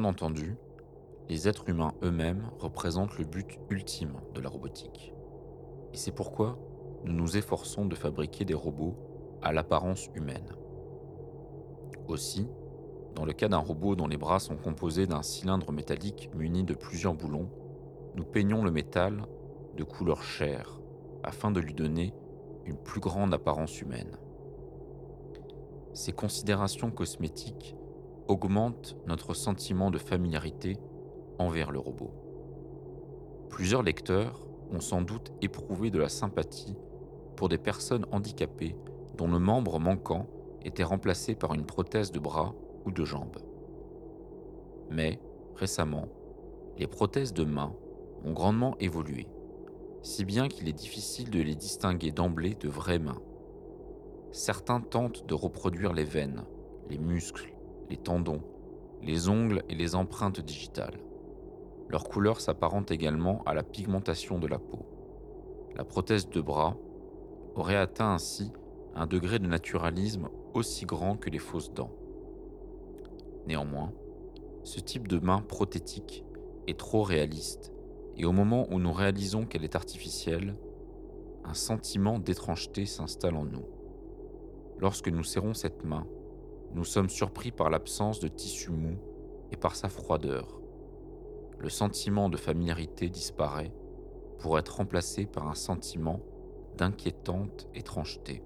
Bien entendu, les êtres humains eux-mêmes représentent le but ultime de la robotique. Et c'est pourquoi nous nous efforçons de fabriquer des robots à l'apparence humaine. Aussi, dans le cas d'un robot dont les bras sont composés d'un cylindre métallique muni de plusieurs boulons, nous peignons le métal de couleur chair afin de lui donner une plus grande apparence humaine. Ces considérations cosmétiques augmentent notre sentiment de familiarité envers le robot. Plusieurs lecteurs ont sans doute éprouvé de la sympathie pour des personnes handicapées dont le membre manquant était remplacé par une prothèse de bras ou de jambes. Mais, récemment, les prothèses de main ont grandement évolué, si bien qu'il est difficile de les distinguer d'emblée de vraies mains. Certains tentent de reproduire les veines, les muscles, les tendons, les ongles et les empreintes digitales. Leur couleur s'apparente également à la pigmentation de la peau. La prothèse de bras aurait atteint ainsi un degré de naturalisme aussi grand que les fausses dents. Néanmoins, ce type de main prothétique est trop réaliste, et au moment où nous réalisons qu'elle est artificielle, un sentiment d'étrangeté s'installe en nous. Lorsque nous serrons cette main, nous sommes surpris par l'absence de tissu mou et par sa froideur. Le sentiment de familiarité disparaît pour être remplacé par un sentiment d'inquiétante étrangeté.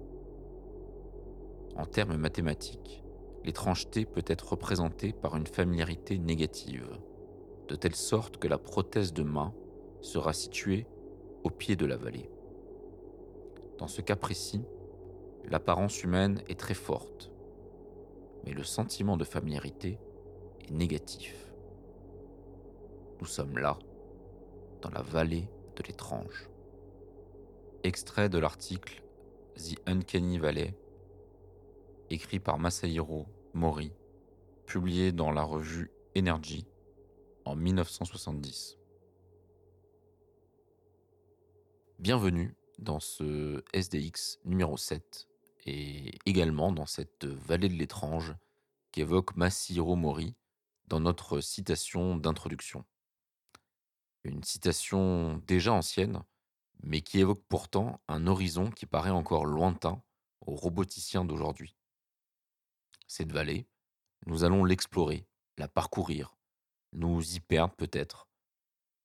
En termes mathématiques, l'étrangeté peut être représentée par une familiarité négative, de telle sorte que la prothèse de main sera située au pied de la vallée. Dans ce cas précis, l'apparence humaine est très forte, mais le sentiment de familiarité est négatif. Nous sommes là, dans la vallée de l'étrange. Extrait de l'article The Uncanny Valley, écrit par Masahiro Mori, publié dans la revue Energy en 1970. Bienvenue dans ce SDX numéro 7 et également dans cette vallée de l'étrange qu'évoque Masahiro Mori dans notre citation d'introduction. Une citation déjà ancienne, mais qui évoque pourtant un horizon qui paraît encore lointain aux roboticiens d'aujourd'hui. Cette vallée, nous allons l'explorer, la parcourir, nous y perdre peut-être,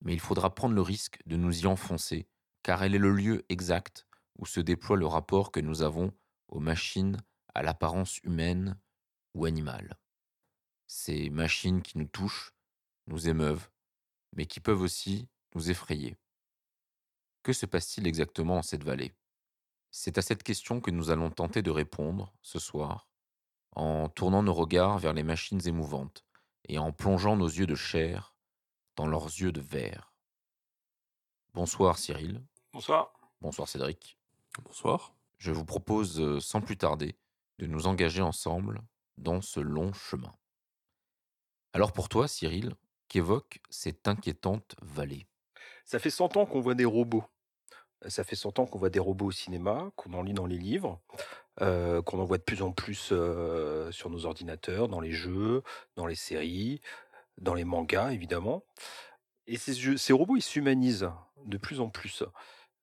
mais il faudra prendre le risque de nous y enfoncer, car elle est le lieu exact où se déploie le rapport que nous avons aux machines à l'apparence humaine ou animale. Ces machines qui nous touchent, nous émeuvent, mais qui peuvent aussi nous effrayer. Que se passe-t-il exactement dans cette vallée? C'est à cette question que nous allons tenter de répondre ce soir, en tournant nos regards vers les machines émouvantes et en plongeant nos yeux de chair dans leurs yeux de verre. Bonsoir Cyril. Bonsoir. Bonsoir Cédric. Bonsoir. Je vous propose sans plus tarder de nous engager ensemble dans ce long chemin. Alors pour toi Cyril, qu'évoque cette inquiétante vallée? Ça fait 100 ans qu'on voit des robots. Ça fait 100 ans qu'on voit des robots au cinéma, qu'on en lit dans les livres, qu'on en voit de plus en plus sur nos ordinateurs, dans les jeux, dans les séries, dans les mangas évidemment. Et ces, robots, ils s'humanisent de plus en plus.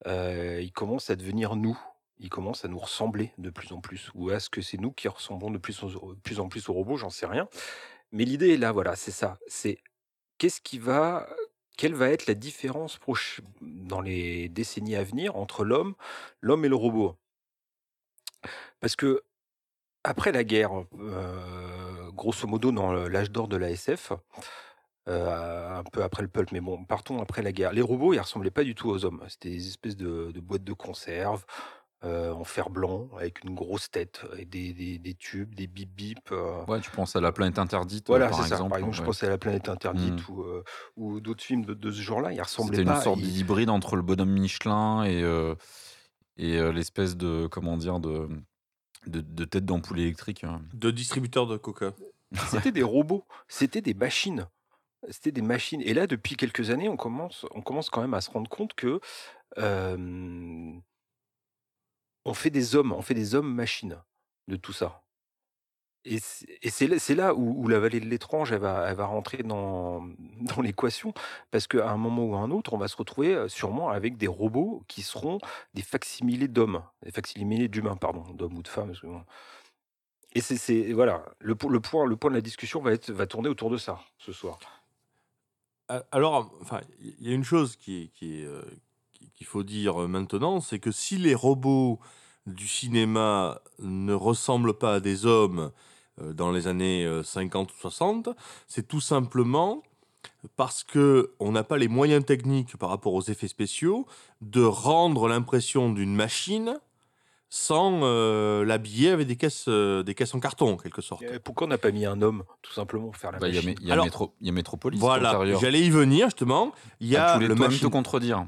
Ils commencent à devenir nous. Ils commencent à nous ressembler de plus en plus. Ou est-ce que c'est nous qui ressemblons de plus en, plus en plus aux robots J'en sais rien. Mais l'idée est là, voilà, c'est ça. C'est qu'est-ce qui va quelle va être la différence dans les décennies à venir entre l'homme, l'homme et le robot? Parce que après la guerre, euh, grosso modo dans l'âge d'or de la SF, euh, un peu après le pulp, mais bon, partons après la guerre. Les robots, ils ressemblaient pas du tout aux hommes. C'était des espèces de, de boîtes de conserve, euh, en fer blanc avec une grosse tête et des, des, des tubes, des bip bip. Euh. Ouais, tu penses à la planète interdite. Voilà, par c'est ça. Par exemple, je pensais à la planète interdite Hmm. ou, euh, ou d'autres films de, de ce genre-là. Ils ressemblaient C'était pas. une sorte d'hybride entre le bonhomme Michelin et, euh, et euh, l'espèce de, comment dire, de, de, de tête d'ampoule électrique. hein. De distributeur de coca. C'était des robots. C'était des machines. C'était des machines. Et là, depuis quelques années, on commence, on commence quand même à se rendre compte que euh, on fait des hommes, on fait des hommes machines de tout ça. Et c'est là où, la vallée de l'étrange, va, rentrer dans, l'équation, parce qu'à un moment ou à un autre, on va se retrouver euh, sûrement avec des robots qui seront des facsimilés d'hommes, des facsimilés d'humains, pardon, d'hommes ou de femmes. Et c'est voilà, le, point, le point de la discussion va, tourner autour de ça ce soir. Alors, enfin, il y a une chose qui, qui, euh, qu'il faut dire maintenant, c'est que si les robots du cinéma ne ressemblent pas à des hommes euh, dans les années 50 euh, ou 60, c'est tout simplement parce que on n'a pas les moyens techniques par rapport aux effets spéciaux de rendre l'impression d'une machine sans euh, l'habiller avec des caisses, euh, des caisses en carton, en quelque sorte. pourquoi on n'a pas mis un homme, tout simplement, pour faire la bah, machine Il y, a métro, y a Métropolis. Voilà, j'allais y venir, justement. Il y a ah, le machine... te contredire.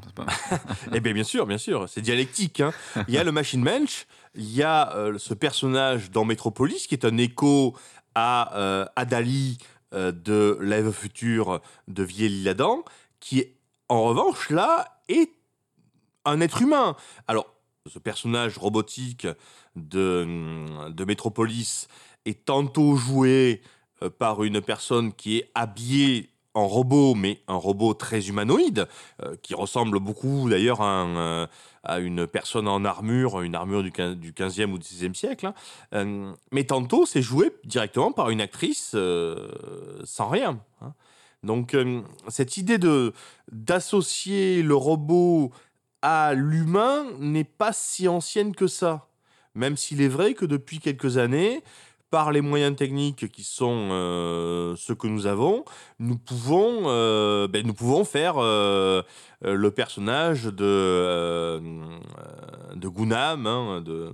eh bien, bien sûr, bien sûr, c'est dialectique. Hein. Il y a le Machine Mensch, il y a euh, ce personnage dans Métropolis qui est un écho à Adali de L'Ève future de Vieille-Ladan, qui, en revanche, là, est un être humain. Alors, ce personnage robotique de, de Metropolis est tantôt joué euh, par une personne qui est habillée en robot, mais un robot très humanoïde, euh, qui ressemble beaucoup d'ailleurs à, euh, à, une personne en armure, une armure du, 15, du 15e ou 16e siècle. Hein. mais tantôt, c'est joué directement par une actrice sans rien. Hein. Donc, cette idée de d'associer le robot à l'humain n'est pas si ancienne que ça. Même s'il est vrai que depuis quelques années, par les moyens techniques qui sont euh, ceux que nous avons, nous pouvons, euh, ben, nous pouvons faire euh, le personnage de, de Gunam, hein, de,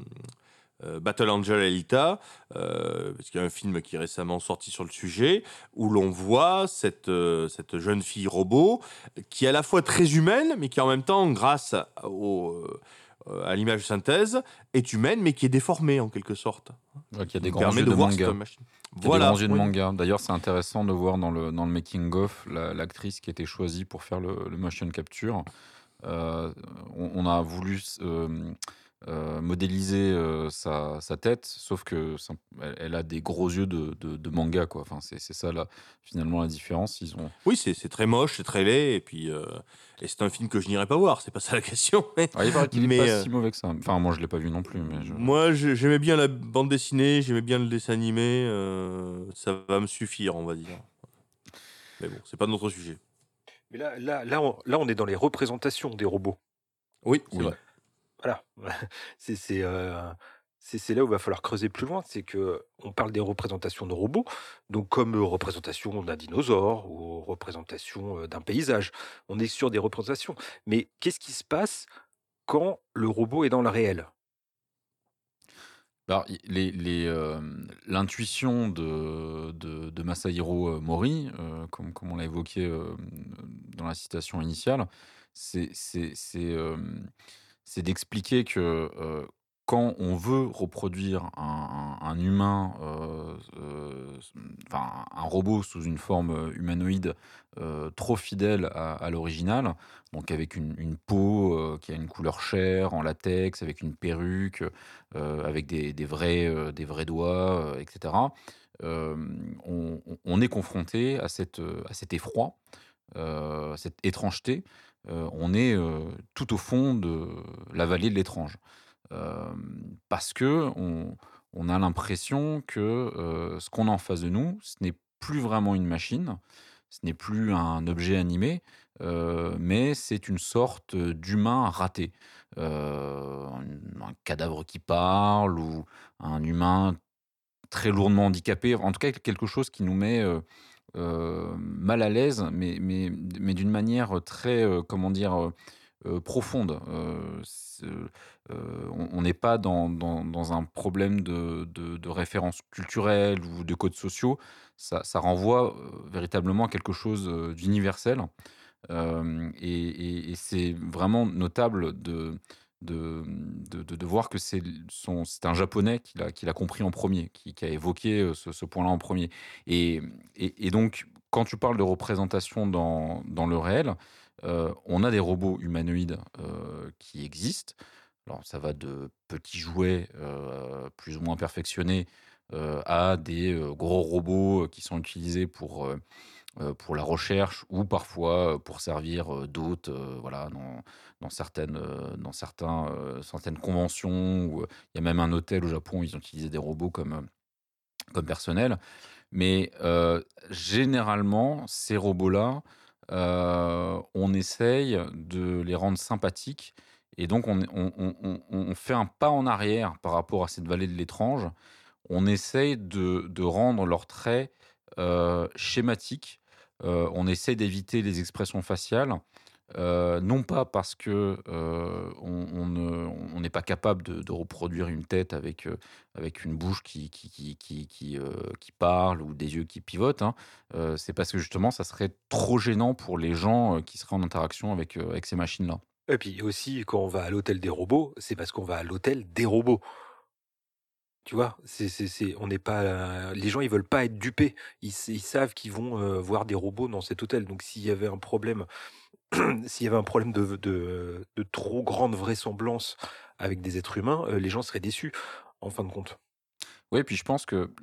Battle Angel Alita, euh, parce qu'il y a un film qui est récemment sorti sur le sujet, où l'on voit cette, euh, cette jeune fille robot qui est à la fois très humaine, mais qui en même temps, grâce au, à l'image de synthèse, est humaine, mais qui est déformée en quelque sorte. qui a des grands yeux de, manga. Voilà. Des grands de manga. D'ailleurs, c'est intéressant de voir dans le, dans le making-of l'actrice qui a été choisie pour faire le, motion capture. on, on, a voulu euh, modéliser euh, sa, sa, tête, sauf que elle, a des gros yeux de, de, manga, quoi. Enfin, c'est ça là, finalement la différence. Ils ont. Oui, c'est très moche, c'est très laid, et puis euh, et c'est un film que je n'irai pas voir. C'est pas ça la question. Mais, ah, il paraît qu'il est pas si mauvais que ça. Enfin, moi, je l'ai pas vu non plus. Mais Moi, j'aimais bien la bande dessinée, j'aimais bien le dessin animé. ça va me suffire, on va dire. Mais bon, c'est pas notre sujet. Mais là, là, là, on, là, on est dans les représentations des robots. Oui, c'est vrai. Voilà, c'est là où il va falloir creuser plus loin, c'est que on parle des représentations de robots, donc comme représentation d'un dinosaure ou représentation d'un paysage. On est sur des représentations. Mais qu'est-ce qui se passe quand le robot est dans le réel? Bah, l'intuition de, Masahiro Mori, comme on l'a évoqué dans la citation initiale, c'est c'est d'expliquer que quand on veut reproduire un, humain, enfin un robot sous une forme humanoïde trop fidèle à, l'original, donc avec une, peau qui a une couleur chair, en latex, avec une perruque, avec des, vrais, des vrais doigts, etc., on, est confronté à, cette, à cet effroi, cette étrangeté on est euh, tout au fond de la vallée de l'étrange. Euh, parce que on, a l'impression que ce qu'on a en face de nous, ce n'est plus vraiment une machine, ce n'est plus un objet animé, mais c'est une sorte d'humain raté. un, cadavre qui parle ou un humain très lourdement handicapé, en tout cas quelque chose qui nous met euh, mal à l'aise, mais, mais, mais d'une manière très, euh, comment dire, euh, profonde. on n'est pas dans, dans, un problème de, de, référence culturelle ou de codes sociaux. Ça, renvoie véritablement à quelque chose d'universel. et c'est vraiment notable de, de, de, voir que c'est un japonais qui l'a compris en premier, qui, a évoqué ce, point-là en premier. Et, et, donc, quand tu parles de représentation dans, dans le réel, on a des robots humanoïdes qui existent. Alors, ça va de petits jouets plus ou moins perfectionnés à des gros robots qui sont utilisés pour, pour la recherche ou parfois pour servir d'hôtes voilà, dans, certaines, dans certains, certaines conventions. Où, il y a même un hôtel au Japon, ils ont utilisé des robots comme, comme personnel. Mais généralement, ces robots-là, on essaye de les rendre sympathiques. Et donc, on, on, fait un pas en arrière par rapport à cette vallée de l'étrange. On essaye de, de rendre leurs traits schématiques. On essaye d'éviter les expressions faciales. Euh, non pas parce que euh, on n'est pas capable de, reproduire une tête avec, euh, avec une bouche qui, qui, qui, qui, qui parle ou des yeux qui pivotent, hein. c'est parce que justement ça serait trop gênant pour les gens qui seraient en interaction avec, avec ces machines-là. Et puis aussi, quand on va à l'hôtel des robots, c'est parce qu'on va à l'hôtel des robots. Tu vois, c'est, on n'est pas, les gens ils veulent pas être dupés. Ils, savent qu'ils vont voir des robots dans cet hôtel. Donc s'il y avait un problème s'il y avait un problème de, trop grande vraisemblance avec des êtres humains, euh, les gens seraient déçus, en fin de compte. Oui, puis je pense que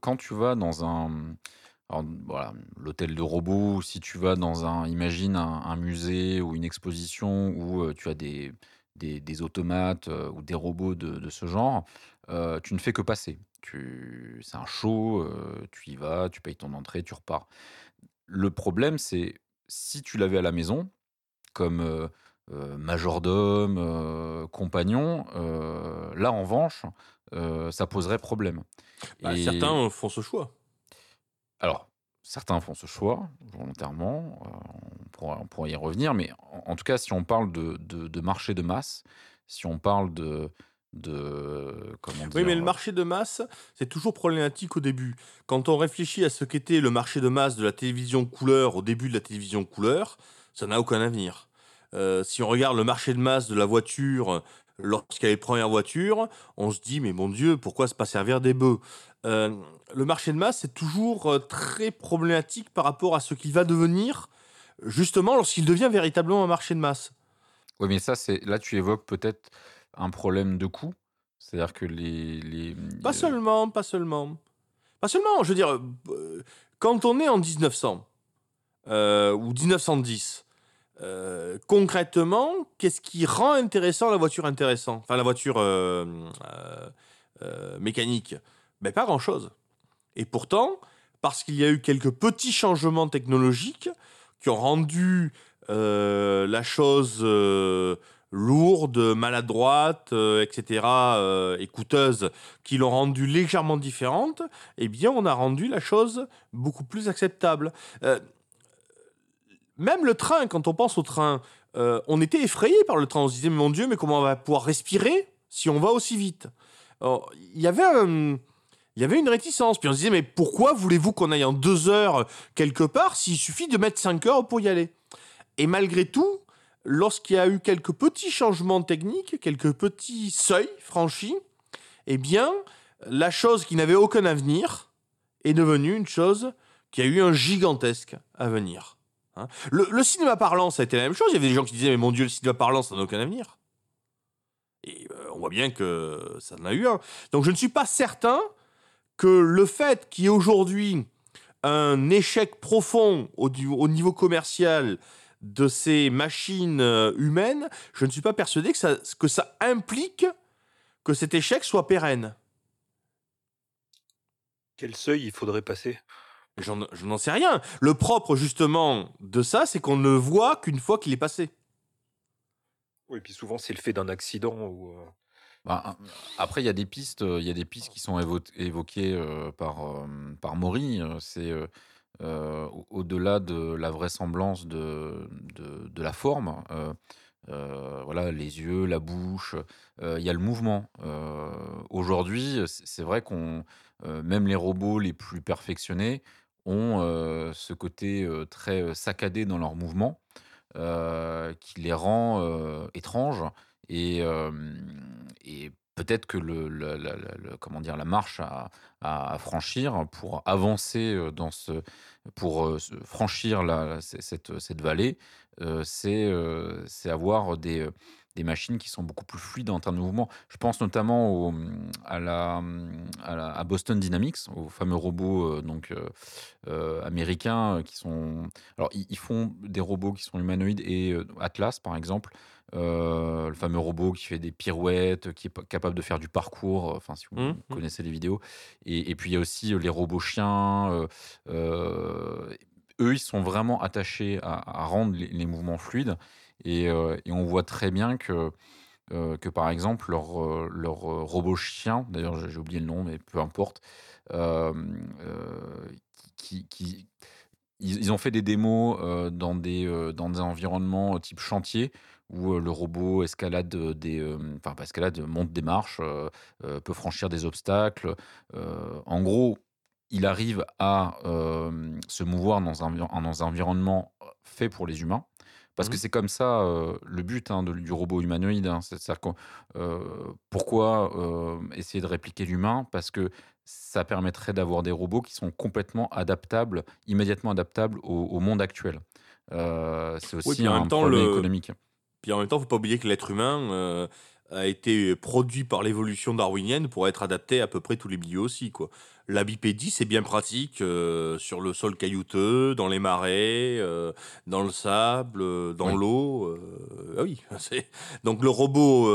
quand tu vas dans un. voilà, l'hôtel de robots, si tu vas dans un. Imagine un, musée ou une exposition où euh, tu as des, des, automates euh, ou des robots de, ce genre, tu ne fais que passer. Tu, c'est un show, tu y vas, tu payes ton entrée, tu repars. Le problème, c'est si tu l'avais à la maison, comme majordome, compagnon, là en revanche, ça poserait problème. Bah, certains font ce choix. Alors, certains font ce choix volontairement, on pourra, y revenir, mais en, tout cas, si on parle de, de, marché de masse, si on parle de, de comment dire, Oui, mais le marché de masse, c'est toujours problématique au début. Quand on réfléchit à ce qu'était le marché de masse de la télévision couleur au début de la télévision couleur, ça n'a aucun avenir. Euh, si on regarde le marché de masse de la voiture lorsqu'il y a les premières voitures, on se dit mais mon Dieu, pourquoi se pas servir des bœufs? Euh, Le marché de masse c'est toujours euh, très problématique par rapport à ce qu'il va devenir, justement lorsqu'il devient véritablement un marché de masse. Oui, mais ça, c'est là tu évoques peut-être un problème de coût C'est-à-dire que les, les, Pas seulement, pas seulement. Pas seulement, je veux dire, quand on est en 1900 ou 1910, euh, concrètement, qu'est-ce qui rend intéressant la voiture intéressante Enfin, la voiture euh, euh, mécanique ben, Pas grand-chose. Et pourtant, parce qu'il y a eu quelques petits changements technologiques qui ont rendu la chose lourde, maladroite, etc., et coûteuse, qui l'ont rendue légèrement différente, eh bien, on a rendu la chose beaucoup plus acceptable même le train, quand on pense au train, euh, on était effrayé par le train. On se disait, mon Dieu, mais comment on va pouvoir respirer si on va aussi vite? Il y avait Il y avait une réticence. Puis on se disait, mais pourquoi voulez-vous qu'on aille en deux heures quelque part s'il suffit de mettre cinq heures pour y aller? Et malgré tout, lorsqu'il y a eu quelques petits changements techniques, quelques petits seuils franchis, eh bien, la chose qui n'avait aucun avenir est devenue une chose qui a eu un gigantesque avenir. Hein. le, cinéma parlant, ça a été la même chose. Il y avait des gens qui disaient, mais mon Dieu, le cinéma parlant, ça n'a aucun avenir. Et euh, on voit bien que ça en a eu un. Donc je ne suis pas certain que le fait qu'il y ait aujourd'hui un échec profond au, niveau commercial de ces machines euh, humaines, je ne suis pas persuadé que ça, que ça implique que cet échec soit pérenne. Quel seuil il faudrait passer? Je n'en sais rien. Le propre, justement, de ça, c'est qu'on ne le voit qu'une fois qu'il est passé. Oui, et puis souvent, c'est le fait d'un accident ou. Euh, bah, après, il y a des pistes, il y a des pistes qui sont évoquées euh, par par Maury. C'est euh, au-delà de la vraisemblance de, de, de la forme. voilà, les yeux, la bouche, il y a le mouvement. Aujourd'hui, c'est vrai qu'on, même les robots les plus perfectionnés, ont ce côté très saccadé dans leurs mouvements qui les rend étranges et, peut-être que le, comment dire la marche à, franchir pour avancer dans ce pour franchir cette, cette vallée c'est c'est avoir des des machines qui sont beaucoup plus fluides en termes de mouvement. Je pense notamment à, la, à, Boston Dynamics, aux fameux robots euh, donc, euh, euh, américains euh, qui sont. Alors, ils, font des robots qui sont humanoïdes et euh, Atlas, par exemple, euh, le fameux robot qui fait des pirouettes, qui est pa- capable de faire du parcours, euh, enfin, si vous Mhm. connaissez les vidéos. Et, et puis, il y a aussi euh, les robots chiens. euh, eux, ils sont vraiment attachés à, à rendre les, les mouvements fluides. Et, et on voit très bien que, euh, que par exemple, leur, euh, leur euh, robot chien, d'ailleurs j'ai oublié le nom, mais peu importe, qui, qui- ils, ils ont fait des démos dans, des, dans des environnements type chantier où euh, le robot escalade euh, des, euh, enfin pas escalade, monte des marches, peut franchir des obstacles. En gros, il arrive à se mouvoir dans un, dans un environnement fait pour les humains. Parce que Mhm. c'est comme ça euh, le but hein, de- du robot humanoïde. hein. C'est-à-dire euh, pourquoi euh, essayer de répliquer l'humain? Parce que ça permettrait d'avoir des robots qui sont complètement adaptables, immédiatement adaptables au, au monde actuel. C'est aussi en un même temps, problème le, économique. Puis en même temps, faut pas oublier que l'être humain euh, a été produit par l'évolution darwinienne pour être adapté à peu près tous les milieux aussi. Quoi. La bipédie, c'est bien pratique euh, sur le sol caillouteux, dans les marais, euh, dans le sable, dans l'eau. ah oui, c'est... donc le robot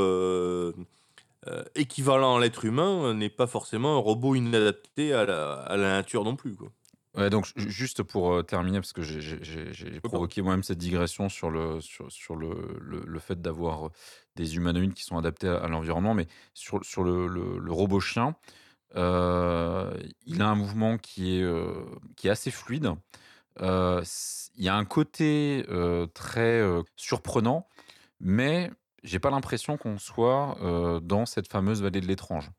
équivalent à l'être humain n'est pas forcément un robot inadapté à la, à la nature non plus. Quoi. Ouais, donc ju- juste pour euh, terminer, parce que j'ai provoqué moi-même cette digression sur le, sur, sur le, le, le fait d'avoir euh, des humanoïdes qui sont adaptés à, à l'environnement, mais sur, sur le, le- robot chien, euh, il a un mouvement qui est, euh, qui est assez fluide. Euh, Il y a un côté très surprenant, mais j'ai pas l'impression qu'on soit dans cette fameuse vallée de l'étrange.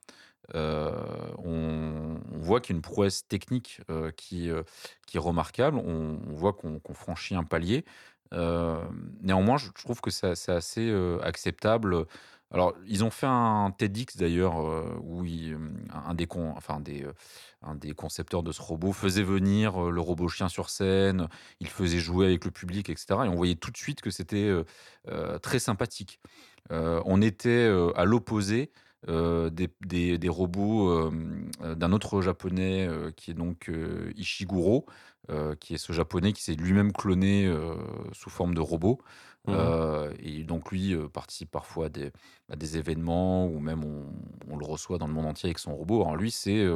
Euh, on, voit qu'il y a une prouesse technique euh, qui, euh, qui est remarquable. On, voit qu'on franchit un palier. Néanmoins, je trouve que c'est assez acceptable. Alors, ils ont fait un TEDx d'ailleurs où un, des con- enfin, des, un des concepteurs de ce robot faisait venir le robot chien sur scène, il faisait jouer avec le public, etc. Et on voyait tout de suite que c'était très sympathique. On était à l'opposé euh, des, des- des robots euh, euh, d'un autre japonais euh, qui est donc Ishiguro, qui est ce japonais qui s'est lui-même cloné sous forme de robot. Euh, et donc lui participe parfois à des, à des événements ou même on, on le reçoit dans le monde entier avec son robot. Alors lui c'est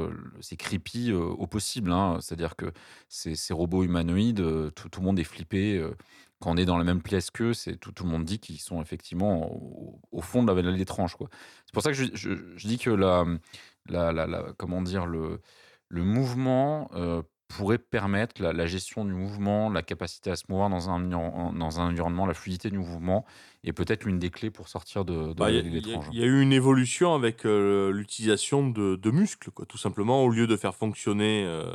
c'est creepy au possible, hein. c'est-à-dire que ces, ces robots humanoïdes, tout, tout le monde est flippé. Quand on est dans la même pièce qu'eux, c'est tout, tout le monde dit qu'ils sont effectivement au, au fond de la vallée quoi. C'est pour ça que je, je- je dis que la, la, la- la- comment dire, le, le mouvement euh, pourrait permettre la, gestion du mouvement, la capacité à se mouvoir dans un, environ- dans un environnement, la fluidité du mouvement, est peut-être l'une des clés pour sortir de, de Bah, la Il y, a- vallée il y a- d'étrange. il y a eu une évolution avec euh, l'utilisation de, de muscles, quoi. Tout simplement, au lieu de faire fonctionner euh,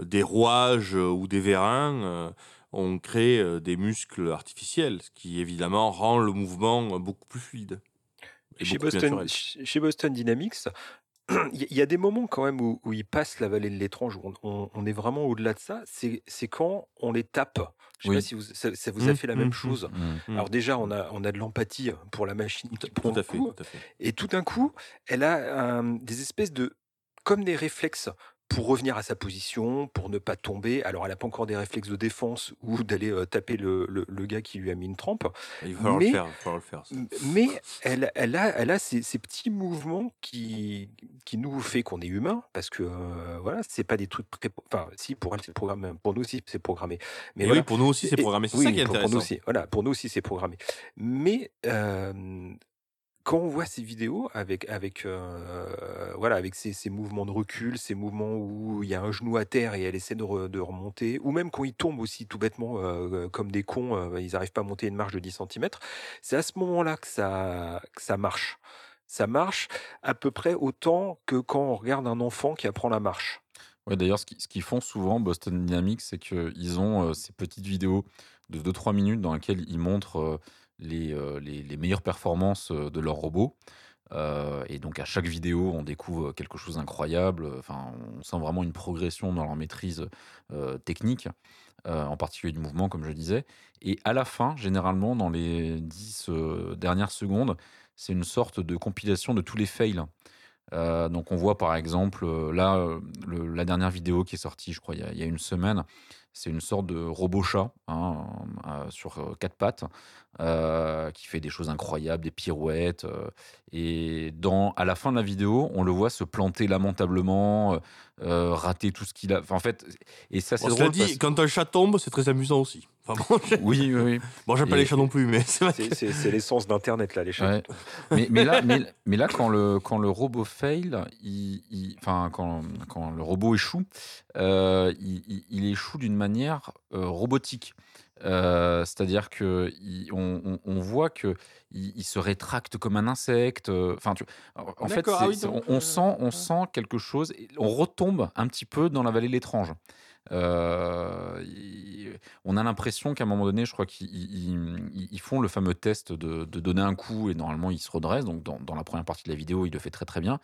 des rouages ou des vérins, on crée euh, des muscles artificiels, ce qui évidemment rend le mouvement euh, beaucoup plus fluide et Chez Boston, chez Dynamics, il y a- des moments quand même où, où ils passent la vallée de l'étrange, où on, on- on est vraiment au-delà de ça. C'est quand on les tape. Je sais Oui. pas si vous, ça, ça vous a Mmh, fait la mmh, même mmh. chose. Alors déjà, on a, on a de l'empathie pour la machine Tout, qui prend tout à le fait, coup. tout à fait. Et tout d'un coup, elle a des espèces de... comme des réflexes pour revenir à sa position, pour ne pas tomber. Alors, elle n'a pas encore des réflexes de défense ou d'aller euh, taper le, le- le gars qui lui a mis une trempe. Il va falloir Mais- le faire, il va falloir le faire. ça. Mais elle, elle a, elle a ces, ces petits mouvements qui, qui nous fait qu'on est humain, parce que euh, voilà, c'est pas des trucs pré... Enfin, si pour elle c'est programmé, pour nous aussi c'est programmé. Mais voilà. oui, pour nous aussi, c'est programmé. C'est oui, ça qui est pour, pour intéressant. nous aussi. Voilà, pour nous aussi c'est programmé. Mais euh, quand on voit ces vidéos avec avec euh, voilà avec ces, mouvements de recul, ces mouvements où il y a un genou à terre et elle essaie de, re- de remonter, ou même quand ils tombent aussi tout bêtement euh, comme des cons, euh, ils n'arrivent pas à monter une marche de 10 cm, c'est à ce moment-là que ça ça marche. Ça marche à peu près autant que quand on regarde un enfant qui apprend la marche. Ouais, d'ailleurs, ce qui- ce qu'ils font souvent, Boston Dynamics, c'est qu'ils ont euh, ces petites vidéos de 2-3 minutes dans lesquelles ils montrent euh, les, euh, les, meilleures performances euh, de leurs robots. Euh, et donc à chaque vidéo, on découvre quelque chose d'incroyable. Enfin, on sent vraiment une progression dans leur maîtrise technique, en particulier du mouvement, comme je disais. Et à la fin, généralement, dans les 10 dernières secondes, c'est une sorte de compilation de tous les fails. donc on voit par exemple, là, la dernière vidéo qui est sortie, je crois, il y a une semaine, c'est une sorte de robot chat hein, euh, sur euh, quatre pattes euh, qui fait des choses incroyables, des pirouettes. et dans, à la fin de la vidéo, on le voit se planter lamentablement, rater tout ce qu'il a. en fait, et ça c'est drôle. Dit, Quand un chat tombe, c'est très amusant aussi. Oui, oui, oui. Bon, j'aime pas les chats non plus, mais c'est l'essence d'Internet, là, les chats. mais, mais, là, mais, mais, là, quand le, quand le robot fail, il, enfin, quand, quand, le robot échoue, euh, il, il, échoue d'une manière euh, robotique. Euh, c'est-à-dire que on, on, voit que il, se rétracte comme un insecte. Enfin, en fait, ah on, sent, on sent quelque chose. On retombe un petit peu dans la vallée de l'étrange. Euh, on a l'impression qu'à un moment donné, je crois qu'ils font le fameux test de, donner un coup et normalement il se redresse. Donc dans, la première partie de la vidéo, il le fait très très bien.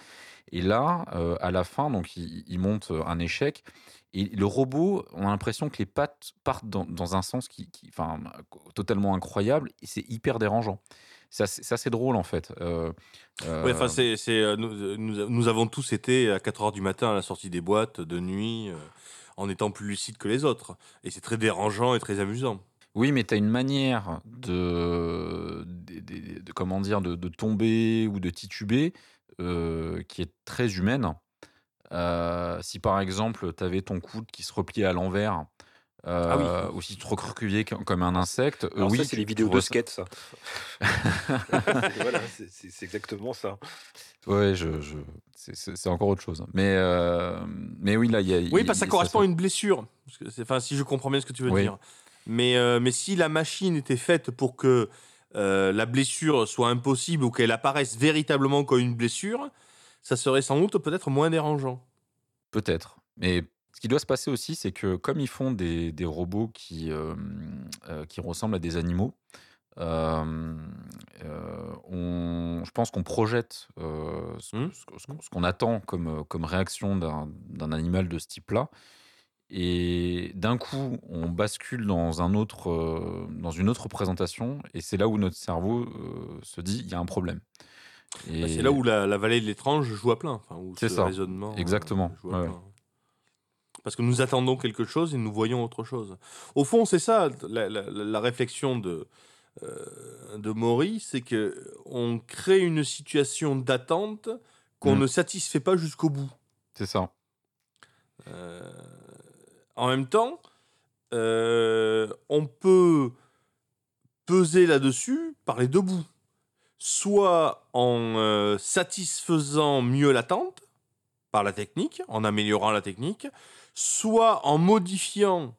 Et là, euh, à la fin, donc il, monte un échec et le robot, on a l'impression que les pattes partent dans, un sens qui, enfin, totalement incroyable et c'est hyper dérangeant. C'est assez, drôle en fait. Euh, enfin, c'est, nous, nous, avons tous été à 4 heures du matin à la sortie des boîtes de nuit en étant plus lucide que les autres. Et c'est très dérangeant et très amusant. Oui, mais tu as une manière de, de, comment dire, de, tomber ou de tituber euh, qui est très humaine. Euh, si par exemple, tu avais ton coude qui se repliait à l'envers, ah euh, ou si tu te recroquevillais comme un insecte. oui, ça, c'est les vidéos de skate, ça. voilà, c'est exactement ça. Ouais, je, je c'est encore autre chose. Mais, euh, mais oui, là, il y a. Oui, parce que ça correspond à une blessure. Enfin, si je comprends bien ce que tu veux dire. Mais, euh, mais si la machine était faite pour que euh, la blessure soit impossible ou qu'elle apparaisse véritablement comme une blessure, ça serait sans doute peut-être moins dérangeant. Peut-être. Mais ce qui doit se passer aussi, c'est que comme ils font des, des robots qui, qui ressemblent à des animaux, euh, on, je pense qu'on projette euh, mmh. ce, qu'on attend comme, comme réaction d'un animal de ce type-là. Et d'un coup, on bascule dans, un autre, dans une autre représentation, et c'est là où notre cerveau se dit il y a un problème. Bah, c'est là où la, vallée de l'étrange joue à plein. c'est ça. Raisonnement, Exactement. Parce que nous attendons quelque chose et nous voyons autre chose. Au fond, c'est ça la, la réflexion de, euh, de Maury, c'est que on crée une situation d'attente qu'on mm. ne satisfait pas jusqu'au bout. C'est ça. Euh, en même temps, euh, on peut peser là-dessus par les deux bouts. Soit en satisfaisant mieux l'attente par la technique, en améliorant la technique, soit en modifiant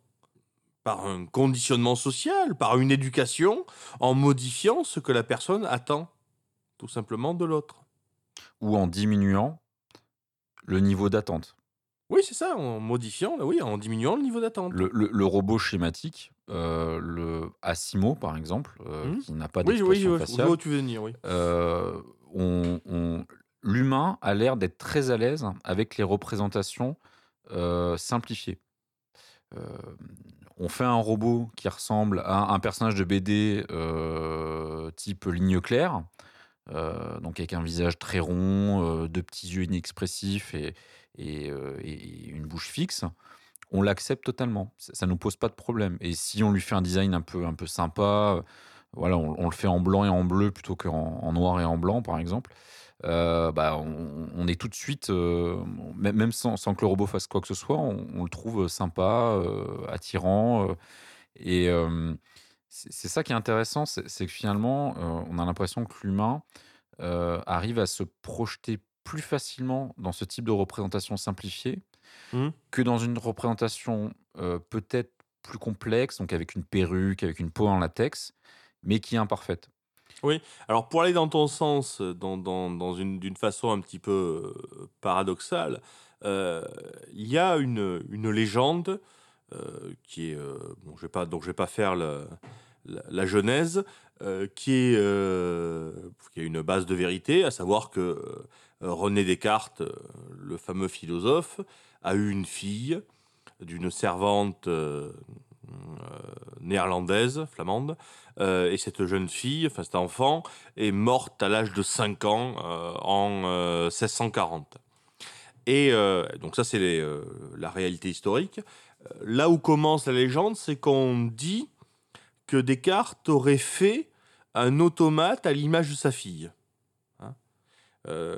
par un conditionnement social, par une éducation, en modifiant ce que la personne attend, tout simplement, de l'autre. Ou en diminuant le niveau d'attente. Oui, c'est ça, en modifiant, oui, en diminuant le niveau d'attente. Le, robot schématique, euh, le Asimo par exemple, euh, mmh. qui n'a pas d'expression oui, oui, faciale, où tu veux venir, oui. Euh, on, l'humain a l'air d'être très à l'aise avec les représentations simplifiées on fait un robot qui ressemble à un personnage de BD euh, type ligne claire, euh, donc avec un visage très rond, euh, deux petits yeux inexpressifs et, une bouche fixe, on l'accepte totalement. Ça, ne nous pose pas de problème. Et si on lui fait un design un peu, un peu sympa, voilà, on, le fait en blanc et en bleu plutôt qu'en en noir et en blanc, par exemple. Euh, bah, on, est tout de suite, euh, même sans, que le robot fasse quoi que ce soit, on, le trouve sympa, euh, attirant. et c'est ça qui est intéressant, c'est que finalement, on a l'impression que l'humain arrive à se projeter plus facilement dans ce type de représentation simplifiée mmh. que dans une représentation peut-être plus complexe, donc avec une perruque, avec une peau en latex, mais qui est imparfaite. Oui, alors pour aller dans ton sens, d'une façon un petit peu euh, paradoxale, euh, il y a une, légende euh, qui est. je vais pas, donc vais pas faire la, Genèse, qui, est, une base de vérité, à savoir que René Descartes, le fameux philosophe, a eu une fille d'une servante néerlandaise, flamande, et cette jeune fille, enfin cet enfant, est morte à l'âge de 5 ans en 1640. Et donc ça c'est la réalité historique. Là où commence la légende, c'est qu'on dit que Descartes aurait fait un automate à l'image de sa fille, hein, euh,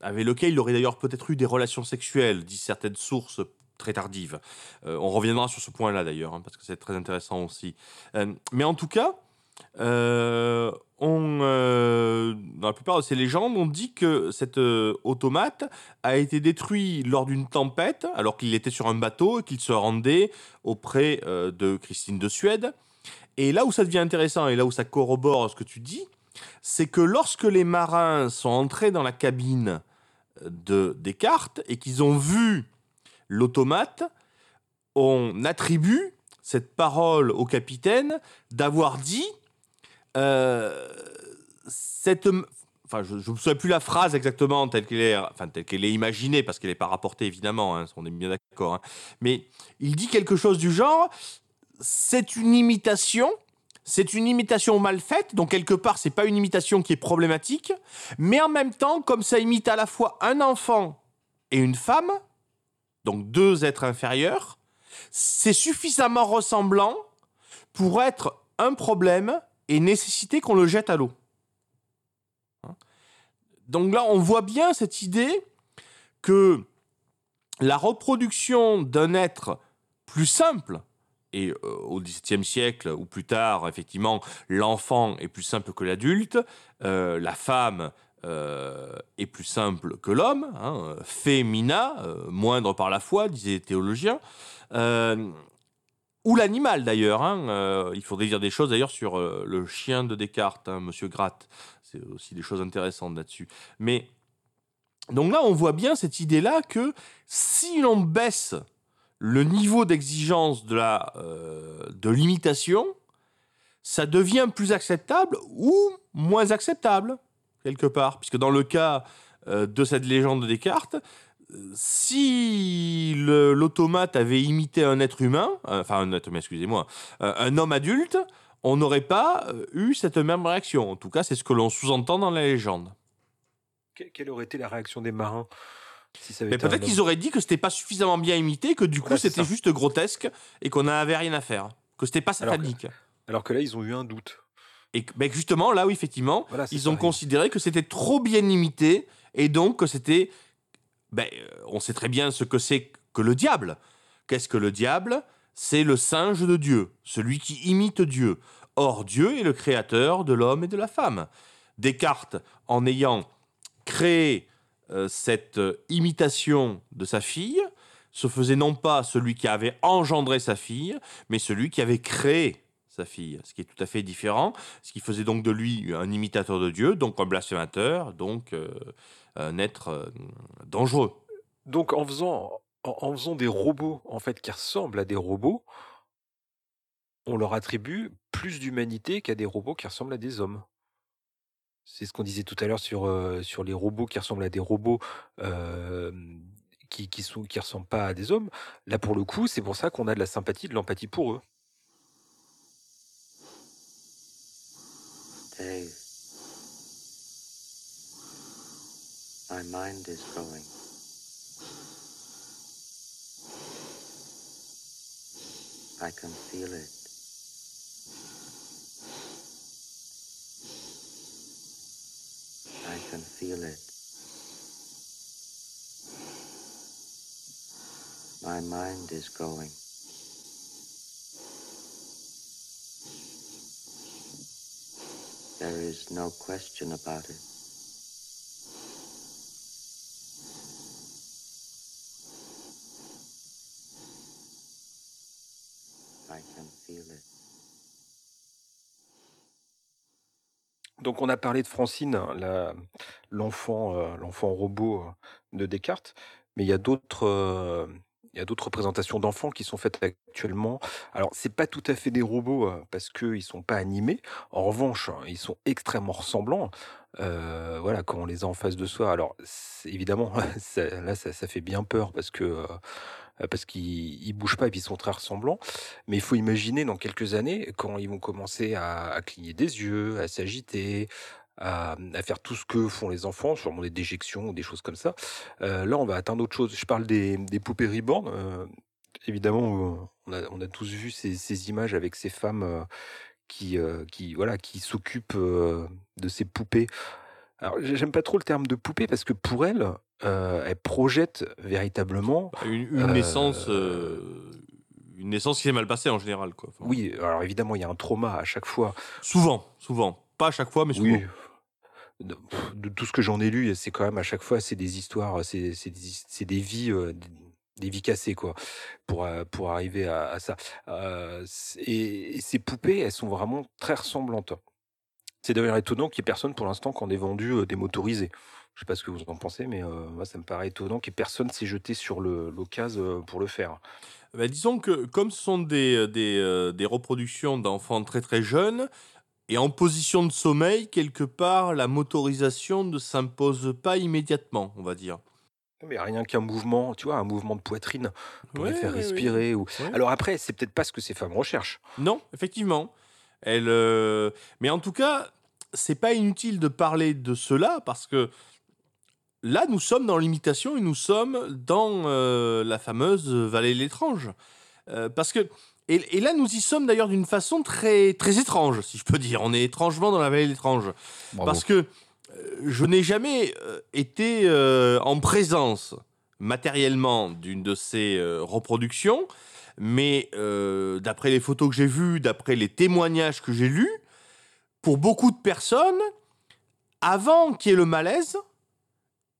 avec lequel il aurait d'ailleurs peut-être eu des relations sexuelles, disent certaines sources très tardives. Euh, on reviendra sur ce point-là d'ailleurs, hein, parce que c'est très intéressant aussi. Euh, mais en tout cas, on, dans la plupart de ces légendes, on dit que cet automate a été détruit lors d'une tempête, alors qu'il était sur un bateau et qu'il se rendait auprès de Christine de Suède. Et là où ça devient intéressant et là où ça corrobore ce que tu dis, c'est que lorsque les marins sont entrés dans la cabine de Descartes et qu'ils ont vu l'automate, on attribue cette parole au capitaine d'avoir dit euh, cette enfin je ne me souviens plus la phrase exactement telle qu'elle est enfin telle qu'elle est imaginée parce qu'elle n'est pas rapportée évidemment hein, on est bien d'accord hein. mais il dit quelque chose du genre c'est une imitation. C'est une imitation mal faite, donc quelque part, c'est pas une imitation qui est problématique, mais en même temps, comme ça imite à la fois un enfant et une femme, donc deux êtres inférieurs, c'est suffisamment ressemblant pour être un problème et nécessiter qu'on le jette à l'eau. Donc là, on voit bien cette idée que la reproduction d'un être plus simple, et euh, au XVIIe siècle ou plus tard, effectivement, l'enfant est plus simple que l'adulte, euh, la femme euh, est plus simple que l'homme, hein, fémina, moindre par la foi, disaient les théologiens, ou l'animal d'ailleurs. Hein, il faudrait dire des choses d'ailleurs sur le chien de Descartes, hein, Monsieur Gratte. C'est aussi des choses intéressantes là-dessus. Mais donc là, on voit bien cette idée-là que si l'on baisse le niveau d'exigence de la euh, de l'imitation, ça devient plus acceptable ou moins acceptable quelque part, puisque dans le cas euh, de cette légende de Descartes, si l'automate avait imité un être humain, euh, enfin un être humain, excusez-moi, un homme adulte, on n'aurait pas eu cette même réaction. En tout cas, c'est ce que l'on sous-entend dans la légende. Quelle aurait été la réaction des marins mais peut-être qu'ils auraient dit que c'était pas suffisamment bien imité, que du coup c'était juste grotesque et qu'on n'avait rien à faire, que c'était pas satanique. Alors que, là ils ont eu un doute. Et ben justement là où effectivement ils ont considéré que c'était trop bien imité et donc que c'était, ben, on sait très bien ce que c'est que le diable. Qu'est-ce que le diable? C'est le singe de Dieu, celui qui imite Dieu. Or Dieu est le créateur de l'homme et de la femme. Descartes, en ayant créé euh, cette euh, imitation de sa fille se faisait non pas celui qui avait engendré sa fille, mais celui qui avait créé sa fille, ce qui est tout à fait différent, ce qui faisait donc de lui un imitateur de Dieu, donc un blasphémateur, donc euh, un être dangereux. Donc en faisant, en, faisant des robots en fait qui ressemblent à des robots, on leur attribue plus d'humanité qu'à des robots qui ressemblent à des hommes. C'est ce qu'on disait tout à l'heure sur, sur les robots qui ressemblent à des robots, qui qui sont qui ressemblent pas à des hommes. Là, pour le coup, c'est pour ça qu'on a de la sympathie, de l'empathie pour eux. My mind is going. I can feel it. I can feel it. My mind is going. There is no question about it. Donc on a parlé de Francine, l'enfant, euh, l'enfant robot euh, de Descartes, mais il y a d'autres, euh, il y a d'autres représentations d'enfants qui sont faites actuellement. Alors, c'est pas tout à fait des robots euh, parce qu'ils sont pas animés. En revanche, hein, ils sont extrêmement ressemblants. Euh, voilà, quand on les a en face de soi. Alors, évidemment, là, ça, ça, fait bien peur parce que euh, parce qu'ils bougent pas et puis ils sont très ressemblants. Mais il faut imaginer dans quelques années quand ils vont commencer à cligner des yeux, à s'agiter, à, faire tout ce que font les enfants, sûrement des déjections ou des choses comme ça. Euh, là, on va atteindre autre chose. Je parle des, des poupées reborn. Euh, évidemment, on a, on a, tous vu ces, ces, images avec ces femmes euh, qui, qui, voilà, qui s'occupent de ces poupées. Alors, j'aime pas trop le terme de poupée parce que pour elles, elles projettent véritablement une, une naissance une naissance qui s'est mal passée en général. Quoi. oui, alors évidemment, il y a un trauma à chaque fois. Souvent, souvent. Pas à chaque fois, mais souvent. Oui de, tout ce que j'en ai lu, c'est quand même à chaque fois, c'est des histoires, c'est des, des vies, des vies cassées, quoi, pour, pour arriver à, ça. Et, ces poupées, elles sont vraiment très ressemblantes. C'est d'ailleurs étonnant qu'il n'y ait personne pour l'instant qui en ait vendu des motorisés. Je sais pas ce que vous en pensez, mais moi, ça me paraît étonnant que personne s'est jeté sur l'occasion pour le faire. Bah, disons que comme ce sont des, des reproductions d'enfants très très jeunes, et en position de sommeil, quelque part, la motorisation ne s'impose pas immédiatement, on va dire. Mais rien qu'un mouvement, tu vois, un mouvement de poitrine pour les faire respirer. Ou... Alors après, c'est peut-être pas ce que ces femmes recherchent. Non, effectivement. Euh, Mais en tout cas, c'est pas inutile de parler de cela parce que là, nous sommes dans l'imitation et nous sommes dans euh, la fameuse vallée de l'étrange. Euh, parce que et, là, nous y sommes d'ailleurs d'une façon très, très étrange, si je peux dire. On est étrangement dans la vallée de l'étrange. Parce que euh, je n'ai jamais euh, été euh, en présence matériellement d'une de ces reproductions, mais d'après les photos que j'ai vues, d'après les témoignages que j'ai lus, pour beaucoup de personnes, avant qu'il y ait le malaise,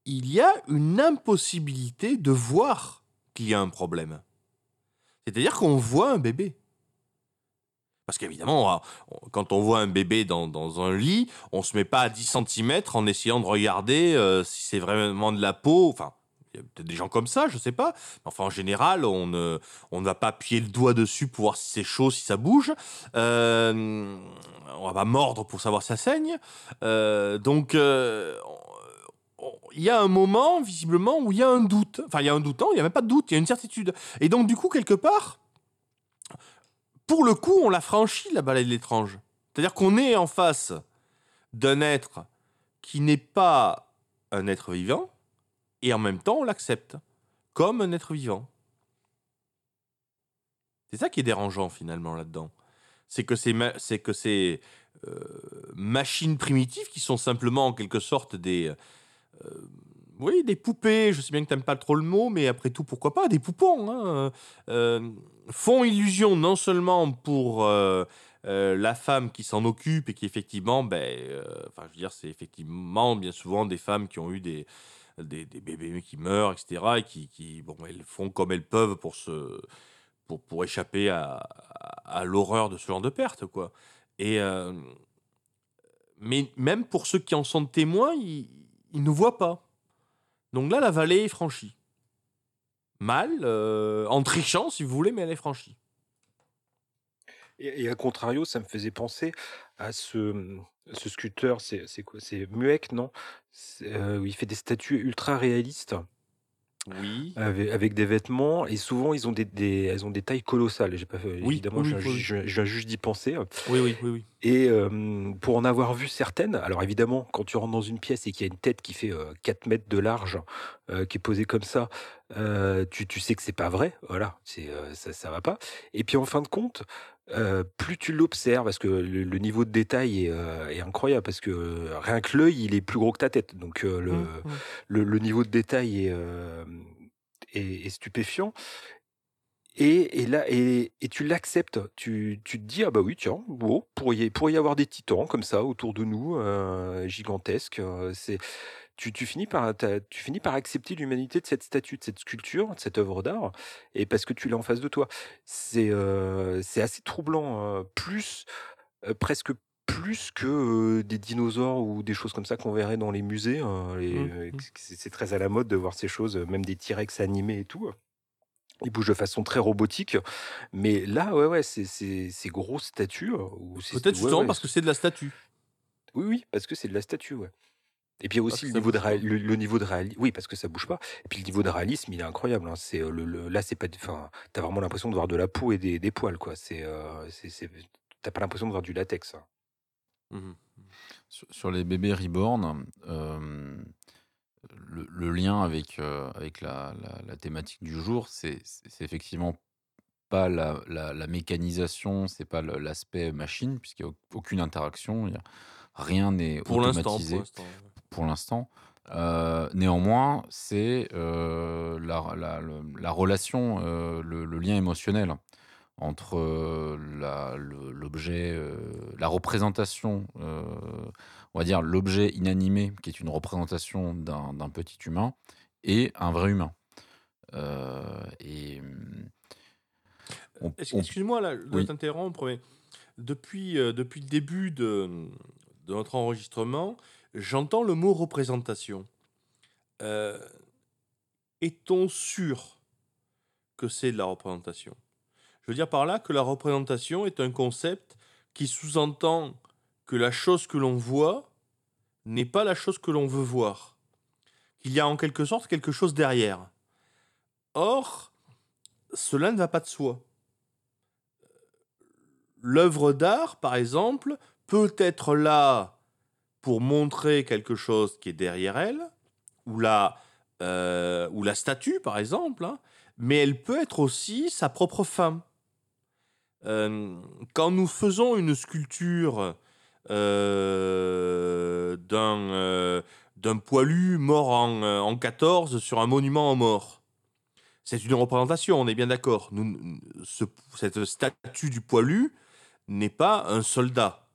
il y a une impossibilité de voir qu'il y a un problème. C'est-à-dire qu'on voit un bébé. Parce qu'évidemment, quand on voit un bébé dans, un lit, on se met pas à 10 cm en essayant de regarder euh, si c'est vraiment de la peau. Enfin, il y a peut-être des gens comme ça, je sais pas. Enfin, en général, on ne, va pas appuyer le doigt dessus pour voir si c'est chaud, si ça bouge. Euh, on va pas mordre pour savoir si ça saigne. Euh, donc, euh, il y a un moment, visiblement, où il y a un doute. Enfin, il y a un doute, il n'y a même pas de doute, il y a une certitude. Et donc, du coup, quelque part, pour le coup, on l'a franchi, la balade de l'étrange. C'est-à-dire qu'on est en face d'un être qui n'est pas un être vivant, et en même temps, on l'accepte comme un être vivant. C'est ça qui est dérangeant, finalement, là-dedans. C'est que ces, euh, machines primitives, qui sont simplement, en quelque sorte, des oui, des poupées, je sais bien que tu n'aimes pas trop le mot, mais après tout, pourquoi pas, des poupons, hein, euh, font illusion non seulement pour euh, la femme qui s'en occupe et qui effectivement, ben, enfin, je veux dire, c'est effectivement bien souvent des femmes qui ont eu des, des, bébés qui meurent, etc., et qui, qui, bon, elles font comme elles peuvent pour se, pour, pour échapper à, à, l'horreur de ce genre de perte, quoi. Et mais même pour ceux qui en sont témoins, ils il ne voit pas. Donc là, la vallée est franchie. Mal, euh, en trichant si vous voulez, mais elle est franchie. Et, à contrario, ça me faisait penser à ce, sculpteur, c'est quoi? C'est Mueck, non? Euh, Il fait des statues ultra réalistes. Oui. Avec, des vêtements et souvent ils ont des, elles ont des tailles colossales. J'ai pas évidemment, je, viens juste d'y penser. Oui, oui, oui, oui. Et pour en avoir vu certaines, alors évidemment, quand tu rentres dans une pièce et qu'il y a une tête qui fait 4 mètres de large, qui est posée comme ça, tu, tu sais que c'est pas vrai. Voilà, c'est ça, ça va pas. Et puis en fin de compte, plus tu l'observes, parce que le, niveau de détail est, incroyable, parce que rien que l'œil, il est plus gros que ta tête. Donc mmh, mmh. le, le, niveau de détail est, est, stupéfiant. Et, et, là, et, et tu l'acceptes. Tu, tu, te dis, ah bah oui, tiens, bon, pourrait y, pourrait y avoir des titans comme ça autour de nous, gigantesques. c'est tu, tu, finis par, tu finis par accepter l'humanité de cette statue, de cette sculpture, de cette œuvre d'art, et parce que tu l'as en face de toi. C'est euh, c'est assez troublant, euh, plus, euh, presque plus que des dinosaures ou des choses comme ça qu'on verrait dans les musées. Hein, mmh, mmh. C'est très à la mode de voir ces choses, même des T-Rex animés et tout. Ils bougent de façon très robotique, mais là, ouais, ouais, c'est ces grosses statues, Peut-être ouais, justement ouais, parce que c'est de la statue. oui, oui, parce que c'est de la statue, ouais. Et puis aussi le niveau de le le niveau de réali oui, parce que ça bouge pas et puis le niveau de réalisme, il est incroyable, hein. C'est, heu, le le là, c'est pas enfin, tu vraiment l'impression de voir de la peau et des des poils, quoi. C'est, heu, c'est tu pas l'impression de voir du latex, hein. Mmh Sur, sur les bébés reborn, euh, le, le lien avec, euh, avec la, la- la thématique du jour, c'est effectivement pas la, la- la mécanisation, c'est pas l'aspect machine, puisqu'il n'y a au- aucune interaction, il y a- rien n'est Pour l'instant, pour automatisé l'instant. Pour l'instant. Euh, néanmoins, c'est euh, la, la- le- la relation, euh, le, le lien émotionnel entre l'objet, la représentation, on va dire l'objet inanimé, qui est une représentation d'un petit humain, et un vrai humain. Et on- Excuse-moi là, de Oui. t'interrompre, mais depuis, depuis le début de, de notre enregistrement, j'entends le mot représentation. Euh, Est-on sûr que c'est de la représentation? Je veux dire par là que la représentation est un concept qui sous-entend que la chose que l'on voit n'est pas la chose que l'on veut voir. Qu'il y a en quelque sorte quelque chose derrière. Or, cela ne va pas de soi. L'œuvre d'art, par exemple, peut être là pour montrer quelque chose qui est derrière elle, ou la, euh, ou la statue, par exemple, hein, mais elle peut être aussi sa propre femme. Euh, quand nous faisons une sculpture euh, d'un d'un poilu mort en, en 14 sur un monument aux morts, c'est une représentation, on est bien d'accord. Nous- ce- cette statue du poilu n'est pas un soldat.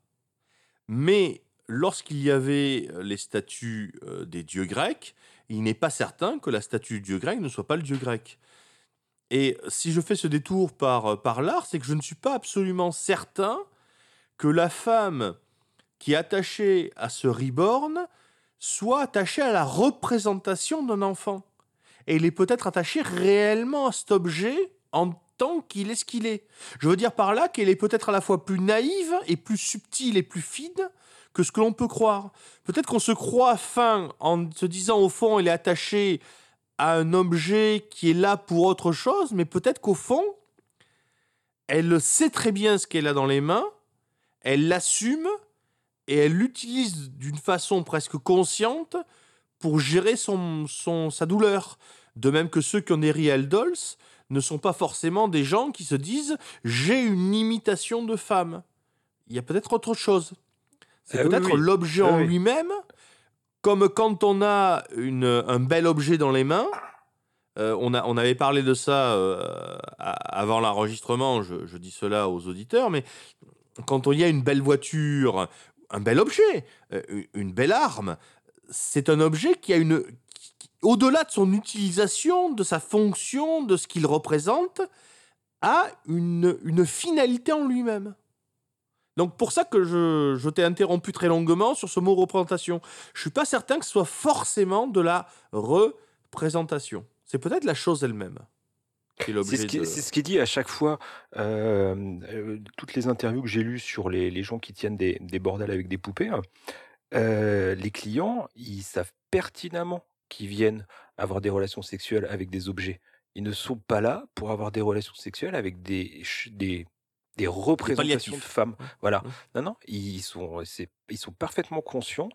Mais lorsqu'il y avait les statues euh, des dieux grecs, il n'est pas certain que la statue du dieu grec ne soit pas le dieu grec. Et si je fais ce détour par, par l'art, c'est que je ne suis pas absolument certain que la femme qui est attachée à ce reborn soit attachée à la représentation d'un enfant. Et est peut-être attaché réellement à cet objet en tant qu'il est ce qu'il est. Je veux dire par là qu'elle est peut-être à la fois plus naïve et plus subtile et plus fine que ce que l'on peut croire. Peut-être qu'on se croit fin en se disant au fond elle est attachée à un objet qui est là pour autre chose, mais peut-être qu'au fond, elle sait très bien ce qu'elle a dans les mains, elle l'assume et elle l'utilise d'une façon presque consciente pour gérer son, son, sa douleur. De même que ceux qui ont des real dolls ne sont pas forcément des gens qui se disent j'ai une imitation de femme. Il y a peut-être autre chose. C'est Ah peut-être oui. l'objet Ah en lui-même, comme quand on a une, un bel objet dans les mains. Euh, on, a, on avait parlé de ça euh, avant l'enregistrement, je, je dis cela aux auditeurs, mais quand il y a une belle voiture, un bel objet, euh, une- belle arme, c'est un objet qui a une. Au-delà de son utilisation, de sa fonction, de ce qu'il représente, a une, une finalité en lui-même. Donc pour ça que je, je t'ai interrompu très longuement sur ce mot représentation. Je suis pas certain que ce soit forcément de la représentation. C'est peut-être la chose elle-même. C'est ce, qui, de- c'est ce qui dit à chaque fois, euh, euh, toutes les interviews que j'ai lues sur les, les gens qui tiennent des, des bordels avec des poupées, hein, euh, les clients, ils savent pertinemment qu'ils viennent avoir des relations sexuelles avec des objets. Ils ne sont pas là pour avoir des relations sexuelles avec des, des représentations de femmes. Voilà. Mmh. Non, non, ils sont, ils sont parfaitement conscients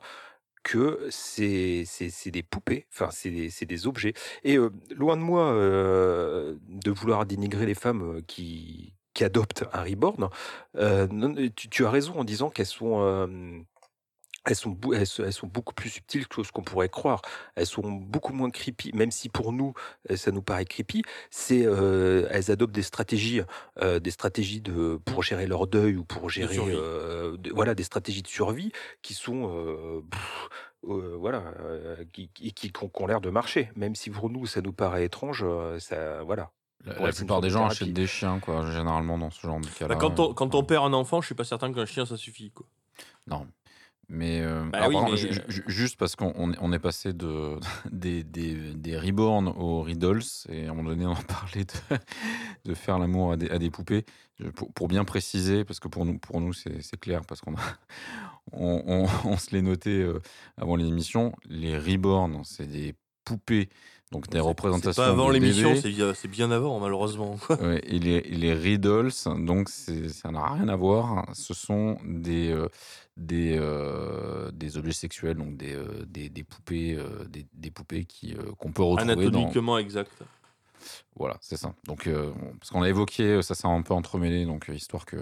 que c'est des poupées, enfin c'est des, objets. Et euh, loin de moi euh, de vouloir dénigrer les femmes euh, qui qui adoptent un reborn, euh, tu, tu as raison en disant qu'elles sont elles sont, bou- elles, sont- elles sont beaucoup plus subtiles que ce qu'on pourrait croire. Elles sont beaucoup moins creepy, même si pour nous, euh, ça nous paraît creepy. C'est, euh, elles adoptent des stratégies, euh, des stratégies de pour gérer leur deuil ou pour gérer, euh, de- voilà, des stratégies de survie qui sont, euh, pff, euh, voilà, euh, qui, qui, qui, qui ont l'air de marcher. Même si pour nous, ça nous paraît étrange, ça, voilà. La, plupart des de gens thérapie. achètent des chiens, quoi, généralement dans ce genre de cas-là. Bah, quand, on, quand on perd un enfant, je suis pas certain qu'un chien ça suffit. Quoi. Non. Mais, euh, Bah oui, euh, juste parce qu'on on est passé de, des, des, des reborn aux riddles, et à un moment donné, on parlait de, de faire l'amour à des, à des poupées. Pour, pour bien préciser, parce que pour nous, pour nous c'est clair, parce qu'on on- on se l'est noté euh, avant l'émission, les reborn, c'est des poupées, donc des c'est représentations pas avant l'émission, c'est bien, c'est avant, malheureusement. Ouais, et les, et les riddles, donc c'est- ça n'a rien à voir. Ce sont des, euh, des, euh, des objets sexuels, donc des, euh, des, des poupées, des, des poupées qui, qu'on peut retrouver dans. Anatomiquement exact. Voilà, c'est ça. Donc, parce qu'on a évoqué, ça s'est un peu entremêlé, donc histoire que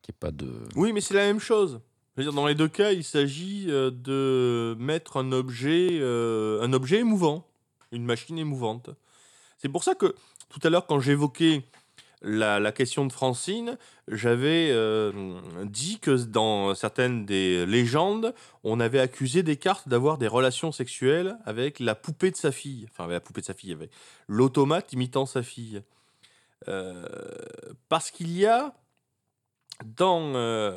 qu'il n'y ait pas de. Oui, mais c'est la même chose. Dire, dans les deux cas, il s'agit de mettre un objet, un objet émouvant, une machine émouvante. C'est pour ça que tout à l'heure, quand j'évoquais la, question de Francine, j'avais euh, dit que dans certaines des légendes, on avait accusé Descartes d'avoir des relations sexuelles avec la poupée de sa fille. Enfin, avec la poupée de sa fille, avec l'automate imitant sa fille. Euh, parce qu'il y a dans euh,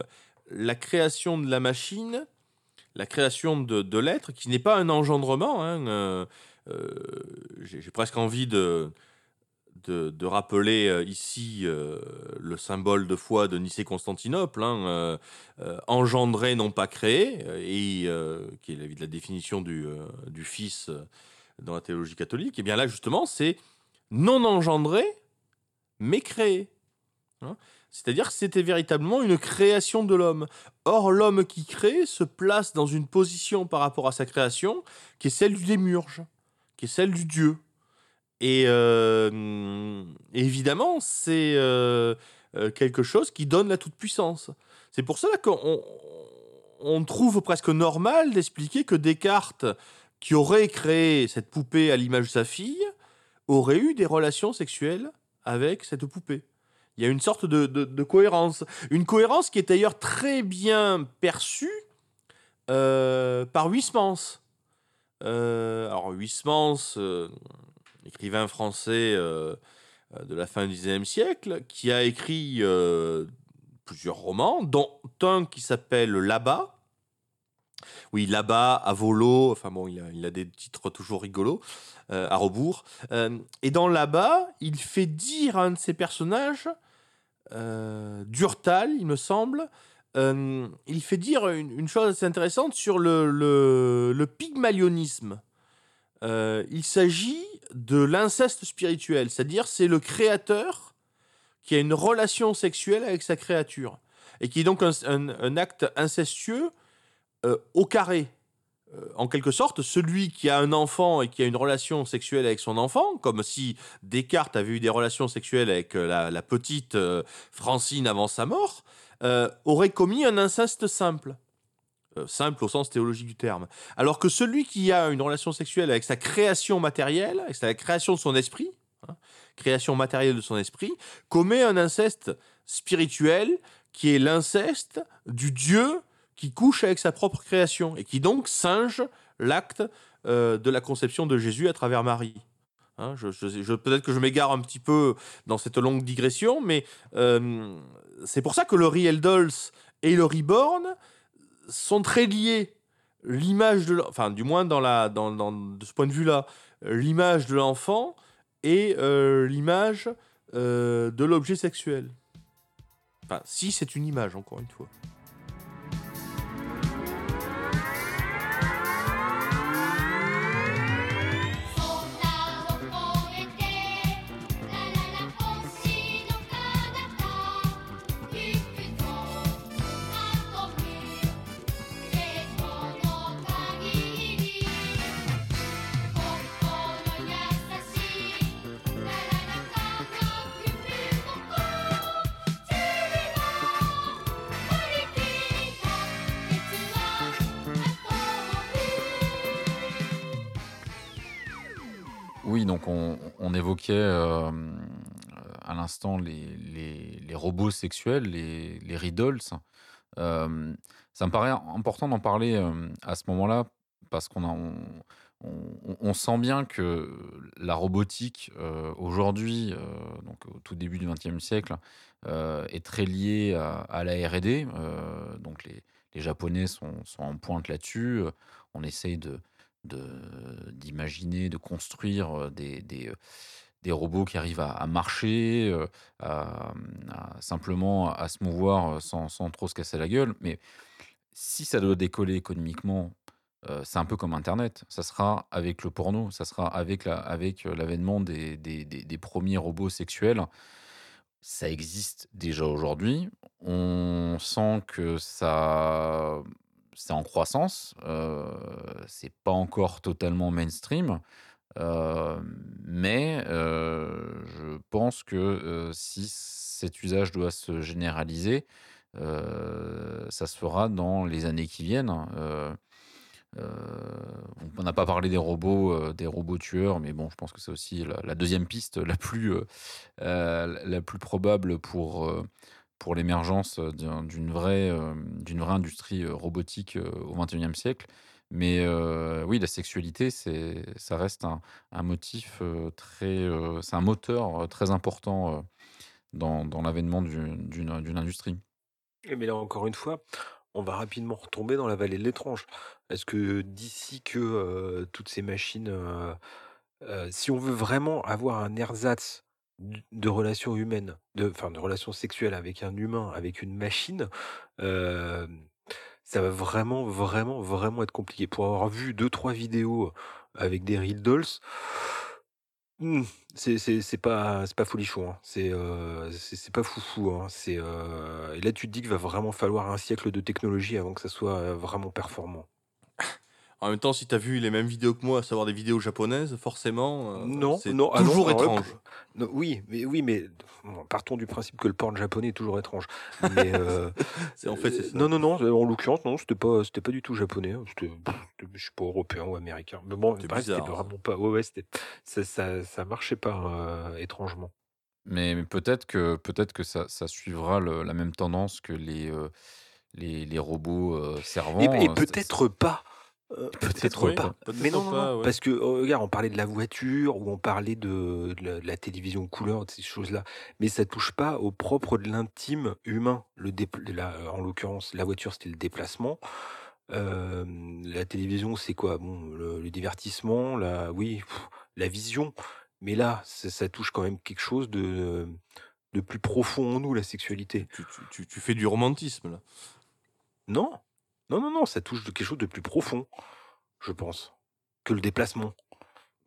la création de la machine, la création de, l'être, qui n'est pas un engendrement. hein, J'ai j'ai presque envie de, de, rappeler euh, ici euh, le symbole de foi de Nicée-Constantinople, hein, euh, euh, engendré, non pas créé, euh, et euh, qui est la, la définition du, euh, du Fils euh, dans la théologie catholique. Et bien là, justement, c'est non engendré, mais créé. Hein. C'est-à-dire que c'était véritablement une création de l'homme. Or, l'homme qui crée se place dans une position par rapport à sa création qui est celle du démurge, qui est celle du Dieu. Et euh, évidemment, c'est euh, euh, quelque chose qui donne la toute-puissance. C'est pour cela qu'on on trouve presque normal d'expliquer que Descartes, qui aurait créé cette poupée à l'image de sa fille, aurait eu des relations sexuelles avec cette poupée. Il y a une sorte de, cohérence. Une cohérence qui est d'ailleurs très bien perçue par Huysmans. Euh, alors Huysmans, euh, écrivain français euh, de la fin du XIXe siècle, qui a écrit plusieurs romans, dont un qui s'appelle Là-bas. Oui, là-bas, à volo, enfin bon, il a, des titres toujours rigolos, à rebours. Et dans là-bas, il fait dire à un de ses personnages, Durtal, il me semble, euh, il fait dire une, chose assez intéressante sur le, pygmalionisme. Euh, il s'agit de l'inceste spirituel, c'est-à-dire c'est le créateur qui a une relation sexuelle avec sa créature, et qui est donc un, acte incestueux euh, au carré. En quelque sorte, celui qui a un enfant et qui a une relation sexuelle avec son enfant, comme si Descartes avait eu des relations sexuelles avec la, petite Francine avant sa mort, euh, aurait commis un inceste simple. Euh, simple au sens théologique du terme. Alors que celui qui a une relation sexuelle avec sa création matérielle, avec sa création de son esprit, hein, création matérielle de son esprit, commet un inceste spirituel qui est l'inceste du Dieu qui couche avec sa propre création et qui donc singe l'acte euh, de la conception de Jésus à travers Marie. Hein, je, Peut-être que je m'égare un petit peu dans cette longue digression, mais euh, c'est pour ça que le Real Dolls et le Reborn sont très liés. L'image enfin, du moins dans la, dans, de ce point de vue-là, l'image de l'enfant et euh, l'image euh, de l'objet sexuel. Enfin, si c'est une image, encore une fois. Donc on, évoquait euh, à l'instant les, robots sexuels, les, les riddles. Euh, ça me paraît important d'en parler euh, à ce moment-là parce qu'on sent bien que la robotique euh, aujourd'hui, euh, donc au tout début du XXe siècle, euh, est très liée à, la R&D, euh, donc les, Japonais sont, sont en pointe là-dessus. On essaye de- d'imaginer, de, construire des, des, des robots qui arrivent à, marcher, à, simplement à se mouvoir sans, sans, trop se casser la gueule. Mais si ça doit décoller économiquement, c'est un peu comme Internet. Ça sera avec le porno, ça sera avec l'avènement la, avec des, des, des, premiers robots sexuels ça existe déjà aujourd'hui. On sent que ça, c'est en croissance. Euh, c'est pas encore totalement mainstream. mais je pense que si cet usage doit se généraliser, ça se fera dans les années qui viennent. On n'a pas parlé des robots, des robots tueurs, mais bon, je pense que c'est aussi la, deuxième piste la plus, la plus probable pour, pour l'émergence d'une vraie, d'une vraie industrie robotique au XXIe siècle. Mais oui, la sexualité, ça reste un, un motif très, c'est un moteur très important dans, dans l'avènement d'une, d'une industrie. Mais là, encore une fois, on va rapidement retomber dans la vallée de l'étrange. Est-ce que d'ici que toutes ces machines, si on veut vraiment avoir un ersatz de relations humaines, de, enfin de relations sexuelles avec un humain, avec une machine, ça va vraiment, vraiment, vraiment être compliqué. Pour avoir vu deux, trois vidéos avec des real dolls, mmh, c'est c'est pas c'est pas folichon, hein. C'est c'est pas foufou, hein. C'est et là tu te dis qu'il va vraiment falloir un siècle de technologie avant que ça soit vraiment performant. En même temps, si tu as vu les mêmes vidéos que moi, à savoir des vidéos japonaises, forcément, euh, non, c'est non, ah toujours étrange. oui, mais oui, mais partons du principe que le porn japonais est toujours étrange. Mais euh, en fait, ça. non, non, non. En l'occurrence, non, c'était pas, c'était pas du tout japonais. C'était, je suis pas européen ou américain. Mais bon, c'était vraiment pas. Ouais, ouais, c'était, ça, ça, ça marchait pas euh, étrangement. Mais, peut-être que peut-être que ça, ça suivra la même tendance que les les, les robots servants. Et, et peut-être pas. Peut-être pas. Mais non, non, parce que oh, regarde, on parlait de la voiture ou on parlait de, la, télévision couleur, de ces choses-là, mais ça touche pas au propre de l'intime humain. Le en l'occurrence, la voiture, c'était le déplacement. la télévision, c'est quoi? Bon, le, divertissement, la, oui, la vision. Mais là, ça, touche quand même quelque chose de, de plus profond en nous, la sexualité. Tu, tu fais du romantisme là. Non, non, non, non, ça touche de quelque chose de plus profond, je pense, que le déplacement.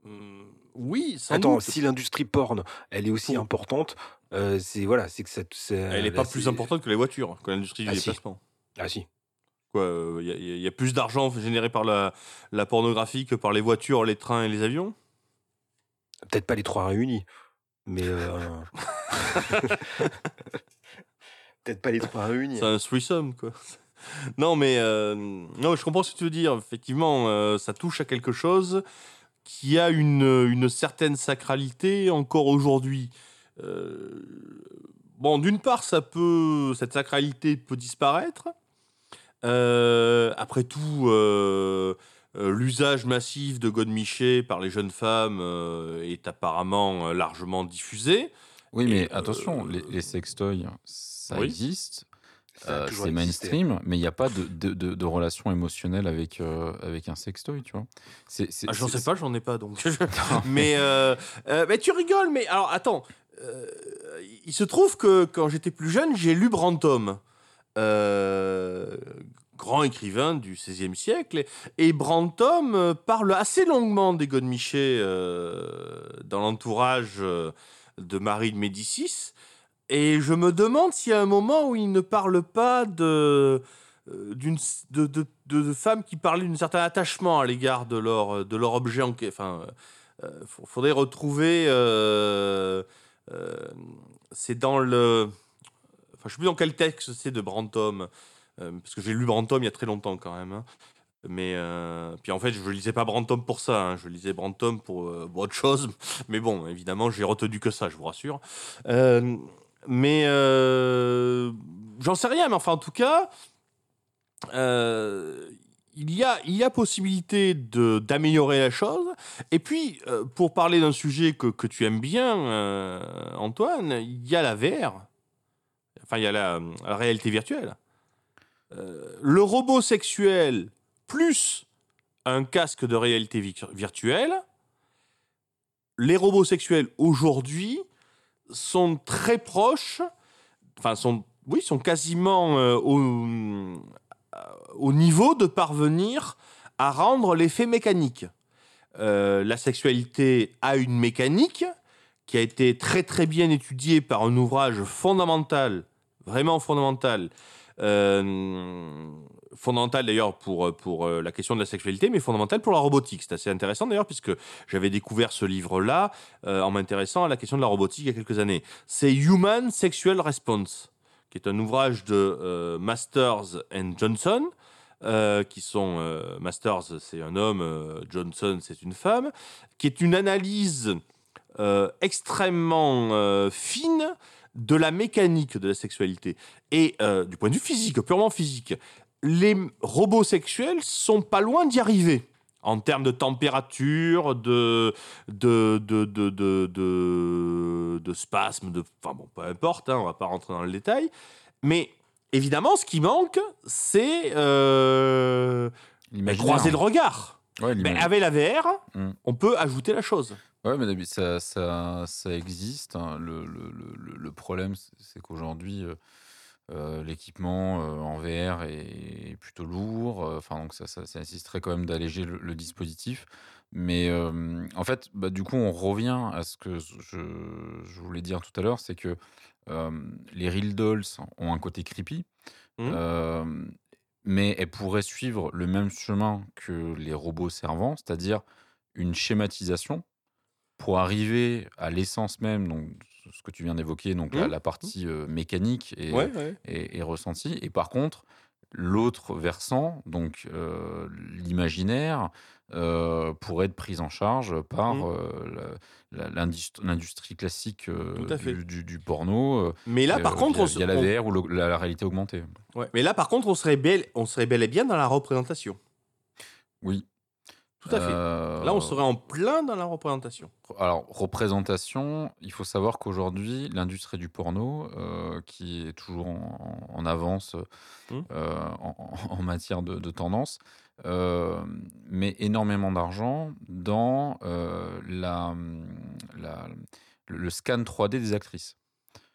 Mmh, oui, sans Attends, si l'industrie porn, elle est aussi importante, euh, c'est voilà, c'est que ça, Elle n'est pas plus importante que les voitures, que l'industrie du ah, déplacement. Ah si. Quoi, il euh, y, a plus d'argent généré par la, la pornographie que par les voitures, les trains et les avions? Peut-être pas les trois réunis, mais euh, peut-être pas les trois réunis. C'est un threesome, quoi. non, mais euh, non, je comprends ce que tu veux dire. Effectivement, euh, ça touche à quelque chose qui a une, une certaine sacralité encore aujourd'hui. Euh, bon, d'une part, ça peut, cette sacralité peut disparaître. après tout, l'usage massif de Godemiché par les jeunes femmes est apparemment largement diffusé. Oui, mais attention, les, les sextoys, ça existe. Euh, c'est mainstream, mais il n'y a pas de, de, de, relation émotionnelle avec, euh, avec un sextoy, tu vois. C'est, ah, j'en sais pas, j'en ai pas donc. mais, euh, mais tu rigoles, mais alors attends. il se trouve que quand j'étais plus jeune, j'ai lu Brantôme, grand écrivain du XVIe siècle, et Brantôme parle assez longuement des Godemiché dans l'entourage de Marie de Médicis. Et je me demande s'il y a un moment où il ne parle pas de, euh, d'une, de, de, de, femmes qui parlaient d'un certain attachement à l'égard de leur, de leur objet. En, enfin, il euh, faudrait retrouver. Euh, c'est dans le. Enfin, je sais plus dans quel texte c'est de Brantôme, parce que j'ai lu Brantôme il y a très longtemps quand même. Hein. Mais puis en fait, je lisais pas Brantôme pour ça, hein. je lisais Brantôme pour, autre chose. Mais bon, évidemment, j'ai retenu que ça, je vous rassure. Mais euh, j'en sais rien, mais enfin, en tout cas, euh, il, y a, il y possibilité d'améliorer la chose. Et puis, euh, pour parler d'un sujet que, que, tu aimes bien, Antoine, il y a la VR. Enfin, il y a la, réalité virtuelle. le robot sexuel plus un casque de réalité vi- virtuelle, les robots sexuels aujourd'hui sont très proches, enfin sont, oui, sont quasiment euh, au, euh, au niveau de parvenir à rendre l'effet mécanique. Euh, la sexualité a une mécanique qui a été très très bien étudiée par un ouvrage fondamental, vraiment fondamental, fondamental d'ailleurs pour, pour euh, la question de la sexualité, mais fondamental pour la robotique. C'est assez intéressant d'ailleurs, puisque j'avais découvert ce livre-là euh, en m'intéressant à la question de la robotique il y a quelques années. C'est Human Sexual Response, qui est un ouvrage de euh, Masters and Johnson. euh, qui sont euh, Masters, c'est un homme, euh, Johnson, c'est une femme, qui est une analyse euh, extrêmement euh, fine de la mécanique de la sexualité et euh, du point de vue physique, purement physique. Les robots sexuels sont pas loin d'y arriver en termes de température, de de de de de, de, spasmes, de enfin bon, peu importe, hein, on va pas rentrer dans le détail, mais évidemment, ce qui manque, c'est euh, croiser le regard. Ouais, Mais avec la VR, Mm. on peut ajouter la chose. Ouais, mais d'habitude, ça, ça, ça existe. hein. Le, le- le- problème, c'est- c'est qu'aujourd'hui, euh, euh, l'équipement euh, en VR est, est plutôt lourd. euh, Enfin, donc ça, ça, ça nécessiterait quand même d'alléger le, le dispositif. Mais en fait, bah, du coup, on revient à ce que je, je voulais dire tout à l'heure, c'est que les Real Dolls ont un côté creepy. Euh, mais elles pourraient suivre le même chemin que les robots servants, c'est-à-dire une schématisation pour arriver à l'essence même, donc ce que tu viens d'évoquer, donc la, la partie euh, mécanique et, Ouais, ouais. et, et ressentie. Et par contre, l'autre versant, donc euh, l'imaginaire, euh, pourrait être prise en charge par la- l'industrie classique du, du- du porno. Mais là, par contre, on, se- via la on- VR ou le- la, la réalité augmentée. ouais. mais là, par contre, on serait bel, on serait bel et bien dans la représentation. Oui. Tout à fait. Euh, Là, on serait en plein dans la représentation. Alors, représentation, il faut savoir qu'aujourd'hui, l'industrie du porno, euh, qui est toujours en, en avance euh, en, en- matière de, de tendance, met énormément d'argent dans la, le scan 3D des actrices.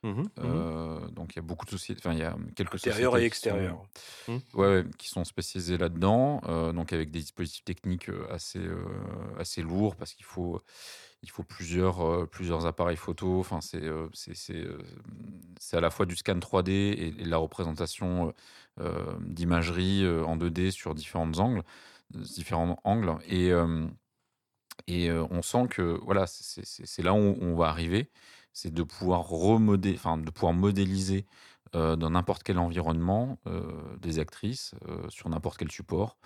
Mhm, mhm. Euh, donc, il y a beaucoup de sociétés, enfin, il y a quelques Intérieur sociétés et qui sont- extérieur. Ouais, ouais, qui sont spécialisés là-dedans, euh, donc avec des dispositifs techniques euh, assez, euh, assez lourds parce qu'il faut, il faut plusieurs, euh, plusieurs appareils photo. Enfin, c'est euh, c'est c'est, euh, c'est à la fois du scan 3D et, et de la représentation d'imagerie euh, en 2D sur différents angles, différents angles. Et, euh, et euh, on sent que voilà, c'est là où on va arriver, c'est de pouvoir remodé, enfin de pouvoir modéliser euh, dans n'importe quel environnement euh, des actrices euh, sur n'importe quel support.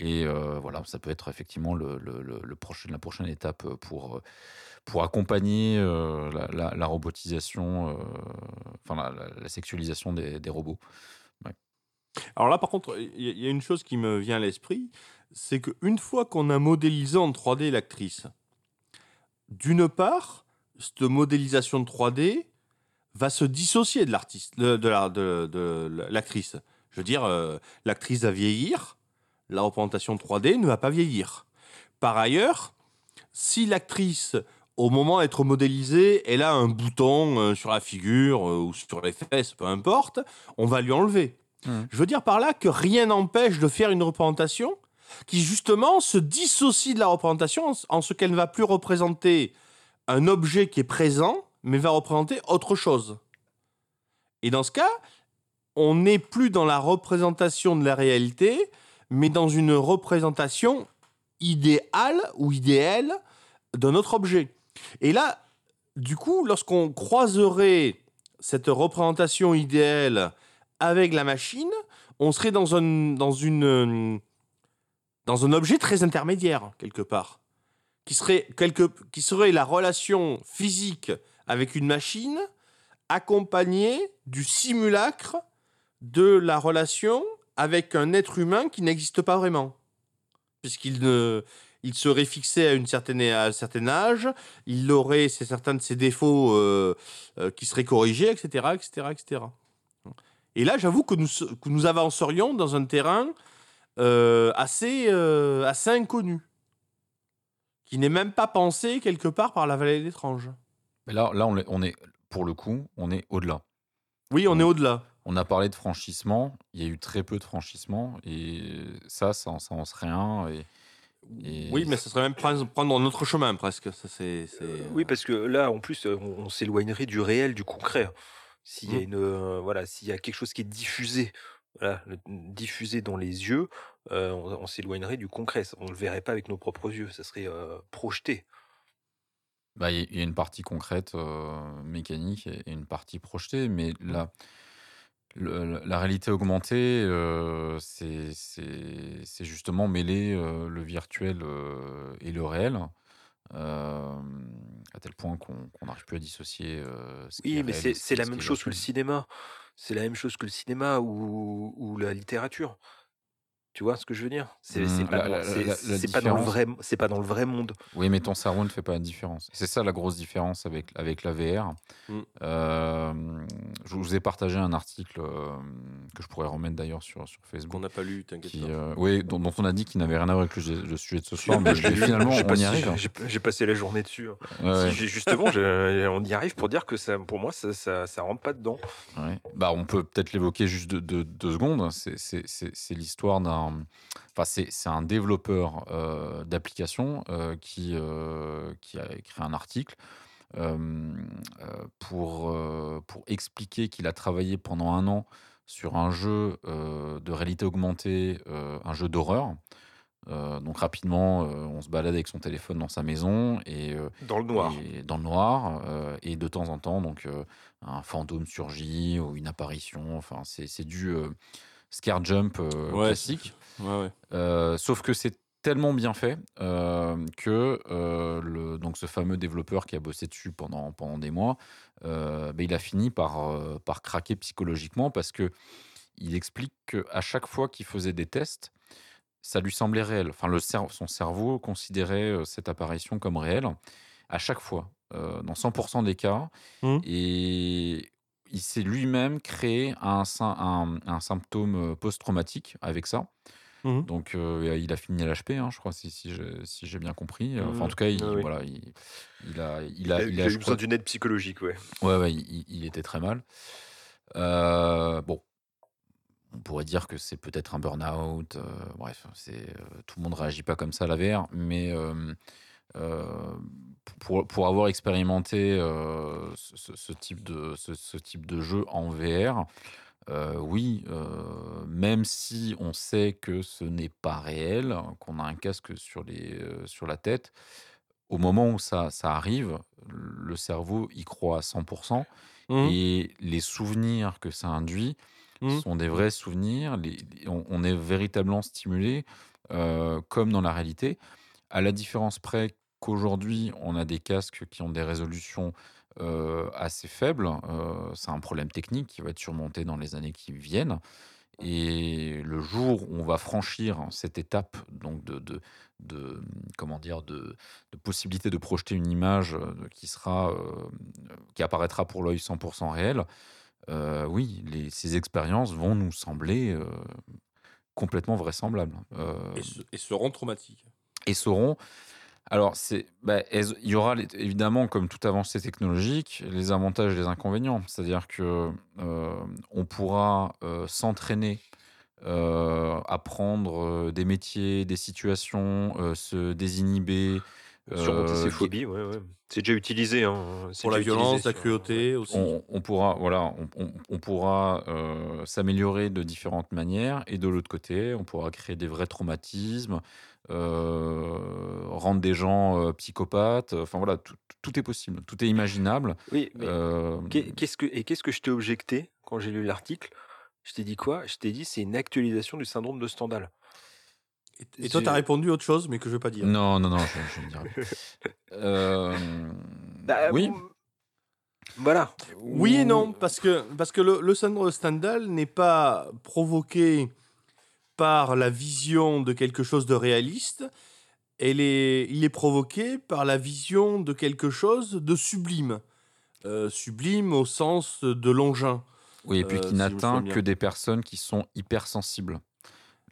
Et voilà, ça peut être effectivement le, le- le- prochain, la prochaine étape pour, pour accompagner la, robotisation, enfin la, sexualisation des, des robots. Alors là, par contre, il y a une chose qui me vient à l'esprit, c'est qu'une fois qu'on a modélisé en 3D l'actrice, d'une part, cette modélisation de 3D va se dissocier de l'artiste, de, de la- de- de l'actrice. Je veux dire, euh, l'actrice va vieillir, la représentation 3D ne va pas vieillir. Par ailleurs, si l'actrice, au moment d'être modélisée, elle a un bouton euh, sur la figure euh, ou sur les fesses, peu importe, on va lui enlever. Mhm. Je veux dire par là que rien n'empêche de faire une représentation qui justement se dissocie de la représentation en, en ce qu'elle ne va plus représenter un objet qui est présent, mais va représenter autre chose. Et dans ce cas, on n'est plus dans la représentation de la réalité, mais dans une représentation idéale ou idéale d'un autre objet. Et là, du coup, lorsqu'on croiserait cette représentation idéale avec la machine, on serait dans un, dans un objet très intermédiaire, quelque part, qui serait, quelque, qui serait la relation physique avec une machine accompagnée du simulacre de la relation avec un être humain qui n'existe pas vraiment. Puisqu'il ne, il serait fixé à, une certaine, à un certain âge, il aurait certains de ses défauts euh, euh, qui seraient corrigés, etc., etc., etc. Et là, j'avoue que nous, que nous avancerions dans un terrain euh, assez, assez inconnu, qui n'est même pas pensé quelque part par la vallée d'étrange. Mais là, là on, est, on est, pour le coup, on est au-delà. Oui, on est au-delà. On a parlé de franchissement, il y a eu très peu de franchissement, et ça, ça, ça en serait un. Et, et Oui, mais ce serait même prendre prendre notre chemin presque. Ça, c'est, c'est- Euh, Oui, parce que là, en plus, euh, on, on s'éloignerait du réel, du concret. S'il y a Mm. une, euh, voilà, s'il y a quelque chose qui est diffusé, voilà, le- diffusé dans les yeux, euh, on, on s'éloignerait du concret. On ne le verrait pas avec nos propres yeux. Ça serait euh, projeté. Bah, il y a- il y a une partie concrète, euh, mécanique, et une partie projetée, mais la, le- la réalité augmentée, euh, c'est justement mêler euh, le virtuel euh, et le réel, à tel point qu'on n'arrive plus à dissocier ce qui est Oui, mais c'est ce la même chose que le cinéma. C'est la même chose que le cinéma ou, la littérature. Tu vois ce que je veux dire? C'est pas, la, dans- la- c'est- la- la c'est pas dans le vrai, c'est pas dans le vrai monde. oui, mais ton cerveau ne fait pas la différence. C'est ça la grosse différence avec, avec la VR. Mm. Euh, je vous ai partagé un article euh, que je pourrais remettre d'ailleurs sur, sur qu'on Facebook. n'a pas lu, t'inquiète euh, oui, dont, dont on a dit qu'il n'avait rien à voir avec le, le sujet de ce soir, mais, finalement J'ai on passé- y arrive. J'ai passé la journée dessus. hein. Ouais, justement, on y arrive pour dire que ça, pour moi, ça, ça, ça rentre pas dedans. ouais. Bah, on peut peut-être l'évoquer juste deux, deux- deux secondes. C'est l'histoire d'un. Enfin, c'est un développeur euh, d'application euh, qui, euh, qui a écrit un article euh, pour, euh, pour expliquer qu'il a travaillé pendant un an sur un jeu euh, de réalité augmentée, euh, un jeu d'horreur. Euh, donc rapidement, euh, on se balade avec son téléphone dans sa maison et, euh, Dans le noir. et dans le noir. euh, et de temps en temps, donc euh, un fantôme surgit ou une apparition. Enfin, c'est c'est du euh, scare jump euh, Ouais, classique. Ouais, ouais. Euh, sauf que c'est tellement bien fait euh, que euh, le, donc ce fameux développeur qui a bossé dessus pendant, pendant des mois, euh, ben, il a fini par, euh, par craquer psychologiquement parce que il explique qu'à chaque fois qu'il faisait des tests, ça lui semblait réel. Enfin, le cer- son cerveau considérait cette apparition comme réelle à chaque fois, euh, dans 100% des cas. Mhm. Et il s'est lui-même créé un, un, un symptôme post-traumatique avec ça. Mhm. Donc, euh, il a fini à l'HP, hein, je crois, si, si j'ai si j'ai bien compris. Enfin, en Mhm. tout cas, il, Ah oui. voilà, il, il a, il Il a, a, il il a- a je eu crois- besoin d'une aide psychologique, ouais. Ouais, ouais, il, il était très mal. Euh, bon, on pourrait dire que c'est peut-être un burn-out. euh, bref, c'est euh, tout le monde réagit pas comme ça à la VR, mais euh, euh, pour, pour avoir expérimenté euh, ce, ce- ce type de, ce, ce type de jeu en VR, euh, oui, euh, même si on sait que ce n'est pas réel, qu'on a un casque sur, les, euh, sur la tête, au moment où ça, ça arrive, le cerveau y croit à 100%. Mhm. Et les souvenirs que ça induit Mhm. sont des vrais souvenirs. les- on, on est véritablement stimulé, comme dans la réalité, à la différence près qu'aujourd'hui, on a des casques qui ont des résolutions assez faibles. Euh, c'est un problème technique qui va être surmonté dans les années qui viennent. Et le jour où on va franchir cette étape donc de, de, de- comment dire de, de possibilité de projeter une image euh, qui sera euh, qui apparaîtra pour l'œil 100% réel, euh, oui, les, ces expériences vont nous sembler euh, complètement vraisemblables euh, Et, se- et seront traumatiques. et seront. Alors, c'est, bah, il y aura les- évidemment, comme toute avancée technologique, les avantages et les inconvénients. C'est-à-dire que euh, on pourra euh, s'entraîner, euh, apprendre euh, des métiers, des situations, euh, se désinhiber. Surmonter euh, ses phobies, ouais, ouais. C'est déjà utilisé. Hein. c'est Pour la violence, utilisé la cruauté aussi. on, on pourra, voilà, on, on- on pourra euh, s'améliorer de différentes manières, et de l'autre côté, on pourra créer des vrais traumatismes, euh, rendre des gens euh, psychopathes. Enfin voilà, tout, tout est possible, tout est imaginable. Oui, Euh, qu'est- qu'est-ce que, et qu'est-ce que je t'ai objecté quand j'ai lu l'article? Je t'ai dit quoi? Je t'ai dit c'est une actualisation du syndrome de Stendhal. Et, et toi, j'ai- tu as répondu autre chose, mais que je vais pas dire. non, non, non, je, je ne dirai pas. Euh, Bah, oui, Voilà. Oui et non, parce que, parce que le, le syndrome de Stendhal n'est pas provoqué par la vision de quelque chose de réaliste, elle est, il est provoqué par la vision de quelque chose de sublime. Euh, sublime au sens de l'engin. Oui, et puis Euh, qui n'atteint que des personnes qui sont hypersensibles.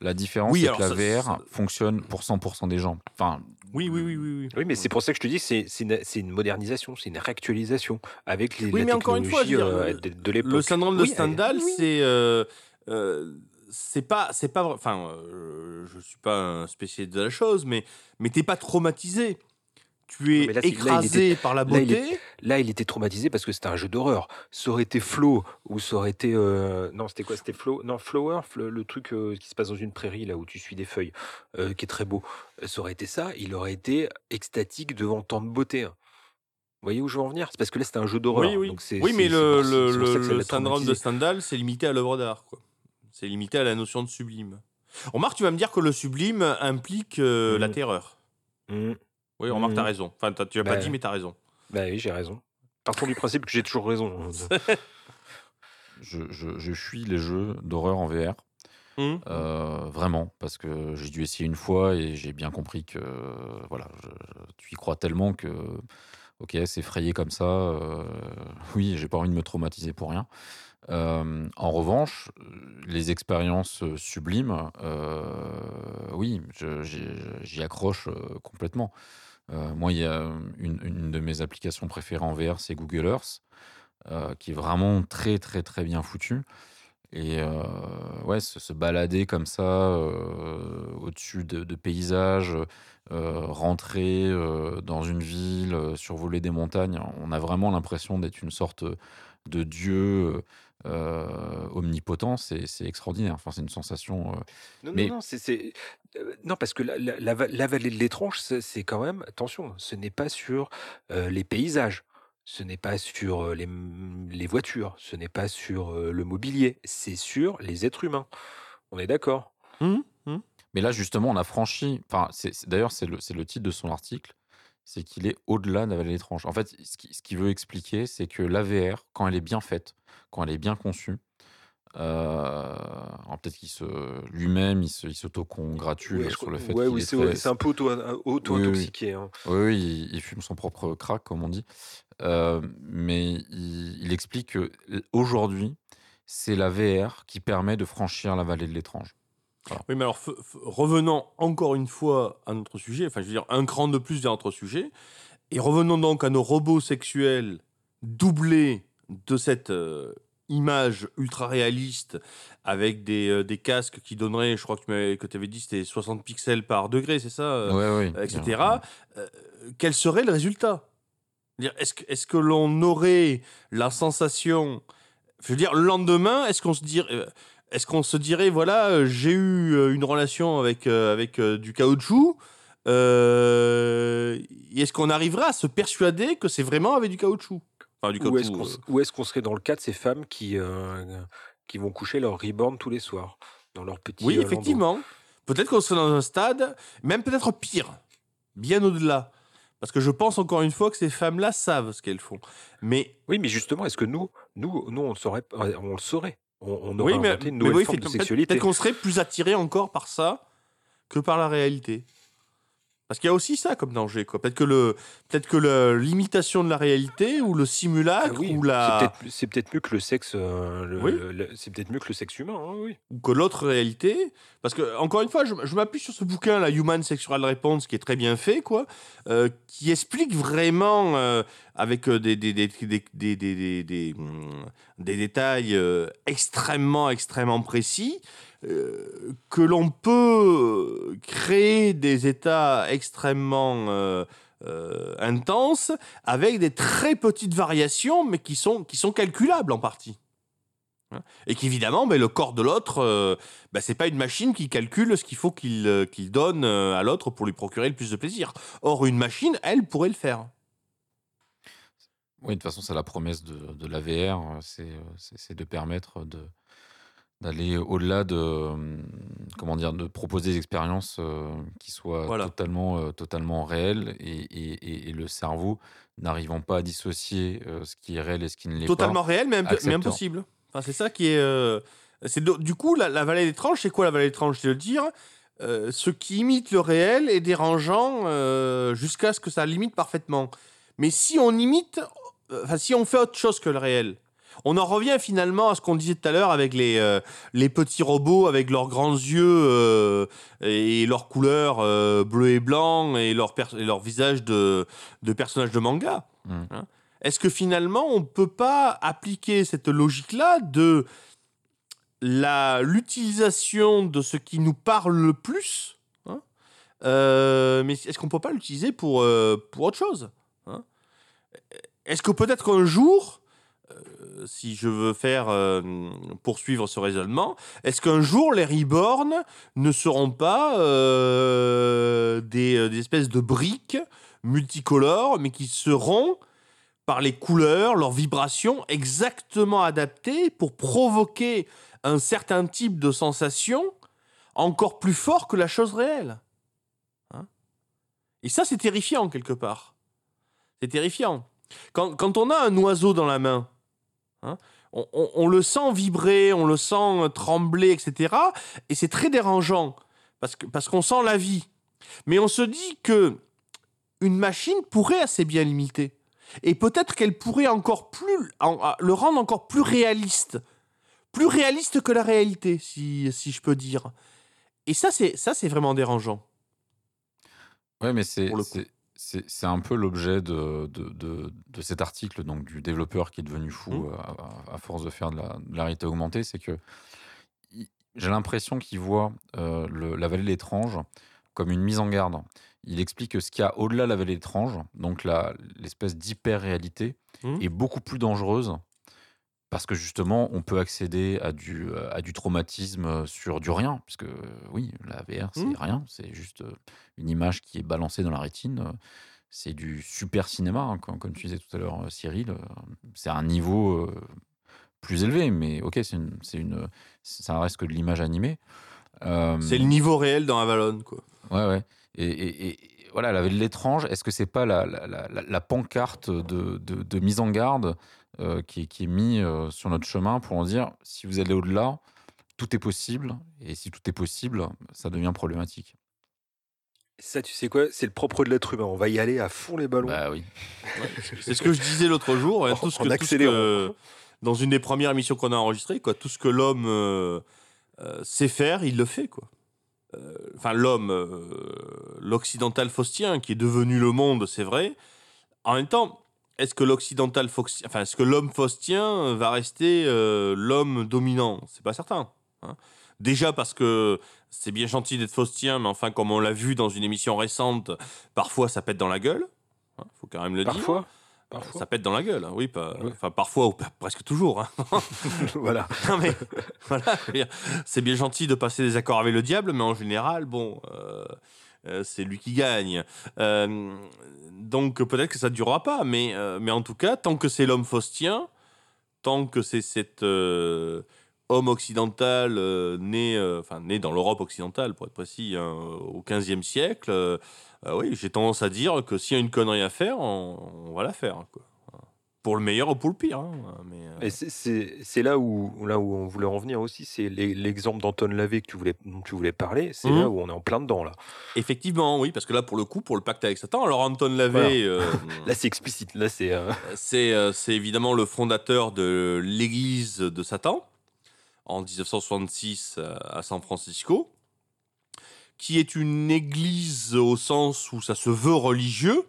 La différence, Oui, c'est que la ça- VR ça- fonctionne pour 100% des gens. Enfin, Oui, oui, oui, oui. Oui, Oui, mais c'est pour ça que je te dis, c'est c'est une, une modernisation, c'est une réactualisation avec les, Oui, la mais encore une fois, dire, euh, de, de l'époque. Le syndrome de Oui, Stendhal, oui. c'est. euh, euh, c'est pas, c'est pas, enfin, euh, je suis pas un spécialiste de la chose, mais, mais t'es pas traumatisé. Tu es là, là, écrasé par la là, il beauté. Là, il était traumatisé parce que c'était un jeu d'horreur. Ça aurait été Flow ou ça aurait été. euh, Non, c'était quoi C'était Flow Non, Flower, Fl- le truc euh, qui se passe dans une prairie, là où tu suis des feuilles, qui est très beau. Ça aurait été ça, il aurait été extatique devant tant de beauté. hein. Vous voyez où je veux en venir? C'est parce que là, c'était un jeu d'horreur. Oui, oui. donc oui, mais le, le, syndrome de. Stendhal, c'est limité à l'œuvre d'art, quoi. C'est limité à la notion de sublime. Remarque, tu vas me dire que le sublime implique euh, la Mhm. terreur. Mhm. Oui, remarque, Mhm. t'as raison. Enfin, tu l'as pas Bah, dit, mais t'as raison. Bah oui, j'ai raison. Partons du principe que j'ai toujours raison. je, je, je fuis les jeux d'horreur en VR. Euh, vraiment, parce que j'ai dû essayer une fois et j'ai bien compris que voilà, je- tu y crois tellement que ok, c'est frayé comme ça. euh, oui, j'ai pas envie de me traumatiser pour rien. Euh, en revanche, les expériences sublimes, euh, oui, j'y accroche euh, complètement. Moi, il y a une, de mes applications préférées en VR, c'est Google Earth, qui est vraiment très très très bien foutu. Et ouais, se, balader comme ça au-dessus de, paysages, rentrer dans une ville, survoler des montagnes, on a vraiment l'impression d'être une sorte de dieu euh, omnipotent. C'est extraordinaire. Enfin, c'est une sensation. euh, Non, Mais- non, non, c'est, euh, non, parce que la, la- la va- la vallée de l'étrange, c'est, c'est quand même, attention, ce n'est pas sur euh, les paysages, ce n'est pas sur les, les voitures, ce n'est pas sur euh, le mobilier, c'est sur les êtres humains. On est d'accord Mhm. Mhm. Mais là, justement, on a franchi. Enfin, d'ailleurs, c'est le, c'est le titre de son article. C'est qu'il est au-delà de la vallée étrange. En fait, ce qu'il veut expliquer, c'est que l'AVR, quand elle est bien faite, quand elle est bien conçue, euh, peut-être qu'il se, lui-même, il, s'auto-congratule Ouais, sur le fait ouais, qu'il oui, est c'est, très- un peu auto, auto-intoxiqué. hein. Oui, oui, il, il fume son propre crack, comme on dit. Euh, mais il, il explique que l- aujourd'hui, c'est la VR qui permet de franchir la vallée de l'étrange. Oui, mais alors, revenons encore une fois à notre sujet, enfin, je veux dire, un cran de plus vers notre sujet, et revenons donc à nos robots sexuels doublés de cette euh, image ultra réaliste avec des, euh, des casques qui donneraient, je crois que tu avais dit, c'était 60 pixels par degré, c'est ça euh, Ouais, ouais, etc. bien. euh, quel serait le résultat? Est-ce que, est que l'on aurait la sensation, je veux dire, le lendemain, est-ce qu'on se dirait, est-ce qu'on se dirait, voilà, euh, j'ai eu euh, une relation avec, euh, avec du caoutchouc, euh, est-ce qu'on arriverait à se persuader que c'est vraiment avec du caoutchouc? Enfin, du Ou est-ce, qu'on, euh, serait dans le cas de ces femmes qui, qui vont coucher leur reborn tous les soirs dans leur petit Oui, effectivement. Peut-être qu'on serait dans un stade, même peut-être pire, bien au-delà. Parce que je pense encore une fois que ces femmes-là savent ce qu'elles font. Mais Oui, mais justement, est-ce que nous, nous, nous on, le saurait, on le saurait? On, on aurait oui, mais, une mais nouvelle oui, forme de sexualité. Peut-être qu'on serait plus attiré encore par ça que par la réalité. Parce qu'il y a aussi ça comme danger, quoi. Peut-être que le, peut-être que l'imitation de la réalité ou le simulacre ah ou la. C'est peut-être, mieux que le sexe. Euh, oui. c'est peut-être mieux que le sexe humain, hein, oui. Ou que l'autre réalité, parce que encore une fois, je, m'appuie sur ce bouquin, la Human Sexual Response, qui est très bien fait, quoi, euh, qui explique vraiment euh, avec euh, des des, des, des, des détails extrêmement extrêmement précis que l'on peut créer des états extrêmement euh, euh, intenses avec des très petites variations, mais qui sont, qui sont calculables en partie. Hein. Et qu'évidemment, ben, le corps de l'autre, euh, ben, c'est pas une machine qui calcule ce qu'il faut qu'il euh, qu'il donne euh, à l'autre pour lui procurer le plus de plaisir. Or, une machine, elle, pourrait le faire. Oui, de toute façon, c'est la promesse de, de la euh, euh, c'est de permettre de, d'aller au-delà de, hum, comment dire, de proposer des expériences euh, qui soient Voilà. totalement, euh, totalement réelles et, et- et- et le cerveau n'arrivant pas à dissocier euh, ce qui est réel et ce qui ne l'est Totalement pas. réel, mais, mais impossible. Enfin, c'est ça qui est. euh, c'est du coup, la, la vallée étrange, c'est quoi la vallée étrange C'est de dire euh, ce qui imite le réel est dérangeant euh, jusqu'à ce que ça l'imite parfaitement. Mais si on imite, euh, enfin, si on fait autre chose que le réel, On en revient finalement à ce qu'on disait tout à l'heure avec les, euh, les petits robots avec leurs grands yeux euh, et leurs couleurs euh, bleu et blanc et leur, et leur visage de, de personnages de manga. Mm. Hein. Est-ce que finalement on ne peut pas appliquer cette logique-là de l'utilisation de ce qui nous parle le plus hein, euh, mais est-ce qu'on peut pas l'utiliser pour, pour autre chose hein? Est-ce que peut-être qu'un jour, euh, si je veux faire euh, poursuivre ce raisonnement, est-ce qu'un jour les reborn ne seront pas euh, des, espèces de briques multicolores, mais qui seront par les couleurs, leurs vibrations exactement adaptées pour provoquer un certain type de sensation encore plus fort que la chose réelle. Hein? Et ça, c'est terrifiant quelque part. C'est terrifiant. Quand, quand on a un oiseau dans la main, hein, on, on- on le sent vibrer, on le sent trembler, etc. Et c'est très dérangeant parce que parce qu'on sent la vie. Mais on se dit que une machine pourrait assez bien l'imiter. Et peut-être qu'elle pourrait encore plus en- le rendre encore plus réaliste, plus réaliste que la réalité, si, si je peux dire. Et ça, c'est ça, c'est vraiment dérangeant. Ouais, mais c'est. C'est- un peu l'objet de, de, de- de cet article donc du développeur qui est devenu fou Mmh. euh, à, à force de faire de la, réalité augmentée, c'est que j'ai l'impression qu'il voit euh, le- la vallée de l'étrange comme une mise en garde. Il explique que ce qu'il y a au-delà de la vallée de l'étrange, donc la- l'espèce d'hyper-réalité, Mmh. est beaucoup plus dangereuse parce que justement, on peut accéder à du, euh, à du traumatisme sur du rien. Parce que oui, la VR, c'est Mm. rien. C'est juste euh, une image qui est balancée dans la rétine. euh, C'est du super cinéma, hein, comme, comme tu disais tout à l'heure, euh, Cyril. euh, C'est un niveau euh, plus élevé, mais ok, c'est une, c'est une, ça reste que de l'image animée. Euh, C'est le niveau réel dans Avalon, quoi. Ouais, ouais. Et, et- et voilà, la de l'étrange, est-ce que c'est pas la, la, la- la- la pancarte de, de- de mise en garde euh, qui, est- qui est mise euh, sur notre chemin pour en dire si vous allez au-delà, tout est possible, et si tout est possible, ça devient problématique. Ça, tu sais quoi C'est le propre de l'être humain. On va y aller à fond les ballons. Bah oui. C'est ce que je disais l'autre jour. hein, tout ce en que, tout ce accélérant. que- dans une des premières émissions qu'on a enregistrées, quoi, tout ce que l'homme euh, euh, sait faire, il le fait, quoi. Euh, Enfin, l'homme, euh, l'occidental faustien, qui est devenu le monde, c'est vrai. En même temps, est-ce que l'occidental faustien, enfin, est-ce que l'homme faustien va rester euh, l'homme dominant? C'est pas certain. hein. Déjà parce que c'est bien gentil d'être faustien, mais enfin, comme on l'a vu dans une émission récente, parfois ça pète dans la gueule. hein, faut quand même le dire. Parfois. Ça pète dans la gueule, hein, oui. Pas. Enfin, parfois, ou presque toujours. hein. voilà. Mais c'est bien gentil de passer des accords avec le diable, mais en général, bon, euh, euh, c'est lui qui gagne. Euh, donc peut-être que ça ne durera pas, mais, euh, mais en tout cas, tant que c'est l'homme faustien, tant que c'est cet homme occidental né, enfin, né dans l'Europe occidentale, pour être précis, hein, au XVe siècle, euh, euh, oui, j'ai tendance à dire que s'il y a une connerie à faire, on, on va la faire. Quoi. Pour le meilleur ou pour le pire. hein, mais, euh, c'est- là où, là où on voulait en venir aussi, c'est l'e- l'exemple d'Anton Lavey que tu voulais, dont tu voulais parler, c'est Mhm. là où on est en plein dedans. Là, Effectivement, oui, parce que là, pour le coup, pour le pacte avec Satan, alors Anton Lavey, euh, là c'est explicite. Là, c'est. euh, c'est évidemment le fondateur de l'église de Satan en 1966 euh, à San Francisco, qui est une église au sens où ça se veut religieux,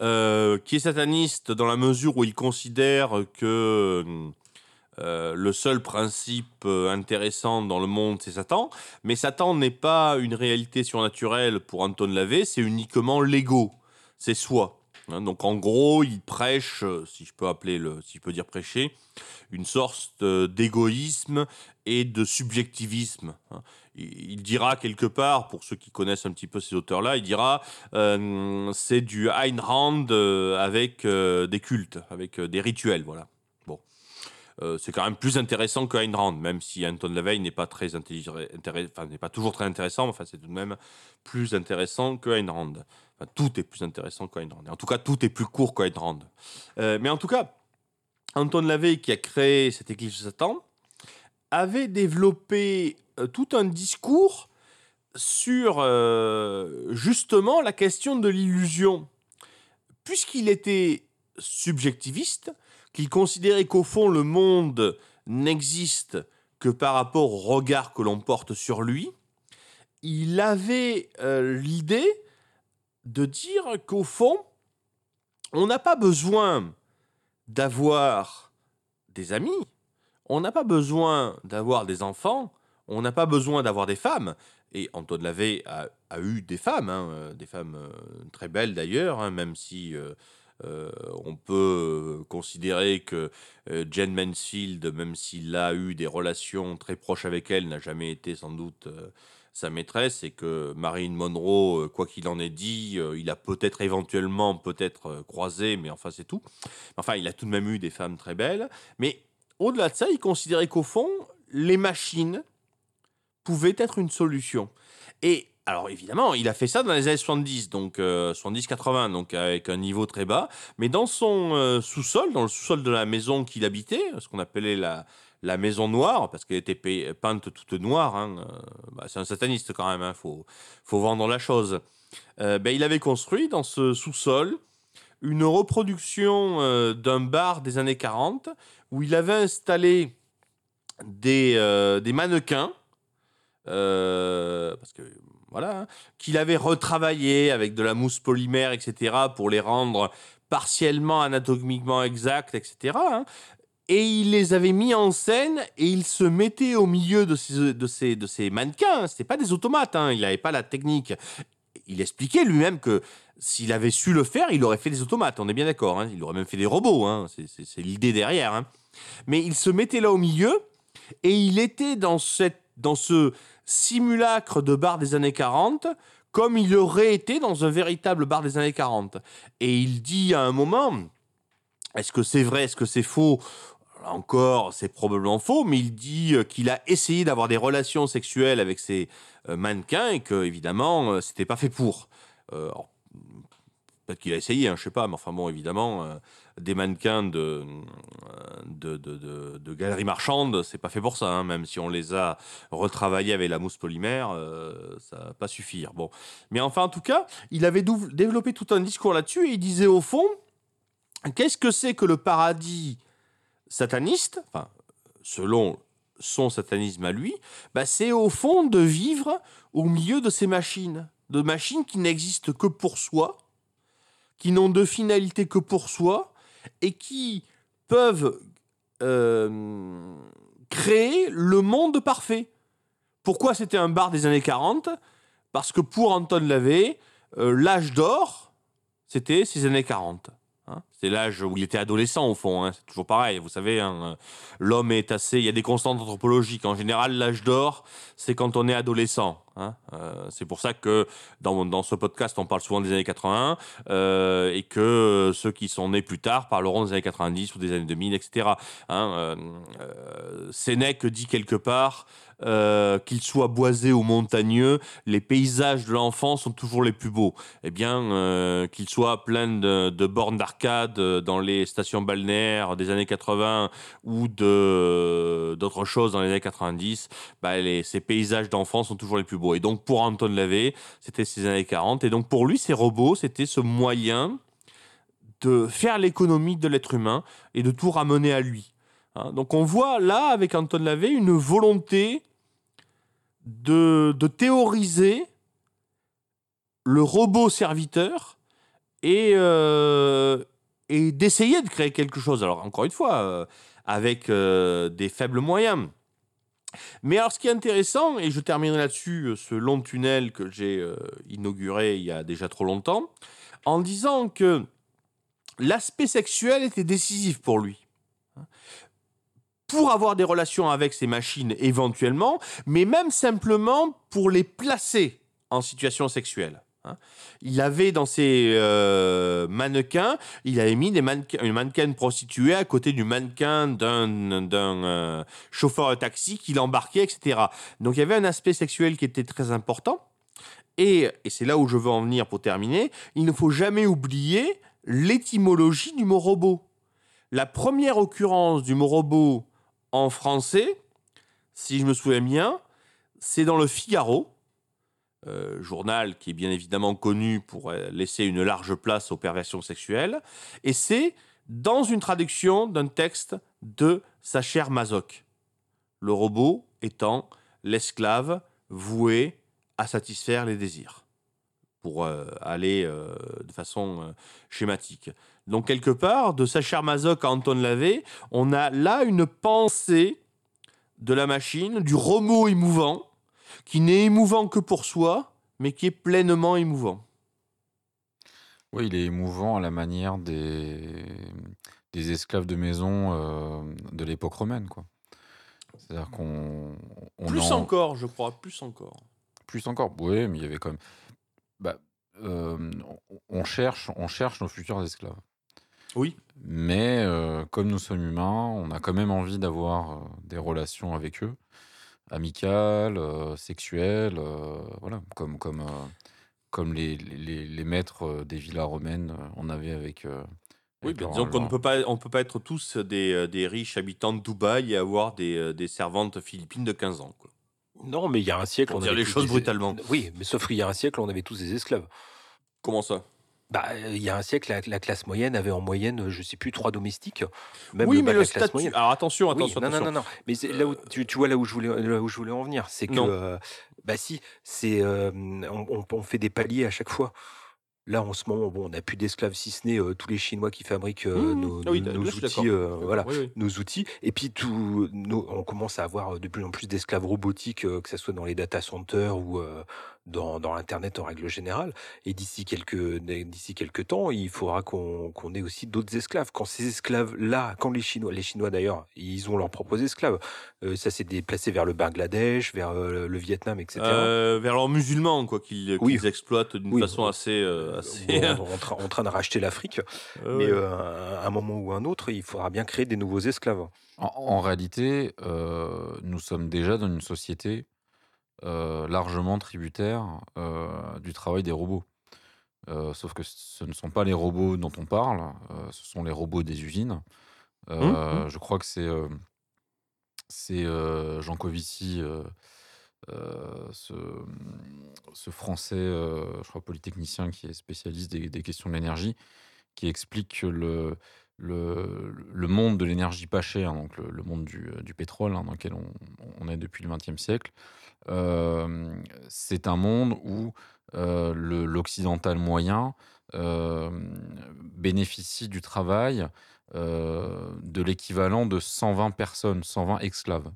euh, qui est sataniste dans la mesure où il considère que euh, le seul principe euh, intéressant dans le monde, c'est Satan. Mais Satan n'est pas une réalité surnaturelle pour Anton Lavey, c'est uniquement l'ego, c'est soi. Hein, donc en gros, il prêche, euh, si je peux appeler le, si je peux dire prêcher, une sorte euh, d'égoïsme et de subjectivisme. hein. Il dira quelque part, pour ceux qui connaissent un petit peu ces auteurs-là, il dira euh, c'est du Ayn Rand avec des cultes, avec des rituels, voilà. Euh, c'est quand même plus intéressant que Ayn Rand, même si Anton LaVey n'est pas très enfin n'est pas toujours très intéressant, mais enfin c'est tout de même plus intéressant que Ayn Rand. Tout est plus intéressant que Ayn Rand. Et en tout cas, tout est plus court que Ayn Rand. Euh, mais en tout cas, Anton LaVey, qui a créé cette église de Satan, avait développé euh, tout un discours sur euh, justement la question de l'illusion. Puisqu'il était subjectiviste, qu'il considérait qu'au fond, le monde n'existe que par rapport au regard que l'on porte sur lui, il avait euh, l'idée de dire qu'au fond, on n'a pas besoin d'avoir des amis, on n'a pas besoin d'avoir des enfants, on n'a pas besoin d'avoir des femmes. Et Antoine Lavey a, eu des femmes, hein, euh, des femmes euh, très belles d'ailleurs, hein, même si euh, on peut euh, considérer que euh, Jane Mansfield, même s'il a eu des relations très proches avec elle, n'a jamais été sans doute euh, sa maîtresse, et que Marilyn Monroe, quoi qu'il en ait dit, il a peut-être éventuellement peut-être croisé, mais enfin c'est tout. Enfin, il a tout de même eu des femmes très belles. Mais au-delà de ça, il considérait qu'au fond, les machines pouvaient être une solution. Et alors évidemment, il a fait ça dans les années 70, donc euh, 70-80, donc avec un niveau très bas. Mais dans son euh, sous-sol, dans le sous-sol de la maison qu'il habitait, ce qu'on appelait la, la maison noire, parce qu'elle était pe- peinte toute noire, hein, euh, bah, c'est un sataniste quand même, il faut, faut vendre la chose. Euh, ben, il avait construit dans ce sous-sol une reproduction euh, d'un bar des années 40 où il avait installé des, euh, des mannequins, euh, parce que hein, qu'il avait retravaillé avec de la mousse polymère, etc., pour les rendre partiellement anatomiquement exacts, etc. hein. Et il les avait mis en scène et il se mettait au milieu de ces, de ces, de ces mannequins. C'était pas des automates, hein, il n'avait pas la technique. Il expliquait lui-même que s'il avait su le faire, il aurait fait des automates, on est bien d'accord. hein. Il aurait même fait des robots, hein. c'est- l'idée derrière. hein. Mais il se mettait là au milieu et il était dans, cette, dans ce simulacre de bar des années 40 comme il aurait été dans un véritable bar des années 40. Et il dit à un moment, est-ce que c'est vrai, est-ce que c'est faux? Encore, c'est probablement faux, mais il dit qu'il a essayé d'avoir des relations sexuelles avec ces euh, mannequins et que, évidemment, euh, c'était pas fait pour. Euh, Peut-être qu'il a essayé, hein, je sais pas, mais enfin bon, évidemment, euh, des mannequins de, euh, de, de, de, de galeries marchandes, c'est pas fait pour ça, hein, même si on les a retravaillés avec la mousse polymère, euh, ça va pas suffire. Bon. Mais enfin, en tout cas, il avait développé tout un discours là-dessus et il disait au fond, qu'est-ce que c'est que le paradis sataniste, enfin, selon son satanisme à lui, bah, c'est au fond de vivre au milieu de ces machines, de machines qui n'existent que pour soi, qui n'ont de finalité que pour soi, et qui peuvent euh, créer le monde parfait. Pourquoi c'était un bar des années 40 Parce que pour Anton Lavey, euh, l'âge d'or, c'était ces années 40. hein. c'est l'âge où il était adolescent au fond. hein. C'est toujours pareil. Vous savez, hein, euh, l'homme est assez. Il y a des constantes anthropologiques. En général, l'âge d'or, c'est quand on est adolescent. Hein. Euh, c'est pour ça que dans, dans ce podcast, on parle souvent des années 80 euh, et que ceux qui sont nés plus tard parleront des années 90 ou des années 2000, etc. Hein, euh, Sénèque dit quelque part euh, qu'il soit boisé ou montagneux, les paysages de l'enfant sont toujours les plus beaux. Eh bien, euh, qu'il soit plein de, bornes d'arcade euh, dans les stations balnéaires des années 80 ou de d'autres choses dans les années 90, bah, les, ces paysages d'enfants sont toujours les plus beaux. Et donc, pour Anton Lavey, c'était ces années 40. Et donc, pour lui, ces robots, c'était ce moyen de faire l'économie de l'être humain et de tout ramener à lui. Hein, donc on voit là, avec Anton Lavey, une volonté de, théoriser le robot serviteur et, euh, et d'essayer de créer quelque chose. Alors encore une fois, euh, avec euh, des faibles moyens. Mais alors ce qui est intéressant, et je terminerai là-dessus, ce long tunnel que j'ai inauguré il y a déjà trop longtemps, en disant que l'aspect sexuel était décisif pour lui pour avoir des relations avec ces machines éventuellement, mais même simplement pour les placer en situation sexuelle. hein. Il avait dans ses euh, mannequins, il avait mis des mannequins, une mannequin prostituée à côté du mannequin d'un euh, chauffeur de taxi qui l'embarquait, etc. Donc il y avait un aspect sexuel qui était très important. Et c'est là où je veux en venir pour terminer, il ne faut jamais oublier l'étymologie du mot robot. La première occurrence du mot robot en français, si je me souviens bien, c'est dans le Figaro, euh, journal qui est bien évidemment connu pour euh, laisser une large place aux perversions sexuelles, et c'est dans une traduction d'un texte de Sacher Mazoc. Le robot étant l'esclave voué à satisfaire les désirs, pour euh, aller euh, de façon euh, schématique. Donc quelque part, de Sacher Mazoc à Anton Lavey, on a là une pensée de la machine, du robot émouvant, qui n'est émouvant que pour soi, mais qui est pleinement émouvant. Oui, il est émouvant à la manière des, des esclaves de maison de l'époque romaine, quoi. C'est-à-dire qu'on on Plus en- encore, je crois, plus encore. plus encore. Oui, mais il y avait quand même. Bah, euh, on- cherche, on cherche nos futurs esclaves. Oui. Mais euh, comme nous sommes humains, on a quand même envie d'avoir des relations avec eux, amicales, sexuelles, voilà, comme comme comme les, les, les maîtres des villas romaines, on avait avec. Oui, leur- disons qu'on ne peut pas, on peut pas être tous des, des riches habitants de Dubaï et avoir des, des servantes philippines de 15 ans. Quoi. Non, mais il y a un siècle, Pour on dire avait les choses des- brutalement. Oui, mais sauf qu'il y a un siècle, on avait tous des esclaves. Comment ça? Bah, il y a un siècle, la, la classe moyenne avait en moyenne, je sais plus, trois domestiques. Même Oui, le mais le la classe statut. moyenne. Alors attention, attention, non, non, attention. non, non. Mais c'est là où tu, tu vois là où je voulais, là où je voulais en venir, c'est que, Non. euh, bah si, c'est, euh, on, on- on fait des paliers à chaque fois. Là, en ce moment, bon, on n'a plus d'esclaves si ce n'est euh, tous les Chinois qui fabriquent euh, Mmh. nos, Ah oui, nos- nos outils, euh, voilà, Oui, oui. nos outils. Et puis tout, nos- on commence à avoir de plus en plus d'esclaves robotiques, euh, que ce soit dans les data centers ou euh, dans, dans Internet en règle générale. Et d'ici quelques, d'ici quelques temps, il faudra qu'on qu'on ait aussi d'autres esclaves. Quand ces esclaves-là, quand les Chinois, les Chinois d'ailleurs, ils ont leurs propres esclaves, euh, ça s'est déplacé vers le Bangladesh, vers euh, le Vietnam, etc. Euh, vers leurs musulmans, quoi, qu'ils Oui. exploitent d'une Oui. façon assez. euh, assez... Bon, en, train, en train de racheter l'Afrique, Euh, mais euh, à un moment ou un autre, il faudra bien créer des nouveaux esclaves. En, en réalité, euh, nous sommes déjà dans une société euh, largement tributaire euh, du travail des robots. Euh, sauf que ce ne sont pas les robots dont on parle, ce sont les robots des usines. Euh, Je crois que c'est c'est Jean Covici, ce, ce français, je crois polytechnicien qui est spécialiste des, des questions de l'énergie, qui explique que le, le, le monde de l'énergie pas chère, donc le, le monde du, du pétrole hein, dans lequel on, on est depuis le XXe siècle, euh, c'est un monde où euh, l'occidental moyen euh, bénéficie du travail euh, de l'équivalent de 120 personnes, 120 esclaves.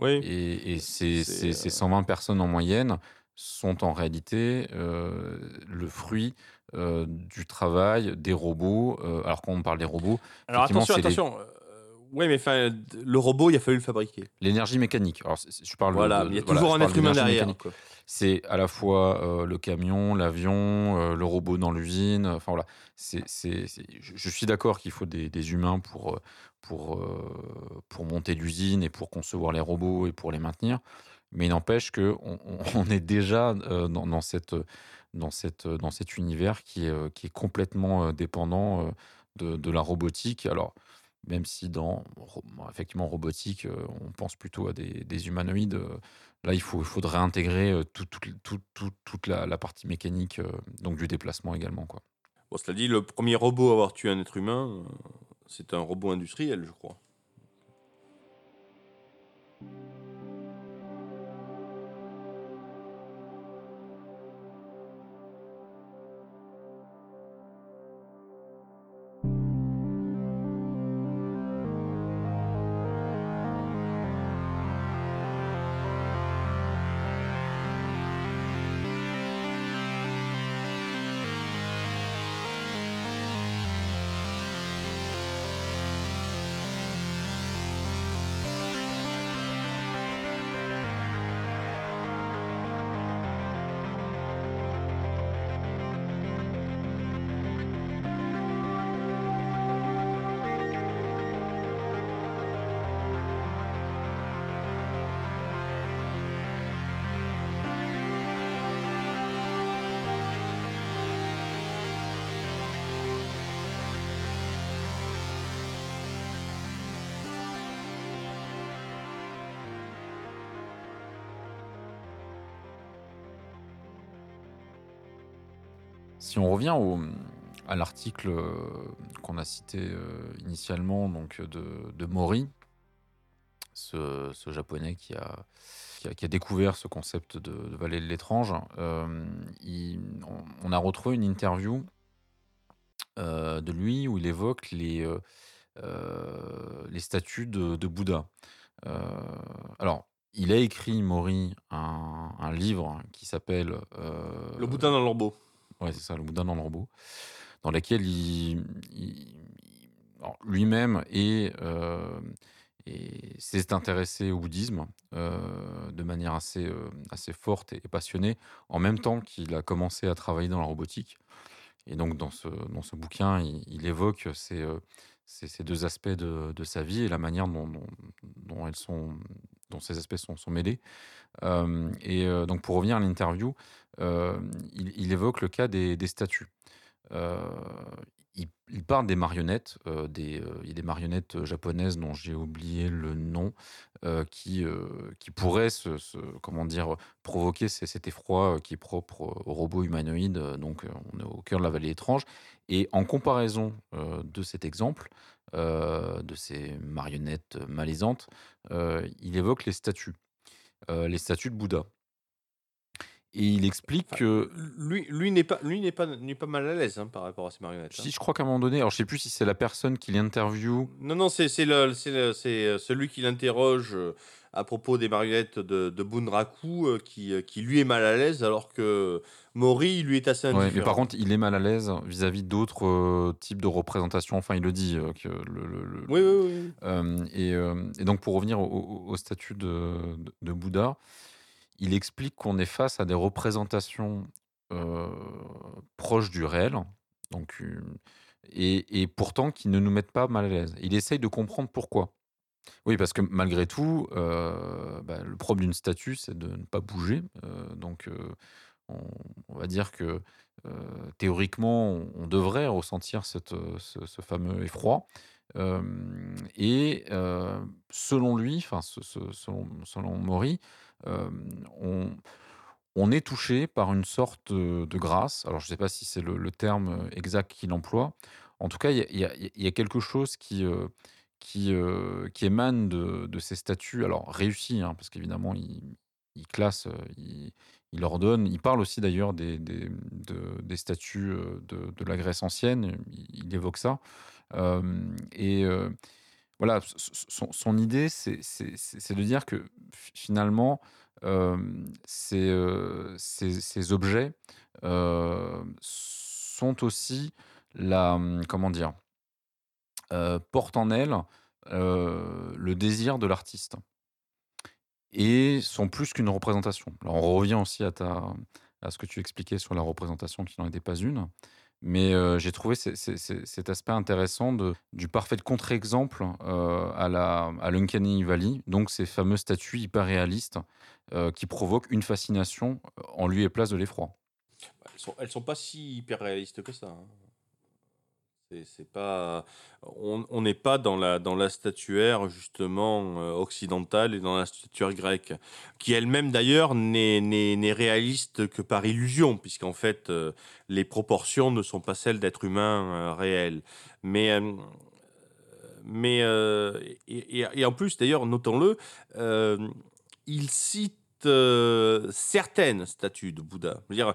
Oui. Et, et ces, C'est, ces- ces 120 personnes en moyenne sont en réalité euh, le fruit euh, du travail des robots. euh, alors quand on parle des robots, Alors attention, les- attention. euh, oui, mais le robot, il a fallu le fabriquer. l'énergie mécanique. Alors je parle Voilà, de- il y a toujours un être humain derrière. C'est à la fois euh, le camion, l'avion, euh, le robot dans l'usine. Enfin voilà, c'est, je, je suis d'accord qu'il faut des, des humains pour, pour, euh, pour monter l'usine et pour concevoir les robots et pour les maintenir. Mais il n'empêche qu'on on, on est déjà dans, dans cette, dans, cette, dans cet univers qui est, euh, qui est complètement euh, dépendant euh, de, de la robotique. Alors, même si dans effectivement robotique, on pense plutôt à des, des humanoïdes, là il, faut, il faudrait intégrer tout- tout- tout- tout- toute la, la partie mécanique, donc du déplacement également. Quoi. Bon, cela dit, le premier robot à avoir tué un être humain, c'est un robot industriel, je crois. Si on revient au, à l'article qu'on a cité initialement, donc de, de Mori, ce, ce, japonais qui a, qui a, découvert ce concept de, vallée de l'étrange. on, a retrouvé une interview de lui où il évoque les, les statues de, Bouddha. alors, il a écrit, Mori, un, livre qui s'appelle. Euh, le Bouddha dans robot. Ouais, c'est ça, Le Bouddha dans le robot. Dans lequel il, lui-même est, euh, s'est intéressé au bouddhisme euh, de manière assez, assez forte et, passionnée, en même temps qu'il a commencé à travailler dans la robotique. Et donc, dans ce, dans ce bouquin, il, évoque ces, ces, deux aspects de, de, sa vie et la manière dont, dont elles sont dont ces aspects sont, mêlés. Euh, et euh, donc, pour revenir à l'interview, euh, il, évoque le cas des, des statues. Il, parle des marionnettes. des, il y a des marionnettes japonaises dont j'ai oublié le nom, qui, qui pourraient se, comment dire, provoquer cet effroi qui est propre aux robots humanoïdes. Donc, on est au cœur de la vallée étrange. Et en comparaison de cet exemple, euh, de ces marionnettes malaisantes, euh, il évoque les statues, euh, les statues de Bouddha. Et il explique que lui, lui n'est pas, lui n'est pas, n'est pas mal à l'aise hein, par rapport à ces marionnettes. Si hein. je crois qu'à un moment donné, alors je sais plus si c'est la personne qui l'interviewe. Non, non, c'est c'est le, c'est, c'est celui qui l'interroge à propos des marionnettes de, de Bunraku euh, qui, euh, qui lui est mal à l'aise alors que Mori lui est assez indifférent. mais par contre, il est mal à l'aise vis-à-vis d'autres euh, types de représentations. Enfin, il le dit. que le, Oui, oui, oui. Et, et, donc, pour revenir au, statut de, de, Bouddha, il explique qu'on est face à des représentations proches du réel. Donc, et, pourtant qui ne nous mettent pas mal à l'aise. Il essaye de comprendre pourquoi. Oui, parce que malgré tout, bah, le propre d'une statue, c'est de ne pas bouger. Donc, on, va dire que théoriquement, on, devrait ressentir cette, ce, fameux effroi. et selon lui, enfin, selon, selon Maury, on, est touché par une sorte de grâce. Alors, je ne sais pas si c'est le, terme exact qu'il emploie. En tout cas, il y, a quelque chose qui euh, qui émanent de, ces statuts, alors réussis, hein, parce qu'évidemment, il, classe, euh, il, ordonne, il parle aussi d'ailleurs des, des, de, statuts euh, de, la Grèce ancienne, il, évoque ça. et voilà, son, idée, c'est de dire que finalement, ces, objets sont aussi la, comment dire, portent en elles le désir de l'artiste et sont plus qu'une représentation. Alors on revient aussi à, ta, à ce que tu expliquais sur la représentation qui n'en était pas une, mais euh, j'ai trouvé cet aspect intéressant du parfait contre-exemple à la à l'Uncanny Valley, donc ces fameuses statues hyper réalistes qui provoquent une fascination en lui et place de l'effroi. Elles sont, sont pas si hyper réalistes que ça. Hein. C'est pas, on n'est pas dans la, dans la statuaire justement euh, occidentale et dans la statuaire grecque, qui elle-même d'ailleurs n'est réaliste que par illusion, puisqu'en fait euh, les proportions ne sont pas celles d'êtres humains euh, réels. Mais, mais et, et, en plus d'ailleurs, notons-le, il cite certaines statues de Bouddha, dire,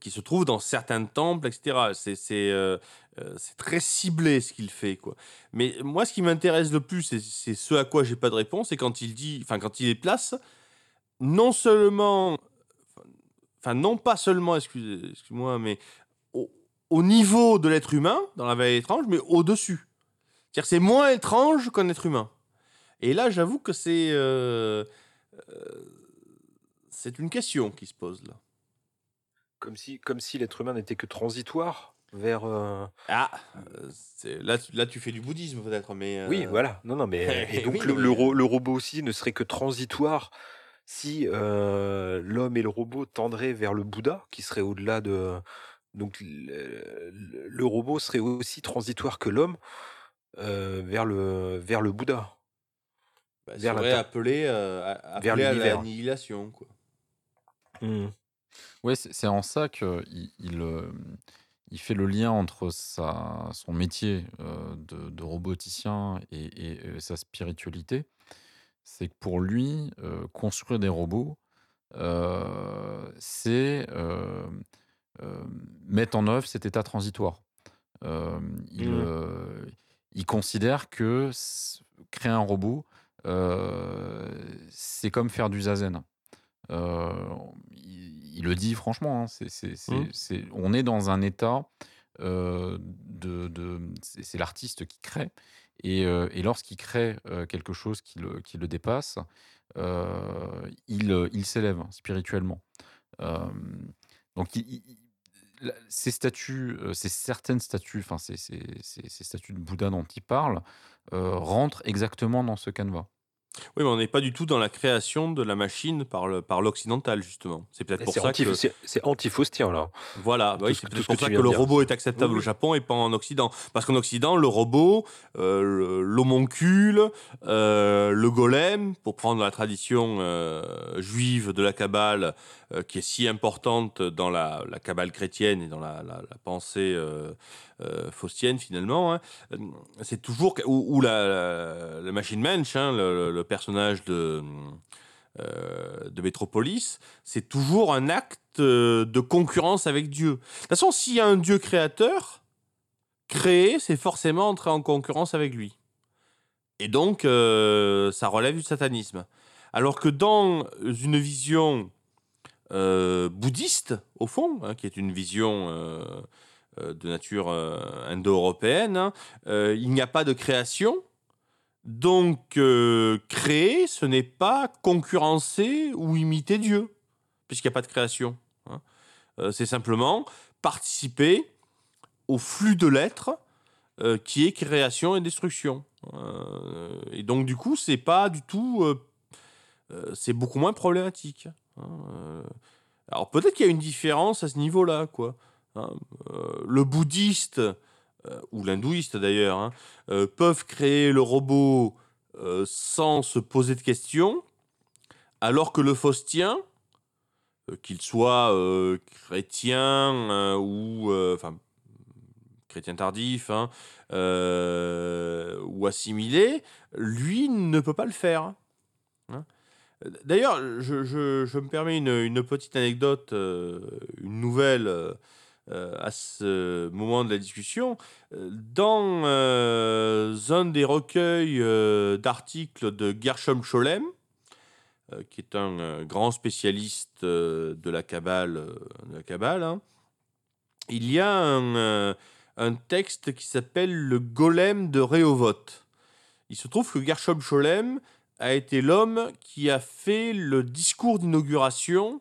qui se trouvent dans certains temples, etc. C'est euh, c'est très ciblé ce qu'il fait, quoi. Mais moi, ce qui m'intéresse le plus, c'est ce à quoi j'ai pas de réponse, c'est quand il dit, enfin, quand il les place, non seulement, enfin, non pas seulement, excuse-moi, mais au, niveau de l'être humain, dans la vallée étrange, mais au-dessus. C'est-à-dire c'est moins étrange qu'un être humain. Et là, j'avoue que c'est euh, euh, c'est une question qui se pose là. Comme si, comme si l'être humain n'était que transitoire vers. Euh, ah, là, là, tu fais du bouddhisme peut-être, mais. Oui, euh, voilà. Non, non, mais et donc le, le, robot aussi ne serait que transitoire si euh, l'homme et le robot tendraient vers le Bouddha, qui serait au-delà de. Donc le, robot serait aussi transitoire que l'homme vers le vers le Bouddha. Bah, vers la appelé, vers à l'annihilation, quoi. Mmh. Ouais, c'est en ça qu'il il, il fait le lien entre sa, son métier de, roboticien et, sa spiritualité. C'est que pour lui, construire des robots, c'est mettre en œuvre cet état transitoire. il, mmh. il, considère que créer un robot, c'est comme faire du zazen. Il, le dit franchement, hein, mmh. on est dans un état de, c'est l'artiste qui crée, et, lorsqu'il crée quelque chose qui le, qui le dépasse, il, il s'élève spirituellement. donc, ces statues, ces certaines statues, enfin ces, ces, ces, statues de Bouddha dont il parle, rentrent exactement dans ce canevas. Oui, mais on n'est pas du tout dans la création de la machine par l'occidental justement. C'est peut-être pour ça que c'est anti-faustien là. Voilà, oui, c'est peut-être pour ça que, le robot est acceptable au Japon et pas en Occident. Parce qu'en Occident, le robot, euh, l'homoncule, euh, le golem, pour prendre la tradition euh, juive de la Kabbale, qui est si importante dans la, la Kabbale chrétienne et dans la, la, la pensée euh, faustienne finalement. Hein. Euh, c'est toujours ou, la, machine mensch, hein, le, personnage de euh, de Métropolis, c'est toujours un acte de concurrence avec Dieu. De toute façon, s'il y a un Dieu créateur, créer, c'est forcément entrer en concurrence avec lui. Et donc, ça relève du satanisme. Alors que dans une vision bouddhiste, au fond, hein, qui est une vision euh, de nature euh, indo-européenne, hein. euh, il n'y a pas de création. Donc, créer, ce n'est pas concurrencer ou imiter Dieu, puisqu'il n'y a pas de création. Hein. c'est simplement participer au flux de l'être qui est création et destruction. et donc, du coup, c'est pas du tout. c'est beaucoup moins problématique. Hein. alors, peut-être qu'il y a une différence à ce niveau-là, quoi. Hein, euh, le bouddhiste, euh, ou l'hindouiste d'ailleurs, hein, euh, peuvent créer le robot sans se poser de questions, alors que le faustien, qu'il soit chrétien ou chrétien tardif hein, ou assimilé, lui ne peut pas le faire. D'ailleurs, je, me permets une, petite anecdote, une nouvelle euh, à ce moment de la discussion. Euh, dans euh, un des recueils d'articles de Gershom Scholem, qui est un grand spécialiste de la Kabbale, de la Kabbale hein, il y a un, un texte qui s'appelle Le Golem de Rehovot. Il se trouve que Gershom Scholem a été l'homme qui a fait le discours d'inauguration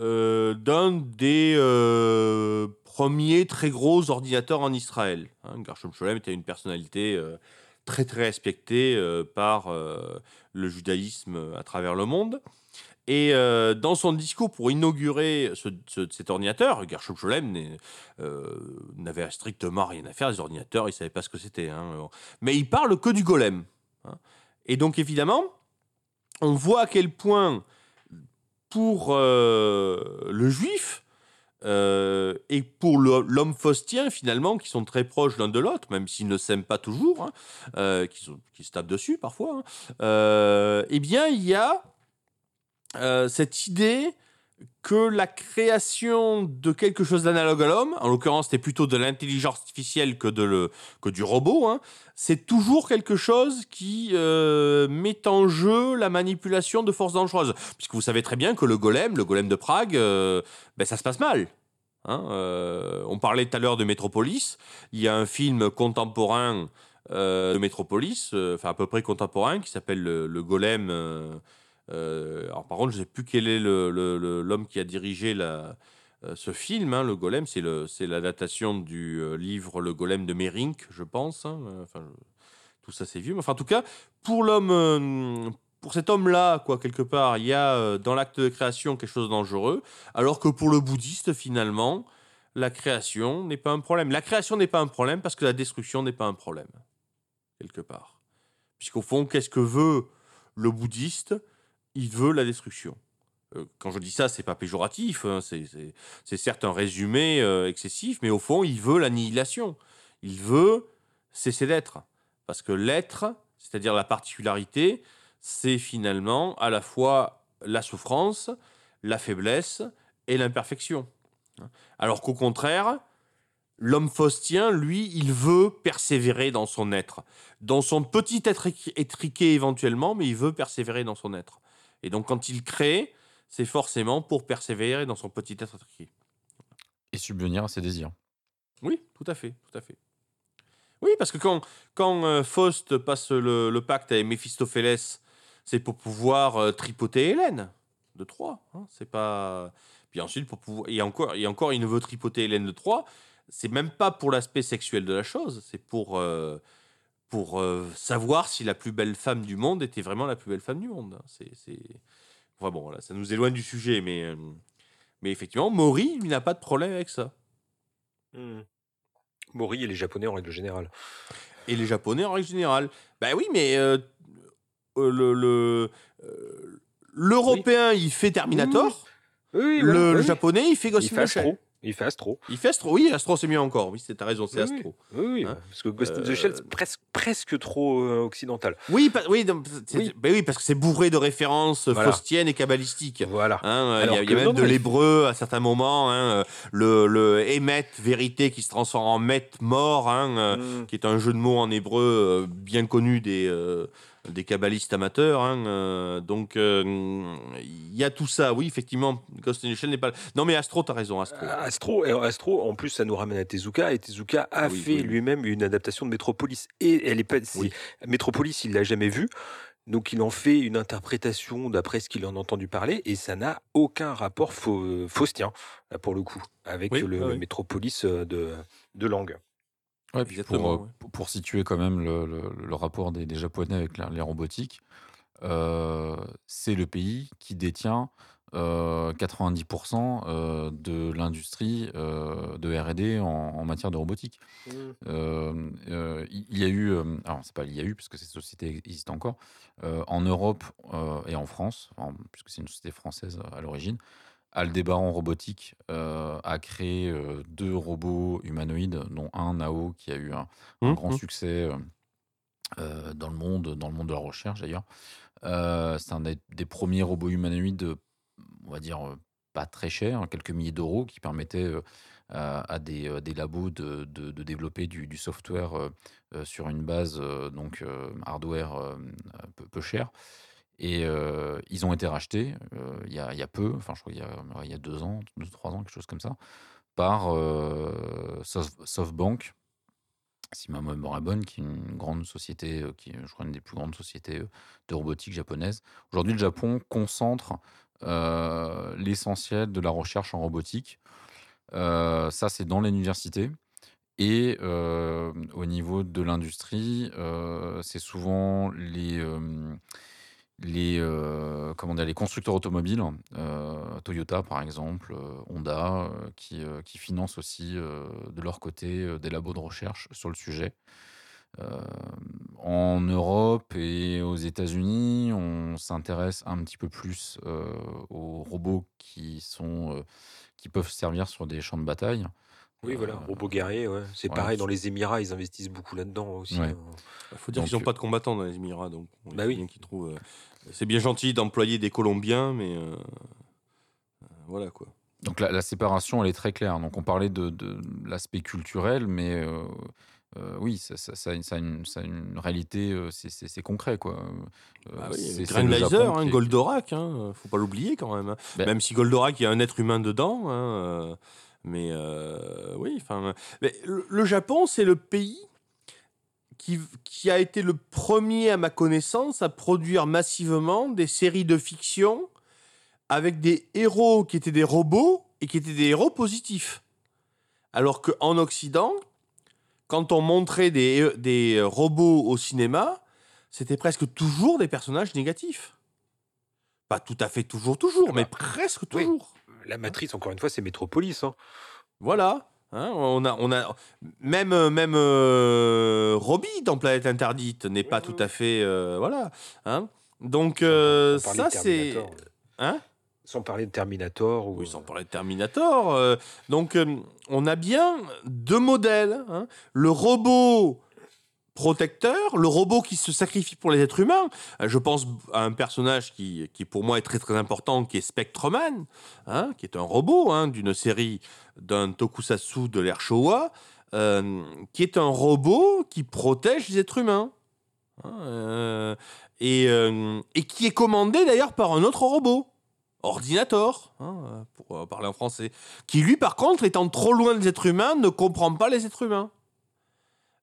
euh, d'un des euh, premiers très gros ordinateurs en Israël. Hein, Gershom était une personnalité euh, très très respectée par le judaïsme à travers le monde. Et dans son discours pour inaugurer cet ordinateur, Gershom Scholem n'avait strictement rien à faire des ordinateurs, il savait pas ce que c'était. Hein, mais il parle que du golem. Hein. Et donc évidemment, on voit à quel point pour euh, le juif euh, et pour l'homme faustien, finalement, qui sont très proches l'un de l'autre, même s'ils ne s'aiment pas toujours, hein, euh, qui, qui, se tapent dessus parfois, hein, eh bien, il y a cette idée que la création de quelque chose d'analogue à l'homme, en l'occurrence c'était plutôt de l'intelligence artificielle que, de le, que du robot, hein, c'est toujours quelque chose qui euh, met en jeu la manipulation de forces dangereuses. Puisque vous savez très bien que le golem, le golem de Prague, euh, ben, ça se passe mal. Hein, euh, on parlait tout à l'heure de Métropolis, il y a un film contemporain de Métropolis, enfin à peu près contemporain, qui s'appelle le, Golem euh, alors par contre, je ne sais plus quel est l'homme qui a dirigé euh, ce film. Hein, le Golem, c'est l'adaptation du euh, livre Le Golem de Merink, je pense. Hein, tout ça, c'est vieux. Mais enfin, en tout cas, pour cet homme-là, quelque part, il y a dans l'acte de création quelque chose de dangereux, alors que pour le bouddhiste, finalement, la création n'est pas un problème. La création n'est pas un problème parce que la destruction n'est pas un problème, quelque part. Puisqu'au fond, qu'est-ce que veut le bouddhiste? Il veut la destruction. euh, quand je dis ça, c'est pas péjoratif, hein, c'est- certes un résumé euh, excessif, mais au fond, il veut l'annihilation. Il veut cesser d'être. Parce que l'être, c'est-à-dire la particularité, c'est finalement à la fois la souffrance, la faiblesse et l'imperfection. Alors qu'au contraire, l'homme faustien, lui, il veut persévérer dans son être, dans son petit être étriqué éventuellement, mais il veut persévérer dans son être. Et donc quand il crée, c'est forcément pour persévérer dans son petit être étriqué. Et subvenir à ses désirs. Oui, tout à fait, tout à fait. Oui, parce que quand, quand euh, Faust passe le, le pacte avec Méphistophélès, c'est pour pouvoir euh, tripoter Hélène de Troie. hein, c'est pas. Puis ensuite, pour pouvoir. Et encore, et encore, il ne veut tripoter Hélène de Troie. C'est même pas pour l'aspect sexuel de la chose, c'est pour, euh, pour euh, savoir si la plus belle femme du monde était vraiment la plus belle femme du monde. hein. C'est. c'est- Enfin bon, voilà, ça nous éloigne du sujet, mais, euh, mais effectivement, Maury, lui, n'a pas de problème avec ça. Hmm. Mori et les Japonais en règle générale. Et les Japonais en règle générale. Ben oui, mais euh, le le, l'Européen, il fait Terminator. Oui, le. Japonais, il fait Ghost Il in fait the Shell. Il fait Astro. Il fait Astro. Oui, Astro, c'est mieux encore. Oui, c'est- t'as raison, c'est Oui. Astro. Oui, oui, Hein parce que Ghost in the Euh, Shell, c'est presque, presque trop euh, occidental. Oui, pa- oui, donc, c'est- Oui. ben oui, parce que c'est bourré de références Voilà. faustiennes et kabbalistiques. Voilà. Hein, euh, il y a, y même non, de l'hébreu à certains moments. hein, le, le Emet, vérité, qui se transforme en Met, mort, hein, Hmm. qui est un jeu de mots en hébreu bien connu des, euh, des kabbalistes amateurs. hein, euh, donc, euh, il y a tout ça. Oui, effectivement, Ghost in the Shell n'est pas. Non, mais Astro, t'as raison, Astro. Astro, et Astro, en plus, ça nous ramène à Tezuka, et Tezuka a oui, fait oui. lui-même une adaptation de Metropolis. Et elle est pas. Oui. Metropolis, il l'a jamais vu. Donc il en fait une interprétation d'après ce qu'il en a entendu parler et ça n'a aucun rapport fau- faustien pour le coup avec Oui, le oui. Métropolis euh, de, de langue. Ouais, puis Exactement, pour, euh, ouais. pour- pour situer quand même le, le- le rapport des, des Japonais avec la- les robotiques, euh, c'est le pays qui détient euh, 90% euh, de l'industrie de R&D en, en matière de robotique. Euh, il y a eu, alors c'est pas il y a eu puisque cette société existe encore, en Europe et en France, enfin, puisque c'est une société française à l'origine, Aldébaran Robotique euh, a créé euh, deux robots humanoïdes, dont un Nao qui a eu un, un Hum, grand hum. succès euh, dans le monde, dans le monde de la recherche d'ailleurs. C'est un des, des premiers robots humanoïdes, on va dire pas très chers, hein, quelques milliers d'euros, qui permettaient à, des, des labos de, de- de développer du, du software sur une base donc hardware peu, peu cher. Et euh, ils ont été rachetés euh, il y, a, peu, enfin je crois il y a deux ans, deux, trois ans, quelque chose comme ça, par euh, Soft- SoftBank, si ma mémoire est bonne, qui est une grande société, qui est, je crois, une des plus grandes sociétés de robotique japonaise. Aujourd'hui, le Japon concentre l'essentiel de la recherche en robotique. Ça, c'est dans l'université. Et au niveau de l'industrie, c'est souvent les, les, euh, les constructeurs automobiles, euh, Toyota par exemple, euh, Honda, qui, qui financent aussi de leur côté des labos de recherche sur le sujet. En Europe et aux États-Unis, on s'intéresse un petit peu plus aux robots qui peuvent servir sur des champs de bataille. Oui, voilà, Euh, robot guerrier, ouais. C'est ouais, pareil dans les Émirats, ils investissent beaucoup là-dedans aussi. Ouais. hein. Il faut dire qu'ils n'ont euh, pas de combattants dans les Émirats, donc on Bah oui. qu'ils trouvent. euh, c'est bien gentil d'employer des Colombiens, mais euh, euh, voilà quoi. Donc la, la séparation, elle est très claire. Donc on parlait de, de l'aspect culturel, mais euh, euh, oui, ça, ça- ça a une- ça a une, ça a une réalité, euh, c'est- concret. quoi. Euh, Ah oui, Japon hein, qui Goldorak, hein, faut pas l'oublier quand même. hein. Ben- Même si Goldorak, il y a un être humain dedans, hein, euh, mais euh, oui, enfin, le, le Japon, c'est le pays qui, qui a été le premier, à ma connaissance, à produire massivement des séries de fiction avec des héros qui étaient des robots et qui étaient des héros positifs. Alors qu'en Occident, quand on montrait des, des robots au cinéma, c'était presque toujours des personnages négatifs. Pas tout à fait toujours, toujours, Ah bah, mais presque oui. La matrice, encore une fois, c'est Métropolis. hein. Voilà. Hein, on a, on a même euh, même euh, Robbie dans Planète Interdite n'est pas tout à fait euh, voilà. Hein. Donc euh, ça c'est hein Sans parler de Terminator ou Oui, sans parler de Terminator. donc, on a bien deux modèles. hein. Le robot protecteur, le robot qui se sacrifie pour les êtres humains. Euh, Je pense à un personnage qui, qui pour moi est très très important, qui est Spectreman, hein, qui est un robot hein, d'une série d'un tokusatsu de l'ère Showa, euh, qui est un robot qui protège les êtres humains. Hein, euh, et, et qui est commandé d'ailleurs par un autre robot, Ordinator, pour parler en français, qui lui par contre, étant trop loin des êtres humains, ne comprend pas les êtres humains.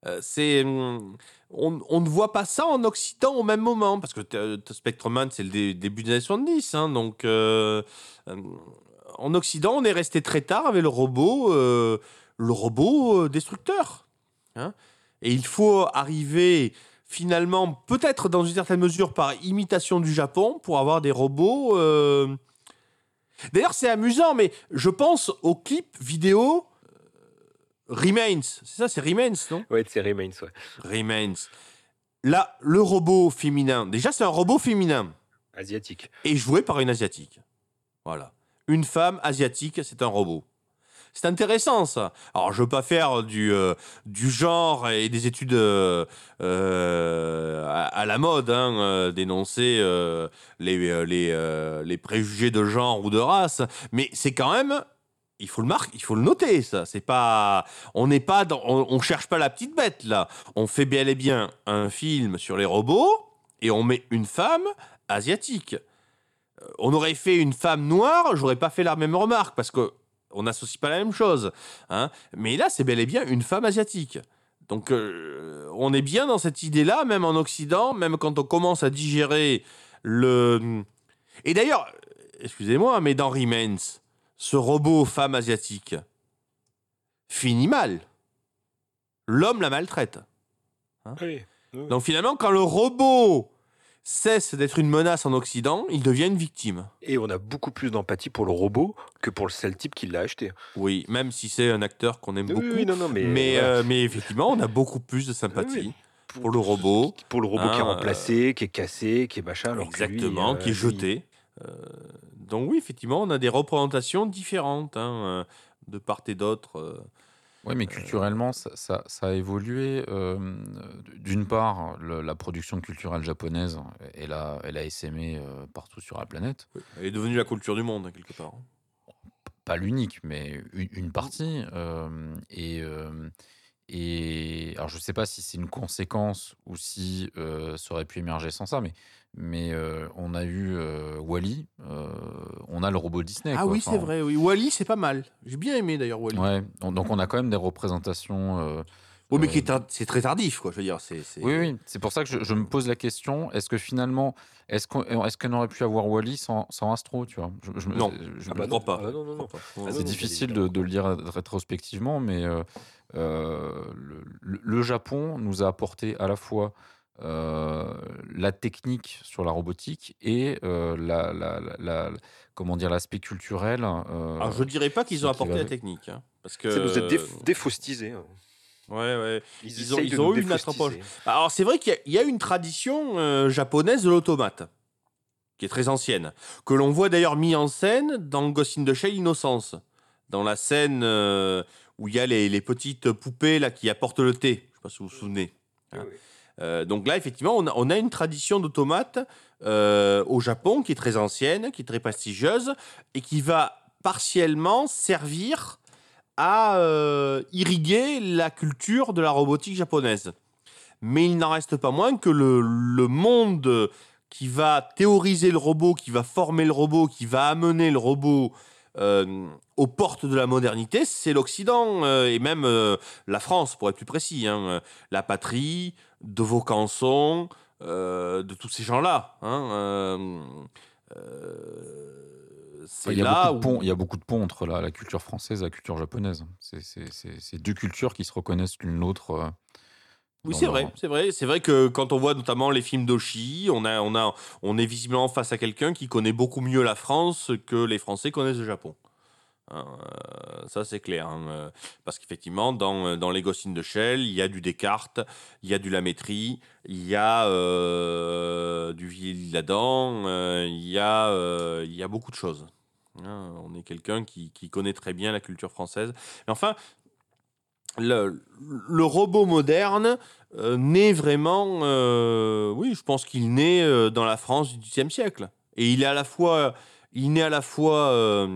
Euh, c'est, hum, on, on ne voit pas ça en Occident au même moment, parce que euh, Spectreman, c'est le dé- début des années 70. hein, donc, euh, en Occident, on est resté très tard avec le robot, le robot destructeur. hein. Et il faut arriver finalement, peut-être dans une certaine mesure par imitation du Japon, pour avoir des robots. D'ailleurs, c'est amusant, mais je pense au clip vidéo Remains. C'est ça, c'est Remains, non? Ouais, c'est Remains, ouais. Remains. Là, le robot féminin. Déjà, c'est un robot féminin Asiatique. et joué par une asiatique. Voilà. Une femme asiatique, c'est un robot. C'est intéressant ça. Alors je veux pas faire du, euh, du genre et des études euh, euh, à, à la mode, hein, dénoncer les, les, les préjugés de genre ou de race, mais c'est quand même il faut le marquer, il faut le noter ça. C'est pas, on n'est pas dans, on, cherche pas la petite bête là. On fait bel et bien un film sur les robots et on met une femme asiatique. Euh, On aurait fait une femme noire, j'aurais pas fait la même remarque parce que on n'associe pas la même chose. Hein. Mais là, c'est bel et bien une femme asiatique. Donc, euh, on est bien dans cette idée-là, même en Occident, même quand on commence à digérer le. Et d'ailleurs, excusez-moi, mais dans Remains, ce robot femme asiatique finit mal. L'homme la maltraite. Oui. Donc finalement, quand le robot cesse d'être une menace en Occident, il devient une victime. Et on a beaucoup plus d'empathie pour le robot que pour le seul type qui l'a acheté. Oui, même si c'est un acteur qu'on aime Oui, beaucoup. oui, non, non, mais, mais, voilà. euh, mais effectivement, on a beaucoup plus de sympathie pour le robot. Pour le robot qui est Hein, remplacé, qui est cassé, qui est machin. Alors que lui, Exactement, euh, qui est jeté. Euh, donc oui, effectivement, on a des représentations différentes hein, euh, de part et d'autre. euh. Oui, mais culturellement, ça, ça- ça a évolué. euh, D'une part, le- la production culturelle japonaise, elle a, elle a essaimé euh, partout sur la planète. Elle est devenue la culture du monde, hein, quelque part. Pas l'unique, mais une, partie. euh, et, euh, et alors, je ne sais pas si c'est une conséquence ou si euh, ça aurait pu émerger sans ça, mais, mais euh, on a eu euh, Wally, on a le robot Disney. Ah quoi. oui, Enfin, c'est vrai, oui. Wally, c'est pas mal. J'ai bien aimé d'ailleurs Wally. Ouais, donc donc on a quand même des représentations. euh, Oui, mais Euh, tar- c'est très tardif, quoi. Je veux dire, c'est. Oui, oui, c'est pour ça que je, je me pose la question est-ce que finalement, est-ce qu'on est qu'on aurait pu avoir Wally sans, sans Astro tu vois? Je- je Non. je- je Ah me- bah non, pas. Ah non, non, non. pas. Ah, c'est difficile de, le dire rétrospectivement, mais euh, euh, le, le- le Japon nous a apporté à la fois euh, la technique sur la robotique et euh, la, la- la- la- comment dire l'aspect culturel. euh, Alors, je dirais pas qu'ils ont apporté la technique. hein, parce que. Nous a déf- défaustisé. hein. Ouais, ouais. Ils, Ils ont- ils eu une approche. Alors, c'est vrai qu'il y a- il y, a une tradition euh, japonaise de l'automate, qui est très ancienne, que l'on voit d'ailleurs mis en scène dans Ghost in the Shell Innocence, dans la scène euh, où il y a les, les petites poupées là, qui apportent le thé. Je sais pas si vous vous souvenez. Oui, oui. Euh, donc là, effectivement, on a, une tradition d'automate euh, au Japon qui est très ancienne, qui est très prestigieuse, et qui va partiellement servir à euh, irriguer la culture de la robotique japonaise. Mais il n'en reste pas moins que le, monde qui va théoriser le robot, qui va former le robot, qui va amener le robot aux portes de la modernité, c'est l'Occident et même la France, pour être plus précis. hein, la patrie, de Vaucanson, euh, de tous ces gens-là. hein, euh, euh, c'est il, y a là beaucoup de où- ponts, il y a beaucoup de ponts entre la, la culture française et la culture japonaise. C'est- deux cultures qui se reconnaissent l'une l'autre. Oui, c'est vrai, c'est vrai, c'est vrai que quand on voit notamment les films d'Oshi, on a, on a, on est visiblement face à quelqu'un qui connaît beaucoup mieux la France que les Français connaissent le Japon. Hein, euh, ça, c'est clair. hein, euh, parce qu'effectivement, dans, euh, dans les de Shell, il y a du Descartes, il y a du Lamétrie, il y a du Villadant, euh, il, y a, il y a beaucoup de choses. hein. on est quelqu'un qui, connaît très bien la culture française. Et enfin, le, robot moderne naît vraiment, oui, je pense qu'il naît dans la France du XVIIIe siècle. Et il est à la fois, il naît à la fois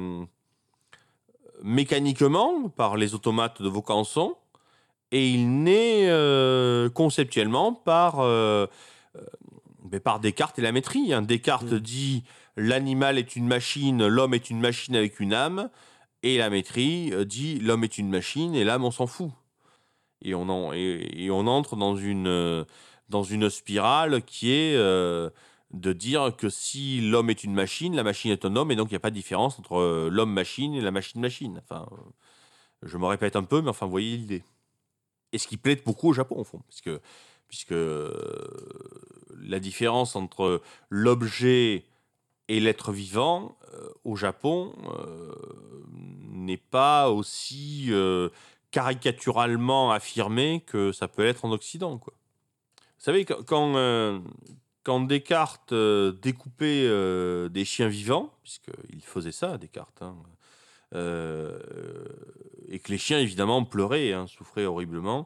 mécaniquement par les automates de Vaucanson et il naît euh, conceptuellement par, euh, euh, mais par Descartes et la maîtrise. hein. Descartes Mm. dit l'animal est une machine, l'homme est une machine avec une âme, et la maîtrise dit l'homme est une machine et l'âme on s'en fout. Et on, en, et, et on entre dans une, dans une spirale qui est euh, de dire que si l'homme est une machine, la machine est un homme, et donc il n'y a pas de différence entre euh, l'homme-machine et la machine-machine. Enfin, euh, je me répète un peu, mais enfin, vous voyez l'idée. Et ce qui plaît beaucoup au Japon, au fond, puisque, puisque euh, la différence entre l'objet et l'être vivant au Japon n'est pas aussi caricaturalement affirmée que ça peut être en Occident. Quoi. Vous savez, quand, quand Descartes euh, découpait euh, des chiens vivants, puisqu'il faisait ça, Descartes, hein, euh, et que les chiens, évidemment, pleuraient, hein, souffraient horriblement,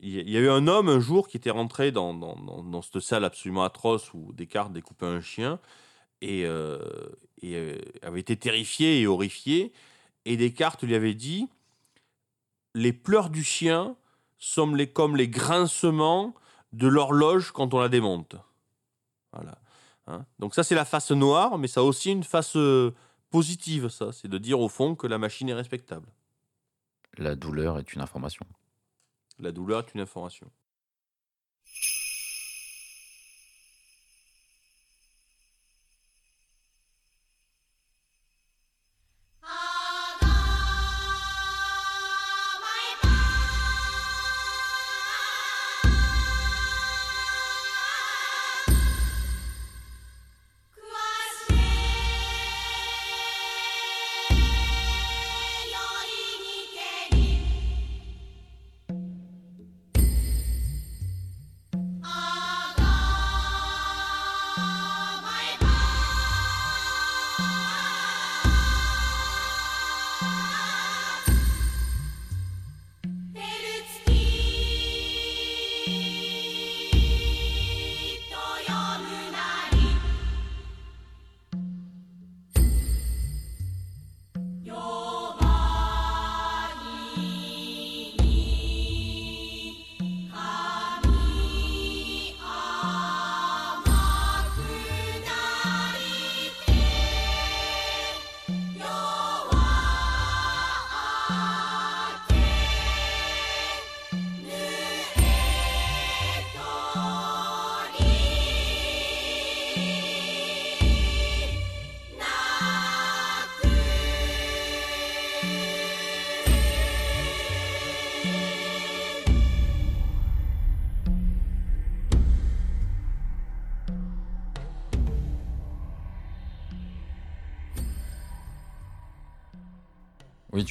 il y, a eu un homme un jour qui était rentré dans, cette salle absolument atroce où Descartes découpait un chien et, et, avait été terrifié et horrifié. Et Descartes lui avait dit Les pleurs du chien sont les, comme les grincements de l'horloge quand on la démonte. Voilà. Hein. Donc, ça, c'est la face noire, mais ça a aussi une face euh, positive, ça. C'est de dire au fond que la machine est respectable. La douleur est une information. La douleur est une information.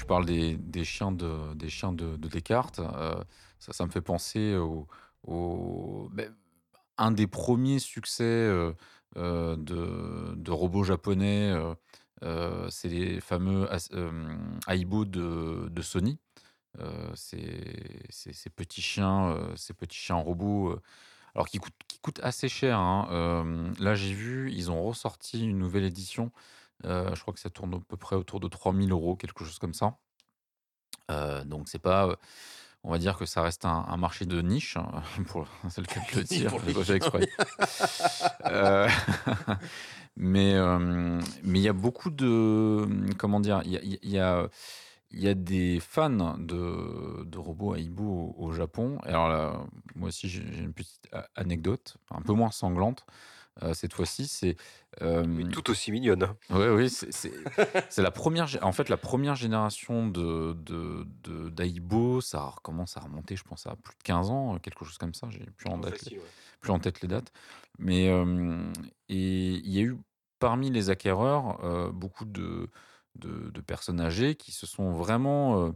Parles des, chiens de, Descartes. euh, ça, me fait penser au, ben, un des premiers succès euh, euh, de, robots japonais. c'est les fameux Aibo de, Sony. Ces petits chiens, ces petits chiens robots, alors qui coûtent, assez cher. hein. Là, j'ai vu, ils ont ressorti une nouvelle édition. Euh, je crois que ça tourne à peu près autour de 3000 euros, quelque chose comme ça. Euh, donc c'est pas, euh, on va dire que ça reste un, un marché de niche, hein, pour, c'est le cas de le dire, je exprès. Euh, mais mais il y a beaucoup de, comment dire, il y a, y a- y a- des fans de, de robots Aibo au, au Japon. Et alors là, moi aussi j'ai une petite anecdote, un peu moins sanglante euh, cette fois-ci. C'est euh, tout aussi mignonne. hein. oui, oui, c'est la première, en fait, la première génération de, de, de- d'Aibo, ça commence à remonter, je pense, à plus de 15 ans, quelque chose comme ça, j'ai plus en, date, Facile, ouais. plus en tête les dates. Mais euh, et il y a eu parmi les acquéreurs euh, beaucoup de, de, de personnes âgées qui se sont vraiment, euh,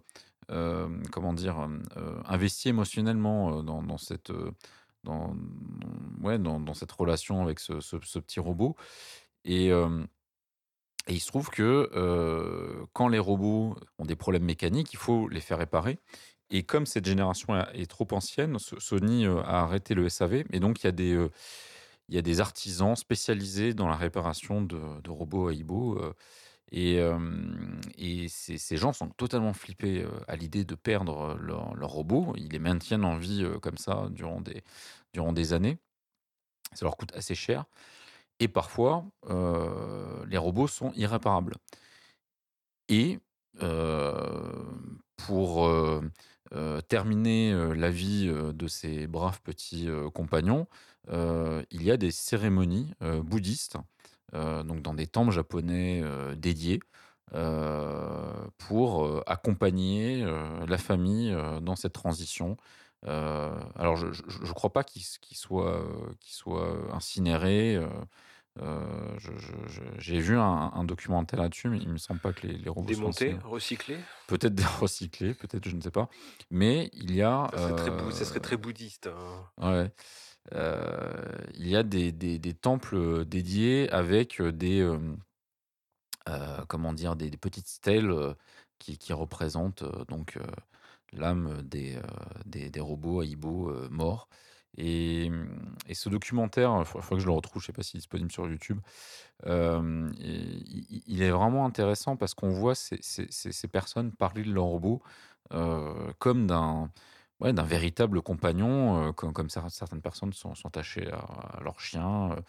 euh, comment dire, euh, investies émotionnellement euh, dans, dans cette, euh, dans, ouais, dans, cette relation avec ce, petit robot. Et, il se trouve que quand les robots ont des problèmes mécaniques, il faut les faire réparer. Et comme cette génération est trop ancienne, So- Sony a arrêté le SAV. Et donc, il y a des, artisans spécialisés dans la réparation de, de robots Aibo. euh, et ces, gens sont totalement flippés à l'idée de perdre leur, leur robot. Ils les maintiennent en vie comme ça durant des, années. Ça leur coûte assez cher. Et parfois, les robots sont irréparables. Et pour terminer la vie de ces braves petits compagnons, il y a des cérémonies bouddhistes, donc dans des temples japonais euh, dédiés, euh, pour euh, accompagner euh, la famille euh, dans cette transition. Euh, alors, je ne crois pas euh, euh, euh, je- je- je- J'ai vu un, un documentaire là-dessus, mais il me semble pas que les, les robots soient Démonté, incinérés. recyclé. Peut-être recyclés, peut-être, je ne sais pas. Mais il y a. Ça serait très, bou- euh, ça serait très bouddhiste. hein. Ouais. Euh, il y a des, des- des temples dédiés avec des, euh, euh, comment dire, des, des petites stèles euh, qui, qui représentent euh, donc euh, l'âme des, euh, des, des robots Aibo euh, morts. Et, et ce documentaire, il faudrait que je le retrouve, je ne sais pas s'il est disponible sur YouTube. euh, il, est vraiment intéressant parce qu'on voit ces, ces- ces- personnes parler de leur robot euh, comme d'un ouais, d'un véritable compagnon, euh, comme, comme cer- certaines personnes sont, attachées à, leur chien. euh,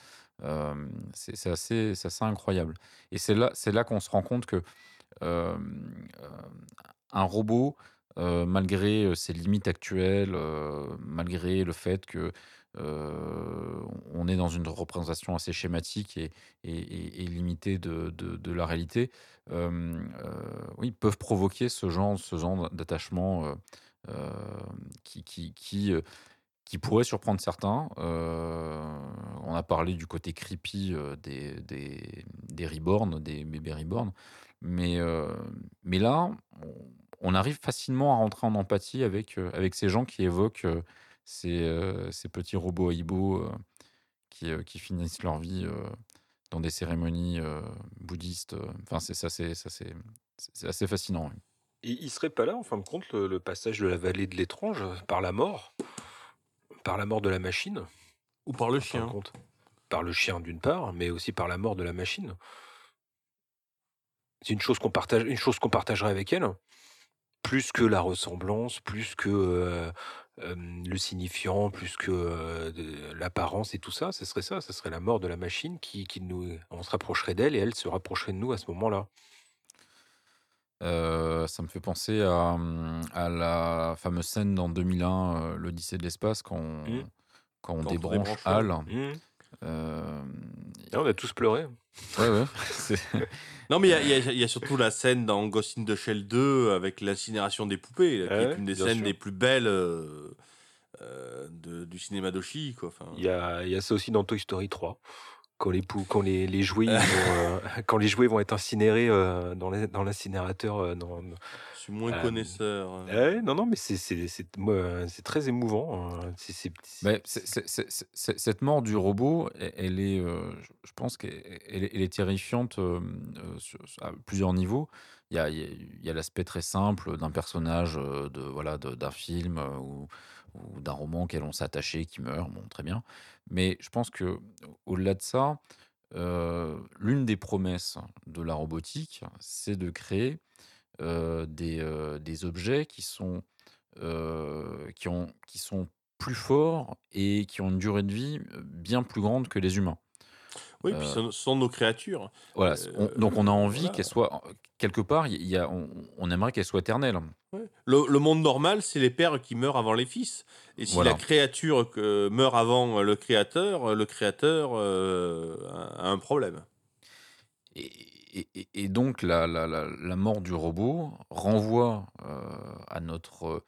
euh, c'est assez, incroyable. Et c'est là, qu'on se rend compte que un robot, malgré ses limites actuelles, malgré le fait que on est dans une représentation assez schématique et, limitée de, la réalité, oui, peuvent provoquer ce genre, d'attachement euh, qui pourrait surprendre certains. Euh, on a parlé du côté creepy euh, des, des, des reborn, des bébés reborn. Mais, là, on, arrive facilement à rentrer en empathie avec, ces gens qui évoquent ces, petits robots euh, qui, finissent leur vie dans des cérémonies bouddhistes. Enfin, c'est assez fascinant. Et il serait pas là, en fin de compte, le, le passage de la vallée de l'étrange par la mort, par la mort de la machine, Ou par le en fin de chien. compte. Par le chien d'une part, mais aussi par la mort de la machine. C'est une chose qu'on partage, une chose qu'on partagerait avec elle, plus que la ressemblance, plus que euh, euh, le signifiant, plus que euh, l'apparence et tout ça. Ce serait ça, ce serait la mort de la machine qui, qui nous, on se rapprocherait d'elle et elle se rapprocherait de nous à ce moment-là. Euh, ça me fait penser à, hum, à la fameuse scène dans 2001, euh, l'Odyssée de l'espace, quand on, Mm. quand on Quand on débranche HAL. Mmh. Euh, on a tous pleuré. ouais, ouais. c'est- Non, mais il y a- y, y surtout la scène dans Ghost in the Shell 2 avec l'incinération des poupées, là, qui Ouais, est une des scènes sûr. les plus belles euh, de- du cinéma d'Oshi. Enfin, Il y a, il y a ça aussi dans Toy Story 3. Quand les, pou- quand les, les jouets ils vont, euh, quand les jouets vont être incinérés euh, dans l'incinérateur. euh, dans- je suis moins Euh, connaisseur. Ouais, non, non, mais c'est très émouvant. hein. Mais cette mort du robot, elle, elle est, euh, je pense qu'elle elle est, terrifiante sur- à plusieurs niveaux. Il y a, l'aspect très simple d'un personnage de voilà d'un film euh, ou, ou d'un roman auquel on s'est qui meurt, bon très bien. Mais je pense que au-delà de ça, euh, l'une des promesses de la robotique, c'est de créer euh, des, euh, des objets qui sont, qui, ont, qui sont plus forts et qui ont une durée de vie bien plus grande que les humains. Oui, puis euh, ce sont- nos créatures. Voilà, Euh, on- donc on a envie voilà. qu'elle soit, quelque part, il y a, on, on aimerait qu'elle soit éternelle. Ouais. Le, le monde normal, c'est les pères qui meurent avant les fils. Et si Voilà. la créature que- meurt avant le créateur, le créateur euh, a un problème. Et, et- et- et donc la, la- la- la mort du robot renvoie euh, à notre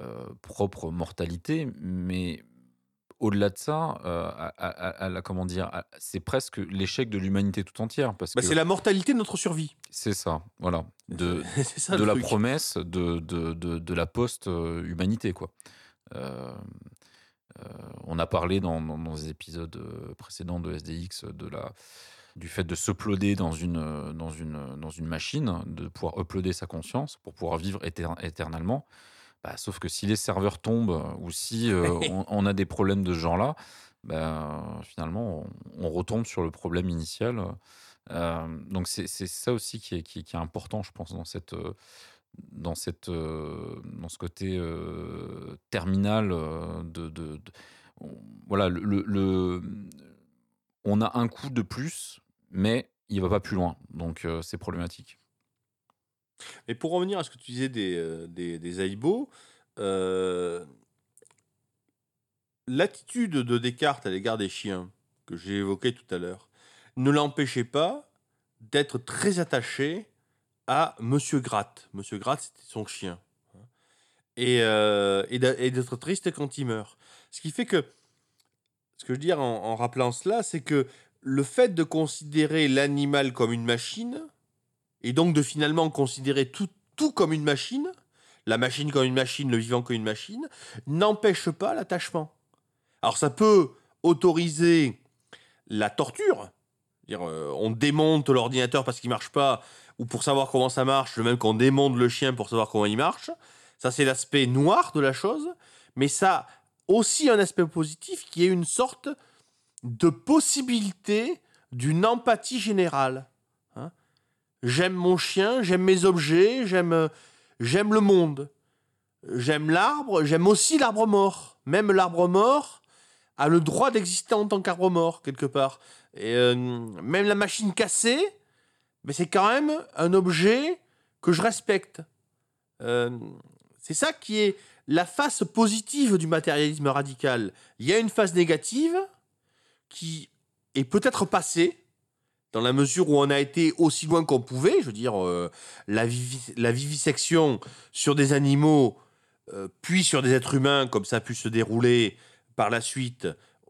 euh, propre mortalité, mais au-delà de ça, euh, à, à- à la- comment dire, c'est presque l'échec de l'humanité tout entière parce Bah, que c'est la mortalité de notre survie. c'est ça, voilà, de, ça la truc. promesse de, de, de, de la post-humanité, quoi. Euh, euh, on a parlé dans, dans, dans les épisodes précédents de SDX de la, du fait de s'uploader dans une, dans, une, dans une machine, de pouvoir uploader sa conscience pour pouvoir vivre éter- éternellement. Bah, sauf que si les serveurs tombent ou si euh, on, on a des problèmes de ce genre-là, bah, finalement, on, on retombe sur le problème initial. Euh, donc c'est ça aussi qui est, qui, est- qui est important, je pense, dans cette, euh, dans cette, dans ce côté euh, terminal de, de- de- on- voilà, le, le- le- on a un coup de plus, mais il va pas plus loin, donc c'est problématique. Et pour revenir à ce que tu disais des, euh, des, euh, l'attitude de Descartes à l'égard des chiens, que j'ai évoqué tout à l'heure, ne l'empêchait pas d'être très attaché à Monsieur Gratte. Monsieur Gratte, c'était son chien. Et, euh, et d'être triste quand il meurt. Ce qui fait que, ce que je veux dire en rappelant cela, c'est que le fait de considérer l'animal comme une machine, et donc de finalement considérer tout, tout comme une machine, la machine comme une machine, le vivant comme une machine, n'empêche pas l'attachement. Alors ça peut autoriser la torture, dire euh, on démonte l'ordinateur parce qu'il marche pas, ou pour savoir comment ça marche, le même qu'on démonte le chien pour savoir comment il marche. Ça c'est l'aspect noir de la chose, mais ça aussi un aspect positif qui est une sorte de possibilité d'une empathie générale. J'aime mon chien, j'aime mes objets, j'aime euh, j'aime le monde. J'aime l'arbre, j'aime aussi l'arbre mort. Même l'arbre mort a le droit d'exister en tant qu'arbre mort, quelque part. Euh, même la machine cassée, mais c'est quand même un objet que je respecte. Euh, c'est ça qui est la face positive du matérialisme radical. Il y a une face négative qui est peut-être passée, dans la mesure où on a été aussi loin qu'on pouvait, je veux dire, euh, la, vivi- la vivisection sur des animaux, euh, puis sur des êtres humains, comme ça a pu se dérouler par la suite,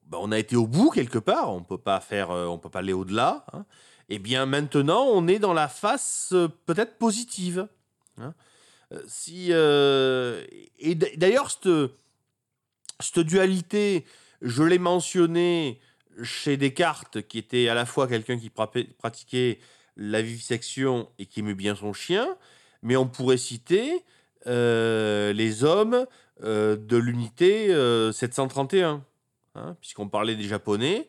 ben, on a été au bout quelque part, on peut euh, peut pas aller au-delà. hein. Eh bien maintenant, on est dans la face peut-être positive. hein. Si, et d'ailleurs, cette, cette dualité, je l'ai mentionné chez Descartes, qui était à la fois quelqu'un qui pra- pratiquait la vivisection et qui aimait bien son chien, mais on pourrait citer euh, les hommes euh, de l'unité euh, 731, hein, puisqu'on parlait des Japonais.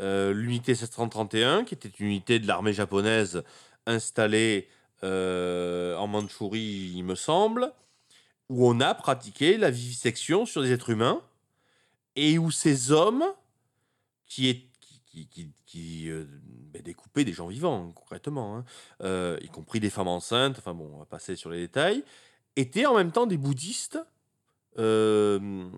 Euh, l'unité 731, qui était une unité de l'armée japonaise installée euh, en Mandchourie, il me semble, où on a pratiqué la vivisection sur des êtres humains, et où ces hommes, qui, est, qui, qui, qui- euh, ben, des gens vivants, concrètement, hein, euh, y compris des femmes enceintes, enfin bon, on va passer sur les détails, étaient en même temps des bouddhistes euh,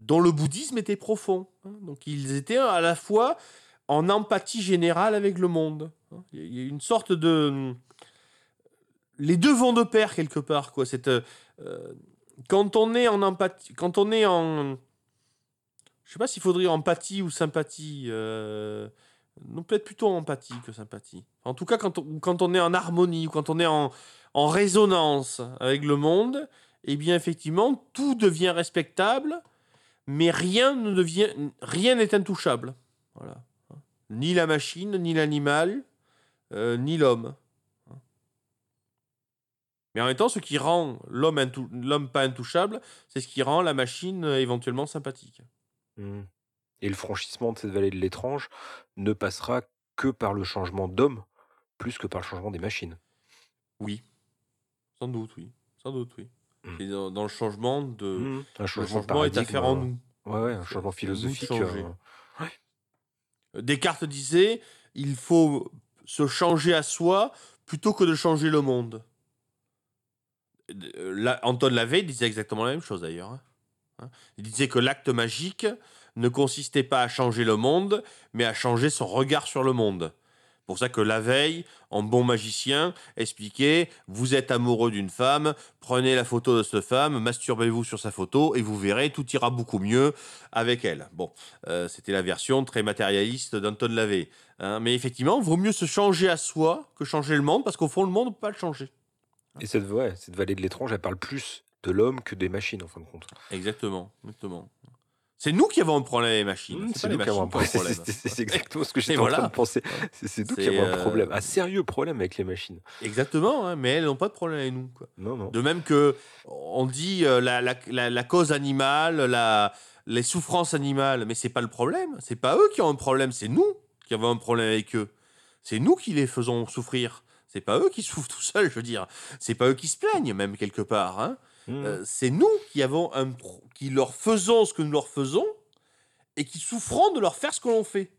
dont le bouddhisme était profond. hein. Donc ils étaient à la fois en empathie générale avec le monde. hein. Il y a une sorte de... Les deux vont de pair quelque part. Quoi. Cette, euh, quand on est en empathie, quand on est en... Je sais pas s'il faudrait empathie ou sympathie. euh, Non, peut-être plutôt empathie que sympathie. En tout cas, quand on, est en harmonie, quand on est en, résonance avec le monde, eh bien, effectivement, tout devient respectable, mais rien ne devient, rien n'est intouchable. Voilà. Ni la machine, ni l'animal, euh, ni l'homme. Mais en même temps, ce qui rend l'homme pas intouchable, c'est ce qui rend la machine éventuellement sympathique. Mmh. Et le franchissement de cette vallée de l'étrange ne passera que par le changement d'homme, plus que par le changement des machines. Oui. Sans doute, oui. Sans doute, oui. Mm. C'est dans, dans le changement de. Mmh. Un Euh, Le changement, changement est à paradigme, faire en euh, nous. Ouais, ouais, un changement philosophique. changer. euh, Descartes disait il faut se changer à soi plutôt que de changer le monde. Euh, là, Anton Lavey disait exactement la même chose d'ailleurs. Hein. Il disait que l'acte magique ne consistait pas à changer le monde, mais à changer son regard sur le monde. Pour ça que la veille, en bon magicien, expliquait vous êtes amoureux d'une femme, prenez la photo de cette femme, masturbez-vous sur sa photo et vous verrez, tout ira beaucoup mieux avec elle. Bon, euh, c'était la version très matérialiste d'Anton Lavey. hein. mais effectivement, vaut mieux se changer à soi que changer le monde, parce qu'au fond, le monde, on peut pas le changer. Et cette, ouais, cette vallée de l'étrange, elle parle plus de l'homme que des machines, en fin de compte. Exactement, exactement. C'est nous qui avons un problème avec les machines. Mmh, c'est nous qui avons un problème. exactement ce que j'étais Et en voilà. train de penser. C'est nous qui avons un euh, problème, un sérieux problème avec les machines. Exactement, hein, mais elles n'ont pas de problème avec nous. Quoi. Non, non. De même que on dit euh, la, la, la, la cause animale, la, les souffrances animales, mais c'est pas le problème. C'est pas eux qui ont un problème, c'est nous qui avons un problème avec eux. C'est nous qui les faisons souffrir. C'est pas eux qui souffrent tout seuls, je veux dire. C'est pas eux qui se plaignent, même quelque part. Hein. Mmh. Euh, c'est nous qui avons un pro- qui leur faisons ce que nous leur faisons et qui souffrons de leur faire ce que l'on fait.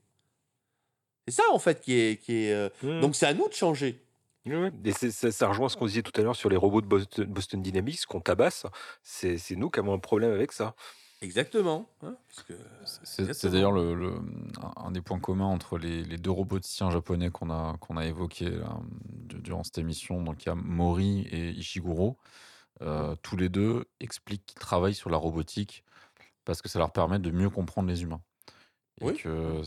C'est ça en fait qui est, qui est. euh, Mmh. Donc c'est à nous de changer. Et ça, ça rejoint ce qu'on disait tout à l'heure sur les robots de Boston, Boston Dynamics qu'on tabasse. C'est c'est nous qui avons un problème avec ça. Exactement. hein, C'est- d'ailleurs le, le- un des points communs entre les, les deux roboticiens japonais qu'on a, qu'on a évoqués là, durant cette émission. Donc il y a Mori et Ishiguro. Euh, tous les deux expliquent qu'ils travaillent sur la robotique parce que ça leur permet de mieux comprendre les humains. Et Oui. que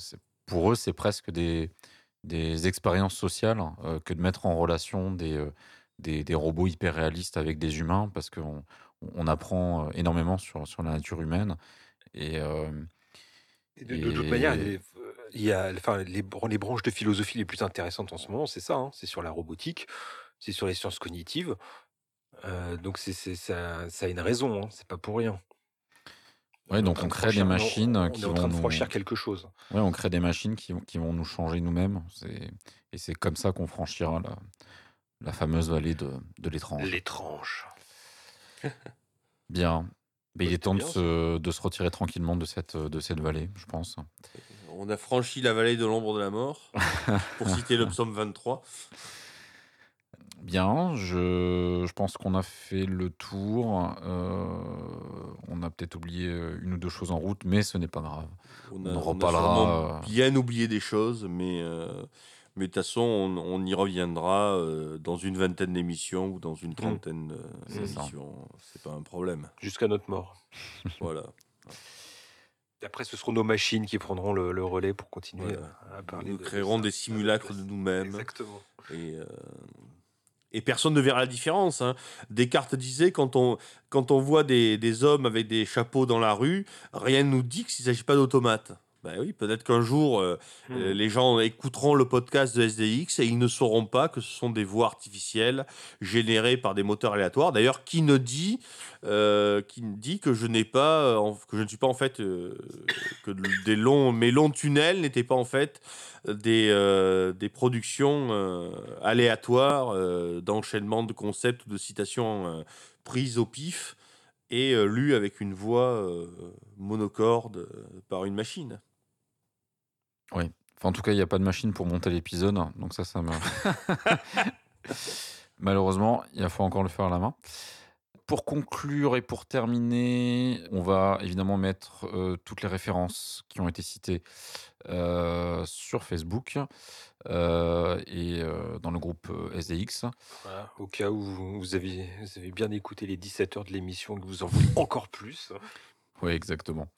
pour eux, c'est presque des, des expériences sociales euh, que de mettre en relation des, euh, des, des robots hyper réalistes avec des humains parce qu'on on apprend énormément sur, sur la nature humaine. Et, Et de, de toute manière, Et- il y a, enfin, les, les branches de philosophie les plus intéressantes en ce moment, c'est ça. hein. c'est sur la robotique, c'est sur les sciences cognitives. Euh, donc c'est ça, ça a une raison. hein, C'est pas pour rien. Ouais, donc on de crée des on- machines on, qui est en vont train de nous- franchir quelque chose. Ouais, on crée des machines qui, vont- qui vont nous changer nous-mêmes. C'est- Et c'est comme ça qu'on franchira la, la fameuse vallée de, de l'étrange. L'étrange. Bien. Mais il Ouais, est temps de se, de se retirer tranquillement de cette, de cette vallée, je pense. On a franchi la vallée de l'ombre de la mort, pour citer le psaume 23. Bien, je, je pense qu'on a fait le tour. Euh, on a peut-être oublié euh, une ou deux choses en route, mais ce n'est pas grave. On On a, en on a reparlera, euh. bien oublié des choses, mais, euh, mais de toute façon, on, on y reviendra euh, dans une vingtaine d'émissions ou dans une trentaine euh, C'est ça. d'émissions. C'est pas un problème. Jusqu'à notre mort. Voilà. Après, ce seront nos machines qui prendront le, le relais pour continuer Voilà. à, à parler. Nous de- créerons des simulacres de nous-mêmes. Exactement. Et, euh, et personne ne verra la différence. hein. Descartes disait quand on, quand on voit des, des hommes avec des chapeaux dans la rue, rien ne nous dit qu'il ne s'agit pas d'automates. Ben oui, peut-être qu'un jour, euh, Hmm. euh, les gens écouteront le podcast de SDX et ils ne sauront pas que ce sont des voix artificielles générées par des moteurs aléatoires. D'ailleurs, qui ne dit, euh, qui ne dit que je n'ai pas, euh, que je ne suis pas en fait, euh, que des longs, mes longs tunnels n'étaient pas en fait des, des productions aléatoires d'enchaînement de concepts ou de citations prises au pif et lues avec une voix monocorde par une machine. Oui. Enfin, en tout cas, il n'y a pas de machine pour monter l'épisode, donc ça, ça me. Malheureusement, il faut encore le faire à la main. Pour conclure et pour terminer, on va évidemment mettre euh, toutes les références qui ont été citées euh, sur Facebook euh, et dans le groupe SDX. Voilà, au cas où vous avez, vous avez bien écouté les 17 heures de l'émission que vous en voulez encore plus. Oui, exactement.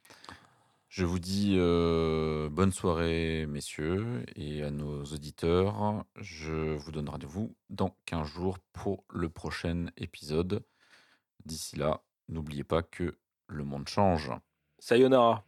Je vous dis euh, bonne soirée, messieurs, et à nos auditeurs. Je vous donne rendez-vous dans 15 jours pour le prochain épisode. D'ici là, n'oubliez pas que le monde change. Sayonara.